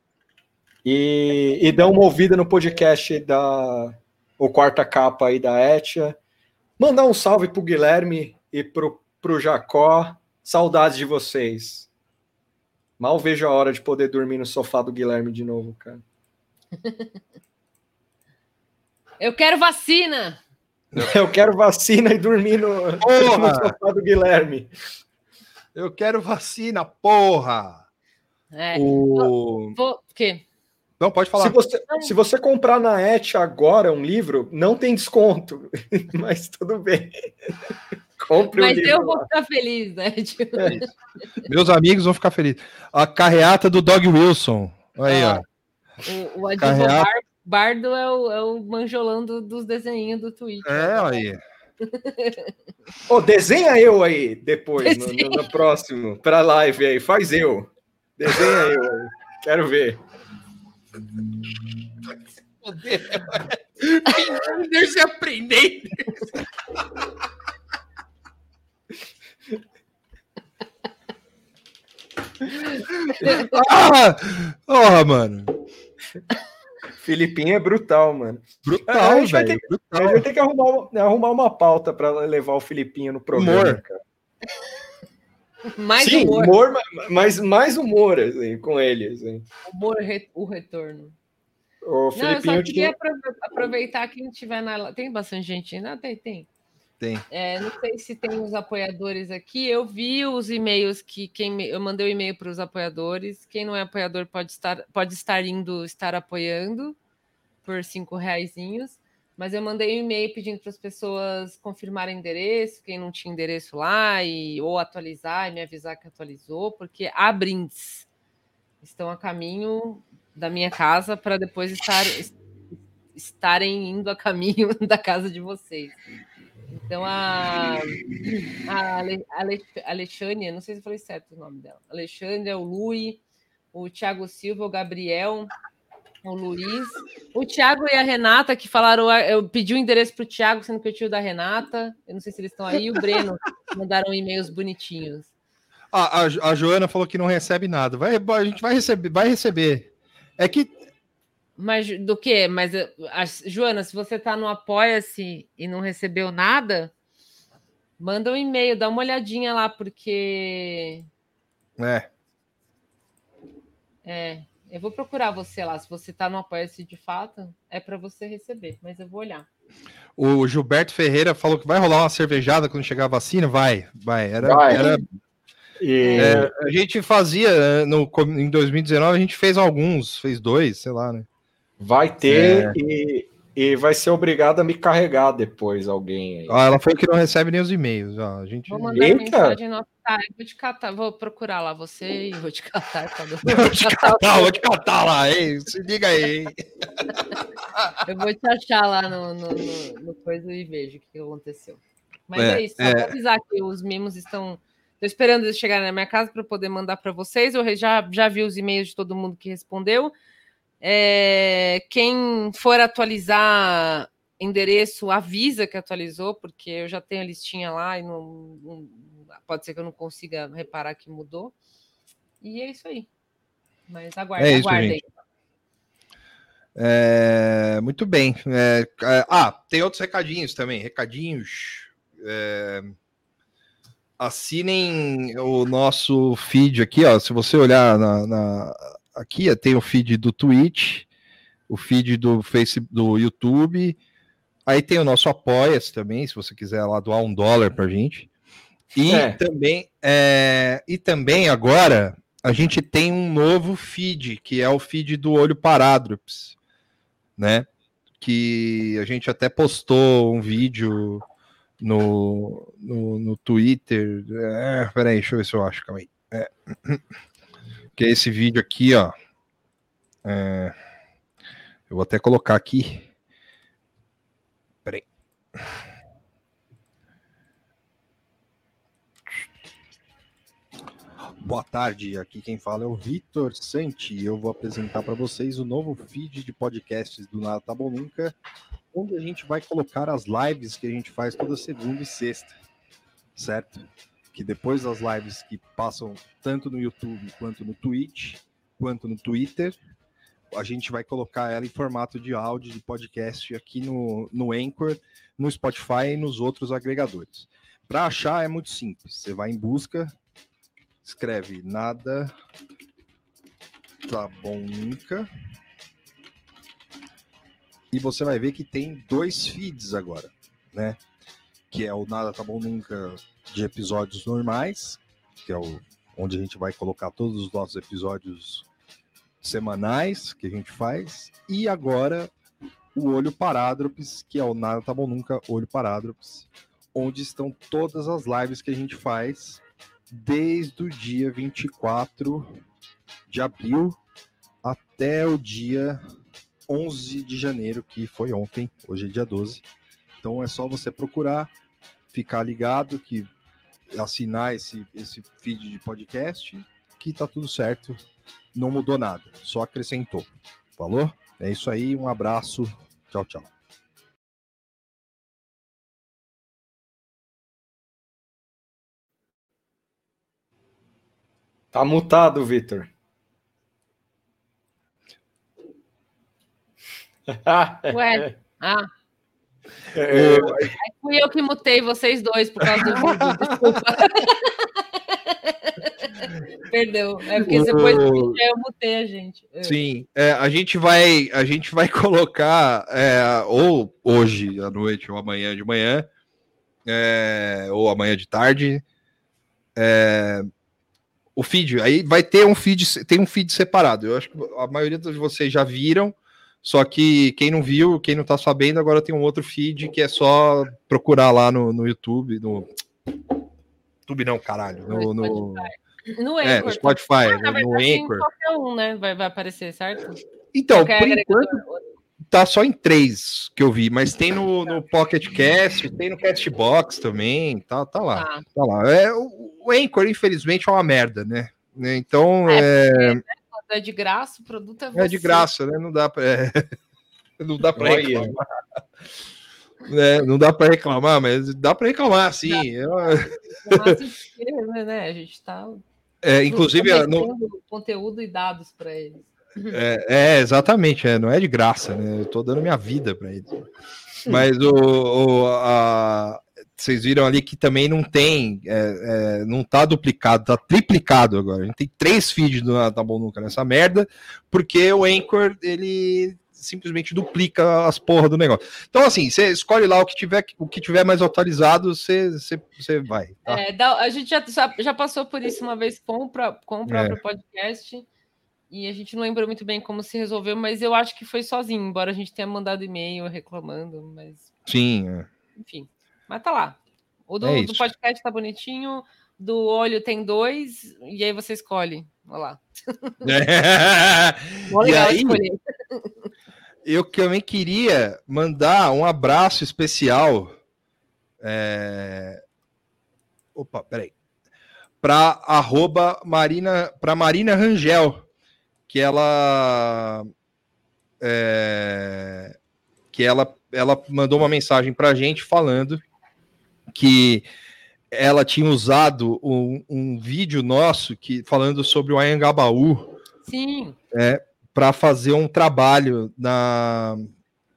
E, e dão uma ouvida no podcast da o quarta capa aí da Etia. Mandar um salve pro Guilherme e pro, pro Jacó. Saudades de vocês. Mal vejo a hora de poder dormir no sofá do Guilherme de novo, cara. Eu quero vacina! Eu quero vacina e dormir no, no sofá do Guilherme. Eu quero vacina, porra! É. O... Vou. O quê? Não, pode falar. Se você, se você comprar na Et agora um livro, não tem desconto. Mas tudo bem. Compre o Mas livro. eu vou lá. ficar feliz, né? Tipo, É. Meus amigos vão ficar felizes. A carreata do Dog Wilson. Aí, Ah. ó. o, o Carreata. Bar- Bardo é o, é o manjolão do- dos desenhinhos do Twitch. É, aí. Ô, desenha eu aí depois, no, no- no próximo, pra live aí. Faz eu. Desenha eu aí. Quero ver. Deixa se aprender. Ah! Porra, mano. Filipinho é brutal, mano. A Brutal, gente vai velho. A gente vai ter que arrumar uma, arrumar uma pauta pra levar o Filipinho no programa, Humor. cara. Mais Sim, humor, humor, ma- mas mais humor, assim, com ele, assim. humor re- o retorno. O Não, eu só tinha... queria aprove- aproveitar quem tiver na. Tem bastante gente ainda? Tem, tem. Tem. É, não sei se tem os apoiadores aqui. Eu vi os e-mails que quem eu mandei o e-mail para os apoiadores. Quem não é apoiador pode estar, pode estar indo estar apoiando por cinco reaisinhos. Mas eu mandei um e-mail pedindo para as pessoas confirmarem endereço, quem não tinha endereço lá, e, ou atualizar e me avisar que atualizou, porque há brindes estão a caminho da minha casa para depois estar, es- estarem indo a caminho da casa de vocês. Então a, a Ale, Ale, Alexânia, não sei se eu falei certo o nome dela. Alexandria, o Lui, o Thiago Silva, o Gabriel, o Luiz, o Thiago e a Renata que falaram, ah, eu pedi o endereço para o Thiago, sendo que eu tio da Renata. Eu não sei se eles estão aí. E o Breno mandaram e-mails bonitinhos. Ah, a, a Joana falou que não recebe nada. Vai, a gente vai receber, vai receber. É que Mas do que? Mas eh, as- Joana, se você tá no Apoia-se e não recebeu nada, manda um e-mail, dá uma olhadinha lá, porque é, é, eu vou procurar você lá. Se você tá no Apoia-se de fato, é para você receber, mas eu vou olhar. o Gilberto Ferreira falou que vai rolar uma cervejada quando chegar a vacina. Vai, vai. Era, Vai. era- E é, a gente fazia eh, no, em 2019, a gente fez alguns, fez dois, sei lá, né? vai ter e, e vai ser obrigado a me carregar depois alguém aí. Ah, ela falou que não recebe nem os e-mails. Ó, a gente Vou mandar Eita! mensagem no tá, eu vou te catar, vou procurar lá você e vou te catar. tá bom? Vou te catar, vou te catar lá, hein? Se liga aí, hein? Eu vou te achar lá no, no, no- no coisa e vejo o que aconteceu. Mas É, é, isso, só é. avisar que os mimos estão. Estou esperando eles chegarem na minha casa para poder mandar para vocês. Eu já, já vi os e-mails de todo mundo que respondeu. É, quem for atualizar endereço, avisa que atualizou, porque eu já tenho a listinha lá e não, não- pode ser que eu não consiga reparar que mudou. E é isso aí. Mas aguardem, É isso, aguardem. É, muito bem. É, é, ah, tem outros recadinhos também. Recadinhos. É, assinem o nosso feed aqui, ó. Se você olhar na, na- aqui, tem o feed do Twitch, o feed do Facebook, do YouTube. Aí tem o nosso Apoia-se também, se você quiser lá doar um dólar pra gente. E É. também, é, e também agora a gente tem um novo feed, que é o feed do Olho Parádrops, né? Que a gente até postou um vídeo no, no, no Twitter. É, peraí, deixa eu ver se eu acho, calma aí. É. Que é esse vídeo aqui, ó. É, eu vou até colocar aqui. Peraí. Boa tarde, aqui quem fala é o Vitor Santi. Eu vou apresentar para vocês o novo feed de podcasts do Nada Tá Bom Nunca, onde a gente vai colocar as lives que a gente faz toda segunda e sexta, certo? Que depois das lives que passam tanto no YouTube quanto no Twitch, quanto no Twitter, a gente vai colocar ela em formato de áudio de podcast aqui no, no Anchor, no Spotify e nos outros agregadores. Para achar é muito simples. Você vai em busca, escreve nada tá bom nunca. E você vai ver que tem dois feeds agora, né? Que é o Nada Tá Bom Nunca de episódios normais, que é o onde a gente vai colocar todos os nossos episódios semanais que a gente faz, e agora o Olho Parádropes, que é o Nada Tá Bom Nunca Olho Parádropes, onde estão todas as lives que a gente faz desde o dia 24 de abril até o dia 11 de janeiro, que foi ontem, hoje é dia 12. Então é só você procurar, ficar ligado, que assinar esse, esse feed de podcast, que tá tudo certo, não mudou nada, só acrescentou. Falou? É isso aí, um abraço, tchau, tchau. Tá mutado, Vitor. Ué, ah, É, aí fui eu que mutei vocês dois por causa do vídeo, desculpa. Perdeu. É porque depois vídeo eu mutei a gente. É. Sim, é, a gente vai a gente vai colocar é, ou hoje à noite ou amanhã de manhã é, ou amanhã de tarde é, o feed. Aí vai ter um feed tem um feed separado. Eu acho que a maioria de vocês já viram. Só que quem não viu, quem não tá sabendo, agora tem um outro feed que é só procurar lá no, no YouTube, no YouTube não, caralho, no, no, No é, Anchor. no Spotify, Ah, no em Anchor. qualquer um, né? Vai, vai aparecer, certo? Então, Qualquer por enquanto tá só em três que eu vi, mas tem no, no Pocket Cast, tem no Castbox também, tá, tá lá, Tá. tá lá. É, o, o Anchor, infelizmente, é uma merda, né? Né, Então, É, é, Quando é de graça, o produto é é de você. graça, né? Não dá pra, é, não dá pra reclamar. né? Não dá pra reclamar, mas dá pra reclamar, sim. Eu- assim, né? A gente tá é, inclusive, no, conteúdo e dados para eles. É, é, exatamente, é, não é de graça, né? Eu tô dando minha vida para eles. Mas o, o- a- vocês viram ali que também não tem, é, é, não tá duplicado, tá triplicado agora. A gente tem três feeds do Tá Bom Nunca nessa merda, porque o Anchor, ele simplesmente duplica as porra do negócio. Então, assim, você escolhe lá o que tiver, o que tiver mais atualizado, você, você, você vai. tá? É, a gente já, já, passou por isso uma vez com o, com o próprio podcast. E a gente não lembra muito bem como se resolveu, mas eu acho que foi sozinho, embora a gente tenha mandado e-mail reclamando, mas Sim, é. enfim. Mas tá lá. O do, É do podcast tá bonitinho, do olho tem dois, e aí você escolhe. Olha lá. E legal aí, escolher. Eu também queria mandar um abraço especial. É... Opa, peraí. Para arroba Marina, para Marina Rangel, que ela é, que ela, ela mandou uma mensagem para a gente falando que ela tinha usado um, um vídeo nosso que falando sobre o Anhangabaú Sim, para fazer um trabalho na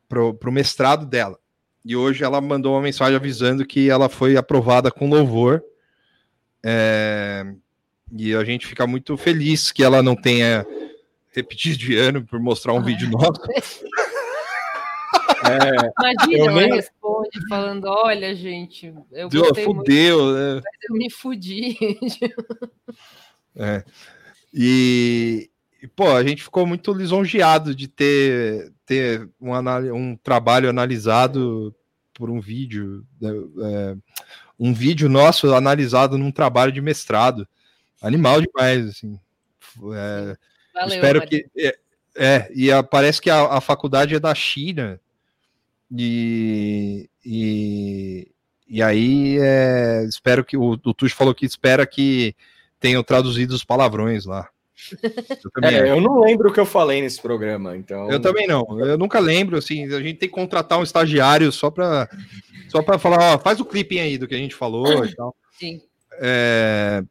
pro, pro mestrado dela. E hoje ela mandou uma mensagem avisando que ela foi aprovada com louvor. É, e a gente fica muito feliz que ela não tenha repetido de ano por mostrar um vídeo nosso. é, imagina, ela nem- responde falando: olha, gente, eu Deu, gostei muito, fudeu, né? eu me fudi. É. E, pô, a gente ficou muito lisonjeado de ter, ter um, um trabalho analisado por um vídeo, né, é, um vídeo nosso analisado num trabalho de mestrado. Animal demais, assim. É, Valeu, espero Maria. que. É, é, e a- parece que a, a faculdade é da China. E, e, e aí é, espero que o, o Tuxo falou que espera que tenham traduzido os palavrões lá. Eu é, eu não lembro o que eu falei nesse programa, então. Eu também não. Eu nunca lembro, assim, a gente tem que contratar um estagiário só para só para falar, ó, faz o clipping aí do que a gente falou e tal. Sim. É,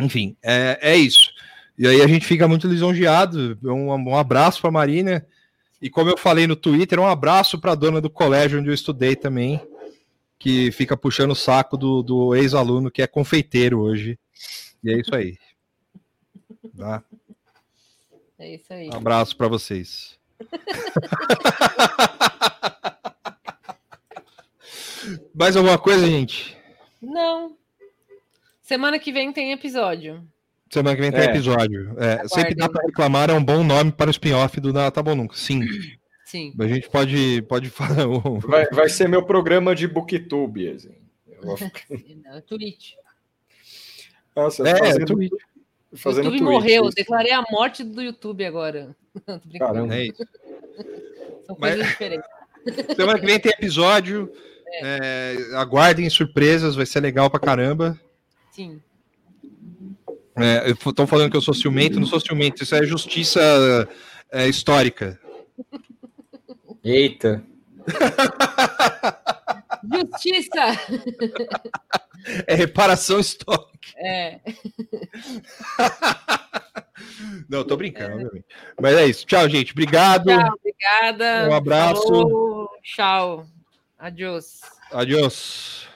enfim, é, é isso. E aí a gente fica muito lisonjeado. Um, um abraço para Marina. E como eu falei no Twitter, um abraço para a dona do colégio onde eu estudei também, que fica puxando o saco do, do ex-aluno que é confeiteiro hoje. E é isso aí. Tá? É isso aí. Um abraço para vocês. Mais alguma coisa, gente? Não. Semana que vem tem episódio. Semana que vem tem É. episódio. É, sempre dá para reclamar, é um bom nome para o spin-off do Nada Tá Bom Nunca. Sim, Sim. a gente pode, pode falar. um- Vai, vai ser meu programa de booktube, assim. Eu vou Não, Twitch. Nossa, É, fazendo, Twitch. O fazendo YouTube Twitch, morreu. isso. Declarei a morte do YouTube agora. Tô brincando. Caramba. É isso. São Mas- coisas diferentes. Semana que vem tem episódio. é, aguardem surpresas, vai ser legal pra caramba. Sim. Estão falando que eu sou ciumento, não sou ciumento, isso é justiça é, histórica. Eita. Justiça! É reparação histórica. É. Não, tô brincando, obviamente. Mas é isso. Tchau, gente. Obrigado. Tchau, obrigada. Um abraço. Falou, tchau. Adiós. Adiós.